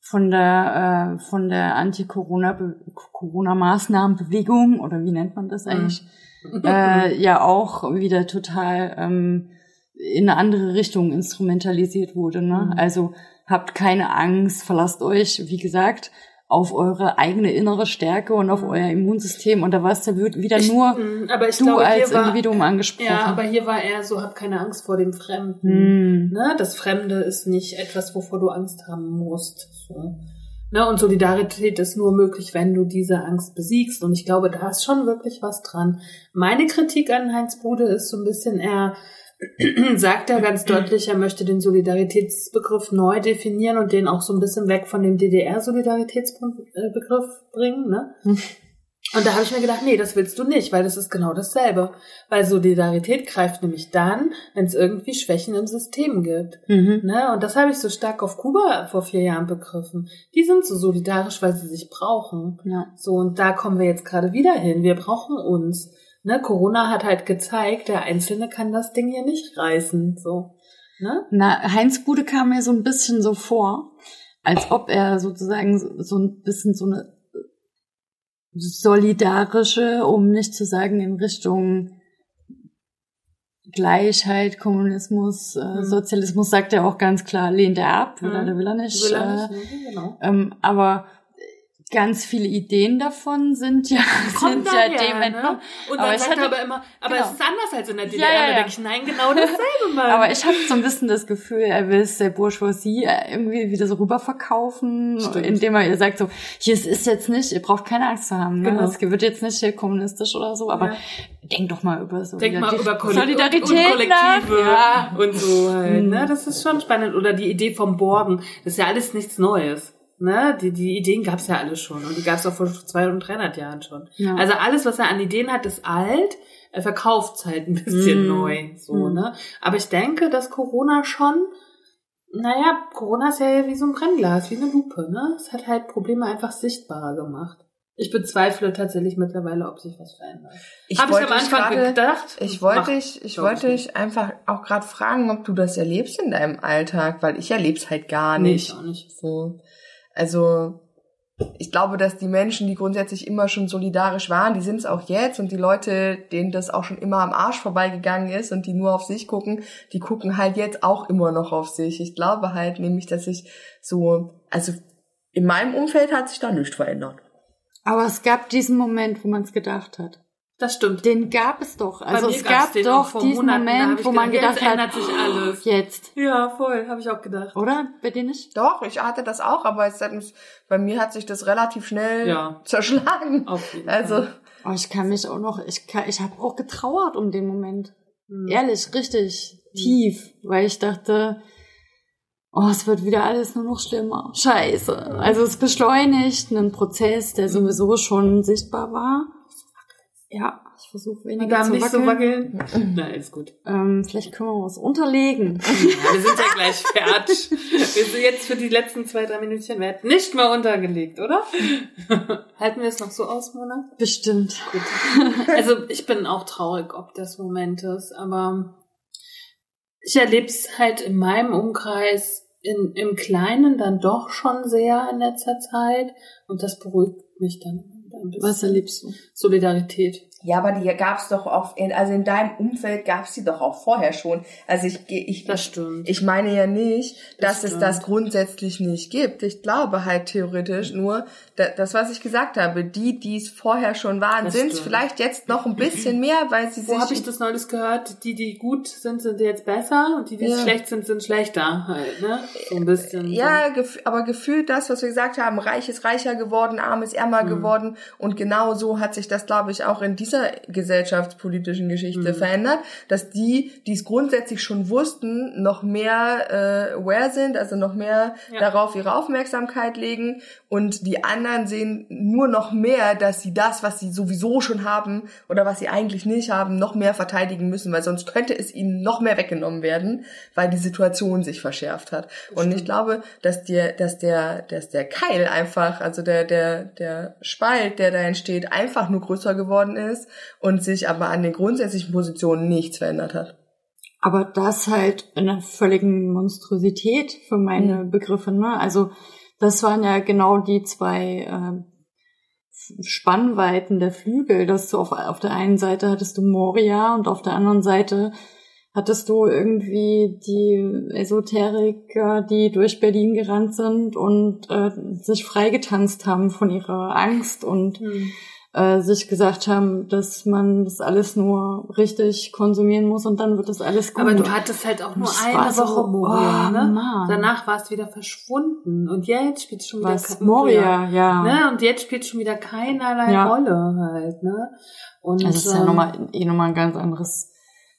von der, äh, von der Anti-Corona-Maßnahmenbewegung, oder wie nennt man das eigentlich, äh, ja auch wieder total ähm, in eine andere Richtung instrumentalisiert wurde. Ne? Also habt keine Angst, verlasst euch, wie gesagt, auf eure eigene innere Stärke und auf euer Immunsystem. Und da warst du wieder nur Mm, Aber ich du glaube, als war, Individuum angesprochen. Ja, aber hier war eher so, hab keine Angst vor dem Fremden. Hm. Ne? Das Fremde ist nicht etwas, wovor du Angst haben musst. So. Ne? Und Solidarität ist nur möglich, wenn du diese Angst besiegst. Und ich glaube, da ist schon wirklich was dran. Meine Kritik an Heinz Bude ist so ein bisschen eher, sagt er ganz deutlich, er möchte den Solidaritätsbegriff neu definieren und den auch so ein bisschen weg von dem DDR-Solidaritätsbegriff bringen. Ne? Und da habe ich mir gedacht, nee, das willst du nicht, weil das ist genau dasselbe. Weil Solidarität greift nämlich dann, wenn es irgendwie Schwächen im System gibt. Mhm. Ne? Und das habe ich so stark auf Kuba vor vier Jahren begriffen. Die sind so solidarisch, weil sie sich brauchen. Ja. So, und da kommen wir jetzt gerade wieder hin. Wir brauchen uns. Ne? Corona hat halt gezeigt, der Einzelne kann das Ding hier nicht reißen. So. Ne? Na, Heinz Bude kam mir so ein bisschen so vor, als ob er sozusagen so, ein bisschen so eine solidarische, um nicht zu sagen in Richtung Gleichheit, Kommunismus, äh, Mhm. Sozialismus, sagt er auch ganz klar, lehnt er ab, will er, Mhm. will er nicht. Will er äh, nicht, ne? Genau. ähm, aber ganz viele Ideen davon sind ja, sind ja dem entnommen. ne? Und Aber dann ich sagt hatte- aber immer, aber genau. es ist anders als in der DDR. Ja, ja, Da ja. denke ich, nein, genau dasselbe, Mann. Aber ich habe so ein bisschen das Gefühl, er will es der Bourgeoisie äh, irgendwie wieder so rüberverkaufen, Stimmt. indem er ihr sagt so, hier es ist jetzt nicht, ihr braucht keine Angst zu haben, ne? Genau. es wird jetzt nicht hier kommunistisch oder so, aber Ja. denk doch mal über so Denk mal über Koll Solidarität und, und Kollektive. Ja. und so halt. Ne? Das ist schon spannend. Oder die Idee vom Borgen. Das ist ja alles nichts Neues. Ne? Die, die Ideen gab's ja alle schon. Und die gab's auch vor 200 und 300 Jahren schon. Ja. Also alles, was er an Ideen hat, ist alt. Er verkauft's halt ein bisschen Hm. neu. So, Hm. ne? Aber ich denke, dass Corona schon naja, Corona ist ja wie so ein Brennglas, wie eine Lupe, ne? Es hat halt Probleme einfach sichtbarer gemacht. Ich bezweifle tatsächlich mittlerweile, ob sich was verändert. Ich Hab ich wollte am Anfang dich gerade- gedacht. Ich wollte dich, ich wollte dich einfach auch gerade fragen, ob du das erlebst in deinem Alltag, weil ich erlebe es halt gar Nee, nicht. ich auch nicht. So, also ich glaube, dass die Menschen, die grundsätzlich immer schon solidarisch waren, die sind es auch jetzt und die Leute, denen das auch schon immer am Arsch vorbeigegangen ist und die nur auf sich gucken, die gucken halt jetzt auch immer noch auf sich. Ich glaube halt nämlich, dass ich so, also in meinem Umfeld hat sich da nichts verändert. Aber es gab diesen Moment, wo man es gedacht hat. Das stimmt. Den gab es doch. Also es gab doch vor diesen Monaten, Moment, wo man gedacht, hat, ändert sich alles. jetzt, Ja, voll, habe ich auch gedacht. oder? Bei dir nicht? Doch, ich hatte das auch, aber es hat, mich- bei mir hat sich das relativ schnell Ja. zerschlagen. Auf jeden Also, Fall. Oh, ich kann mich auch noch, ich kann, ich habe auch getrauert um den Moment. Hm. Ehrlich, richtig tief, weil ich dachte, oh, es wird wieder alles nur noch schlimmer. Scheiße. Also es beschleunigt einen Prozess, der sowieso schon sichtbar war. Ja, ich versuche weniger zu nicht so wackeln. wackeln. Na, ist gut. ähm, vielleicht können wir was unterlegen. Ja, wir sind ja gleich fertig. Wir sind jetzt für die letzten zwei, drei Minütchen wert nicht mal untergelegt, oder? Halten wir es noch so aus, Mona? Bestimmt. Also ich bin auch traurig, ob des Momentes, aber ich erlebe es halt in meinem Umkreis in, im Kleinen dann doch schon sehr in letzter Zeit und das beruhigt mich dann. Was erlebst du? Solidarität. Ja, aber die gab's doch auch, in, also in deinem Umfeld gab's die doch auch vorher schon. Also ich, ich, Das stimmt. ich meine ja nicht, Das dass es stimmt. das grundsätzlich nicht gibt. Ich glaube halt theoretisch nur, da, das, was ich gesagt habe, die, die es vorher schon waren, Das sind es vielleicht jetzt noch ein bisschen mehr, weil sie Wo sich... habe ich das neulich gehört? Die, die gut sind, sind jetzt besser und die, die Ja. schlecht sind, sind schlechter halt, ne? So ein bisschen. Ja, gef aber gefühlt das, was wir gesagt haben, reich ist reicher geworden, arm ist ärmer Mhm. geworden. Und genau so hat sich das, glaube ich, auch in dieser gesellschaftspolitischen Geschichte Mhm. verändert, dass die, die es grundsätzlich schon wussten, noch mehr äh, aware sind, also noch mehr Ja. darauf ihre Aufmerksamkeit legen. Und die anderen sehen nur noch mehr, dass sie das, was sie sowieso schon haben oder was sie eigentlich nicht haben, noch mehr verteidigen müssen, weil sonst könnte es ihnen noch mehr weggenommen werden, weil die Situation sich verschärft hat. Und ich glaube, dass der, dass der, dass der Keil einfach, also der, der, der Spalt, der da entsteht, einfach nur größer geworden ist und sich aber an den grundsätzlichen Positionen nichts verändert hat. aber das halt in einer völligen Monstrosität für meine Mhm. Begriffe. Ne? Also das waren ja genau die zwei äh, Spannweiten der Flügel, dass du auf, auf der einen Seite hattest du Moria und auf der anderen Seite hattest du irgendwie die Esoteriker, die durch Berlin gerannt sind und äh, sich freigetanzt haben von ihrer Angst und äh, sich gesagt haben, dass man das alles nur richtig konsumieren muss und dann wird das alles gut. Aber du hattest halt auch nur Das eine Woche Moria, oh, ne? Mann. Danach war es wieder verschwunden. Und jetzt spielt schon wieder was Moria, ja. Ne? Und jetzt spielt schon wieder keinerlei Ja. Rolle halt, ne? Und, Das ist ja ähm, nochmal, eh nochmal ein ganz anderes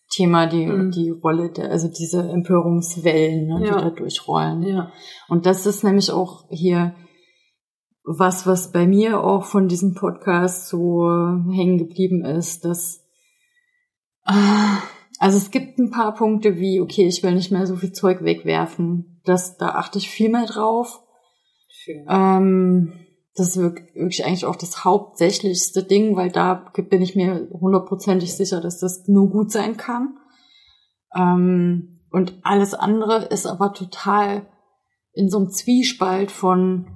Thema, die, Mhm. die Rolle der, also diese Empörungswellen, ne, Ja. die da durchrollen. Ja. Und das ist nämlich auch hier was, was bei mir auch von diesem Podcast so hängen geblieben ist, dass, ah, also es gibt ein paar Punkte wie, okay, ich will nicht mehr so viel Zeug wegwerfen. Das, da achte ich viel mehr drauf. Schön. Ähm, das ist wirk- wirklich eigentlich auch das hauptsächlichste Ding, weil da bin ich mir hundertprozentig sicher, dass das nur gut sein kann. Ähm, und alles andere ist aber total in so einem Zwiespalt von,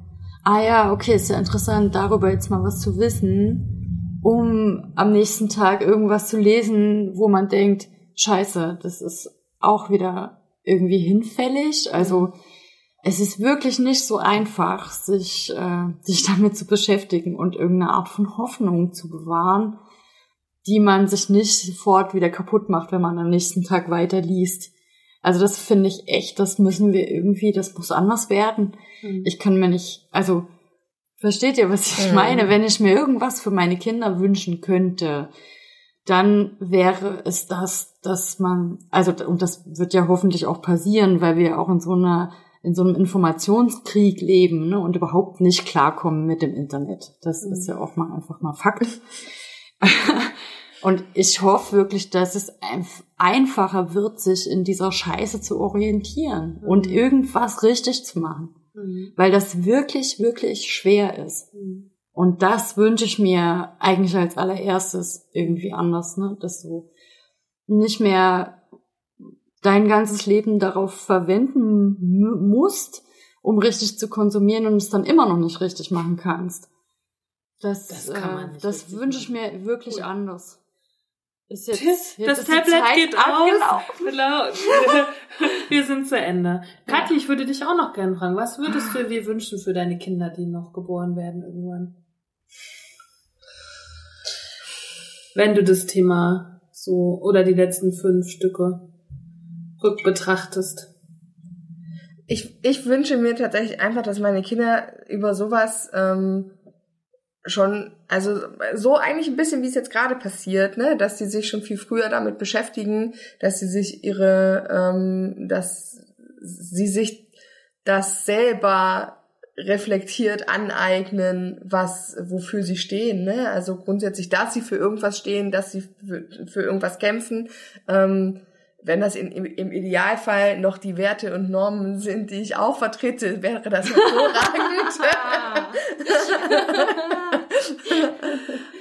ah ja, okay, ist ja interessant, darüber jetzt mal was zu wissen, um am nächsten Tag irgendwas zu lesen, wo man denkt, scheiße, das ist auch wieder irgendwie hinfällig. Also es ist wirklich nicht so einfach, sich, äh, sich damit zu beschäftigen und irgendeine Art von Hoffnung zu bewahren, die man sich nicht sofort wieder kaputt macht, wenn man am nächsten Tag weiterliest. Also das finde ich echt, das müssen wir irgendwie, das muss anders werden. Mhm. Ich kann mir nicht, also versteht ihr, was ich Mhm. meine? Wenn ich mir irgendwas für meine Kinder wünschen könnte, dann wäre es das, dass man, also und das wird ja hoffentlich auch passieren, weil wir auch in so einer in so einem Informationskrieg leben ne, und überhaupt nicht klarkommen mit dem Internet. Das Mhm. ist ja auch mal einfach mal Fakt. und ich hoffe wirklich, dass es einf- einfacher wird, sich in dieser Scheiße zu orientieren und Mhm. irgendwas richtig zu machen Mhm. weil das wirklich, wirklich schwer ist. Mhm. Und das wünsche ich mir eigentlich als allererstes irgendwie anders, ne? Dass du nicht mehr dein ganzes Leben darauf verwenden mu- musst, um richtig zu konsumieren und es dann immer noch nicht richtig machen kannst. Das, Das kann man äh, das wünsche ich mir wirklich Cool. anders. Ist jetzt, Das jetzt ist die Tablet Zeit geht abgelaufen. aus. Genau. Wir sind zu Ende. Kathi, ich würde dich auch noch gerne fragen, was würdest du dir wünschen für deine Kinder, die noch geboren werden irgendwann? Wenn du das Thema so oder die letzten fünf Stücke rückbetrachtest. Ich, ich wünsche mir tatsächlich einfach, dass meine Kinder über sowas ähm, schon, also so eigentlich ein bisschen, wie es jetzt gerade passiert, ne, dass sie sich schon viel früher damit beschäftigen, dass sie sich ihre, ähm, dass sie sich das selber reflektiert aneignen, was wofür sie stehen, ne? Also grundsätzlich, dass sie für irgendwas stehen, dass sie für, für irgendwas kämpfen. Ähm, wenn das in, im, im Idealfall noch die Werte und Normen sind, die ich auch vertrete, wäre das hervorragend.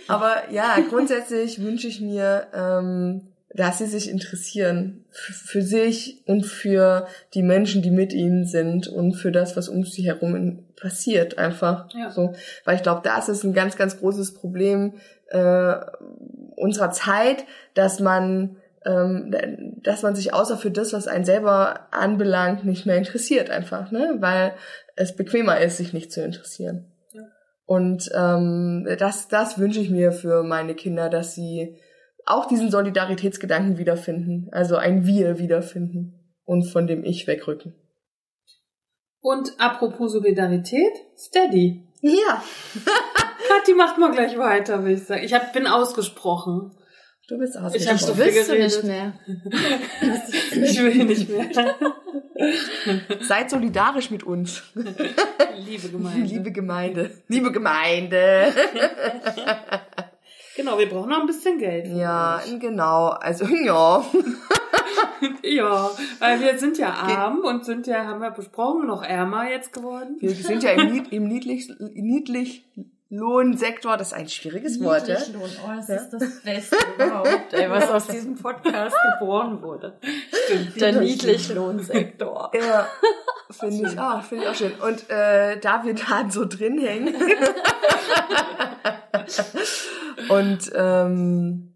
Aber ja, grundsätzlich wünsche ich mir, ähm, dass sie sich interessieren für sich und für die Menschen, die mit ihnen sind und für das, was um sie herum passiert, einfach Ja. so. Weil ich glaube, das ist ein ganz, ganz großes Problem äh, unserer Zeit, dass man dass man sich außer für das, was einen selber anbelangt, nicht mehr interessiert einfach, ne? Weil es bequemer ist, sich nicht zu interessieren. Ja. Und ähm, das, das wünsche ich mir für meine Kinder, dass sie auch diesen Solidaritätsgedanken wiederfinden, also ein Wir wiederfinden und von dem Ich wegrücken. Und apropos Solidarität, Steady. Ja, Kathi macht mal gleich weiter, will ich sagen. Ich hab, bin ausgesprochen. Du bist aus. Ich hab so Willst du nicht mehr? Ich will nicht mehr. Seid solidarisch mit uns, Liebe Gemeinde. liebe Gemeinde. Liebe Gemeinde. Genau, wir brauchen noch ein bisschen Geld. Ja, genau. Also ja. Ja, weil wir sind ja arm und sind ja, haben wir besprochen, noch ärmer jetzt geworden. Wir sind ja im, Nied, im niedlich, niedlich Lohnsektor, das ist ein schwieriges Wort, ja? Niedriglohn, oh, das ist das Beste überhaupt, ey, was aus diesem Podcast geboren wurde. Stimmt. Der Niedriglohnsektor. Ja, finde ich auch, finde ich auch schön. Und äh, da wir da so drin hängen und ähm,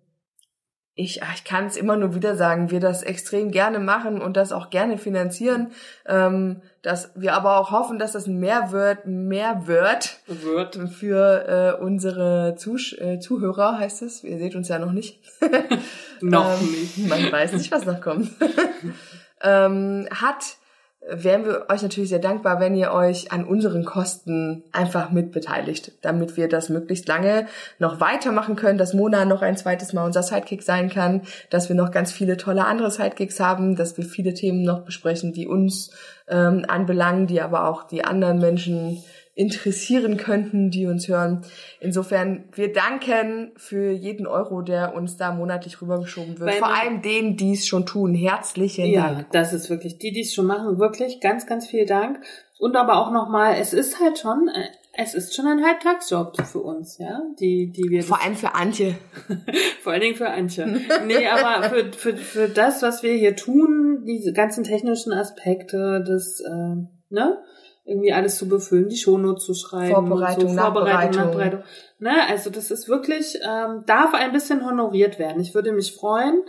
ich, ich kann es immer nur wieder sagen, wir das extrem gerne machen und das auch gerne finanzieren, ähm, dass wir aber auch hoffen, dass das mehr wird, mehr wird, Wird. für äh, unsere Zusch äh, Zuhörer, heißt es. Ihr seht uns ja noch nicht. Noch Ähm, nicht. Man weiß nicht, was noch kommt. ähm, hat, wären wir euch natürlich sehr dankbar, wenn ihr euch an unseren Kosten einfach mitbeteiligt, damit wir das möglichst lange noch weitermachen können, dass Mona noch ein zweites Mal unser Sidekick sein kann, dass wir noch ganz viele tolle andere Sidekicks haben, dass wir viele Themen noch besprechen, die uns ähm, anbelangen, die aber auch die anderen Menschen interessieren könnten, die uns hören. Insofern, wir danken für jeden Euro, der uns da monatlich rübergeschoben wird. Weil Vor allem denen, die es schon tun. Herzlichen Ja, Dank. das ist wirklich, die, die es schon machen, wirklich ganz, ganz viel Dank. Und aber auch nochmal, es ist halt schon, äh, es ist schon ein Halbtagsjob für uns, ja, die, die wir, Vor allem für Antje. vor allen Dingen für Antje. Nee, aber für, für, für das, was wir hier tun, diese ganzen technischen Aspekte, das, äh, ne, irgendwie alles zu befüllen, die Shownotes zu schreiben, Vorbereitung, so, Vorbereitung, Nachbereitung. Nachbereitung. Ne, also das ist wirklich, ähm, darf ein bisschen honoriert werden. Ich würde mich freuen.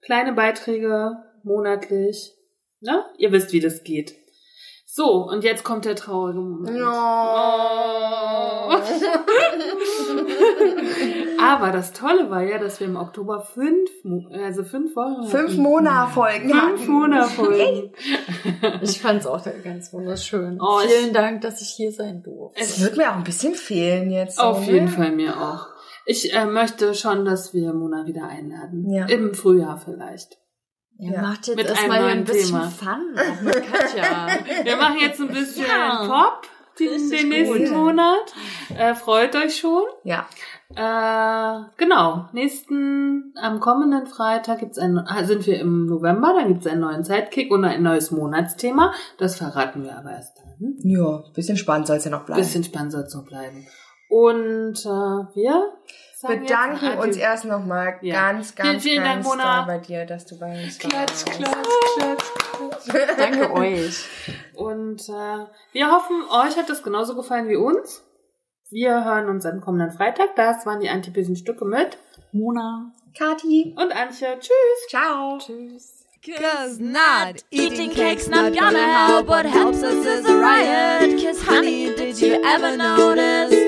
Kleine Beiträge monatlich. Ne? Ihr wisst, wie das geht. So, und jetzt kommt der traurige Moment. Aber das Tolle war ja, dass wir im Oktober fünf, also fünf Wochen. Fünf hatten. Monatfolgen. Fünf Monatfolgen. Ich fand's auch ganz wunderschön. Oh, Vielen Dank, dass ich hier sein durfte. Es wird mir auch ein bisschen fehlen jetzt. Auf so, jeden ne? Fall mir auch. Ich äh, möchte schon, dass wir Mona wieder einladen. Ja. Im Frühjahr vielleicht. Ihr Ja. macht jetzt Mit erstmal ein bisschen Thema. Fun, auch mit Katja. Wir machen jetzt ein bisschen Ja. Pop den, den nächsten gut. Monat. Äh, freut euch schon. Ja. Äh, genau. Nächsten, am kommenden Freitag gibt's ein, ah, sind wir im November, dann gibt's einen neuen Sidekick und ein neues Monatsthema. Das verraten wir aber erst dann. Ja, bisschen spannend soll es ja noch bleiben. Bisschen spannend soll es noch bleiben. Und äh, wir bedanken uns erst nochmal Ja. ganz, ganz, Vielen, vielen ganz Dank, Mona. bei dir, dass du bei uns Klatsch, warst. klatsch, klatsch. Danke euch. Und äh, wir hoffen, euch hat das genauso gefallen wie uns. Wir hören uns am kommenden Freitag. Das waren die antibösen Stücke mit Mona. Kati. und Antje. Tschüss. Ciao. Tschüss. Cause not eating cake's not gonna help. What helps us is a riot. Cause honey, did you ever notice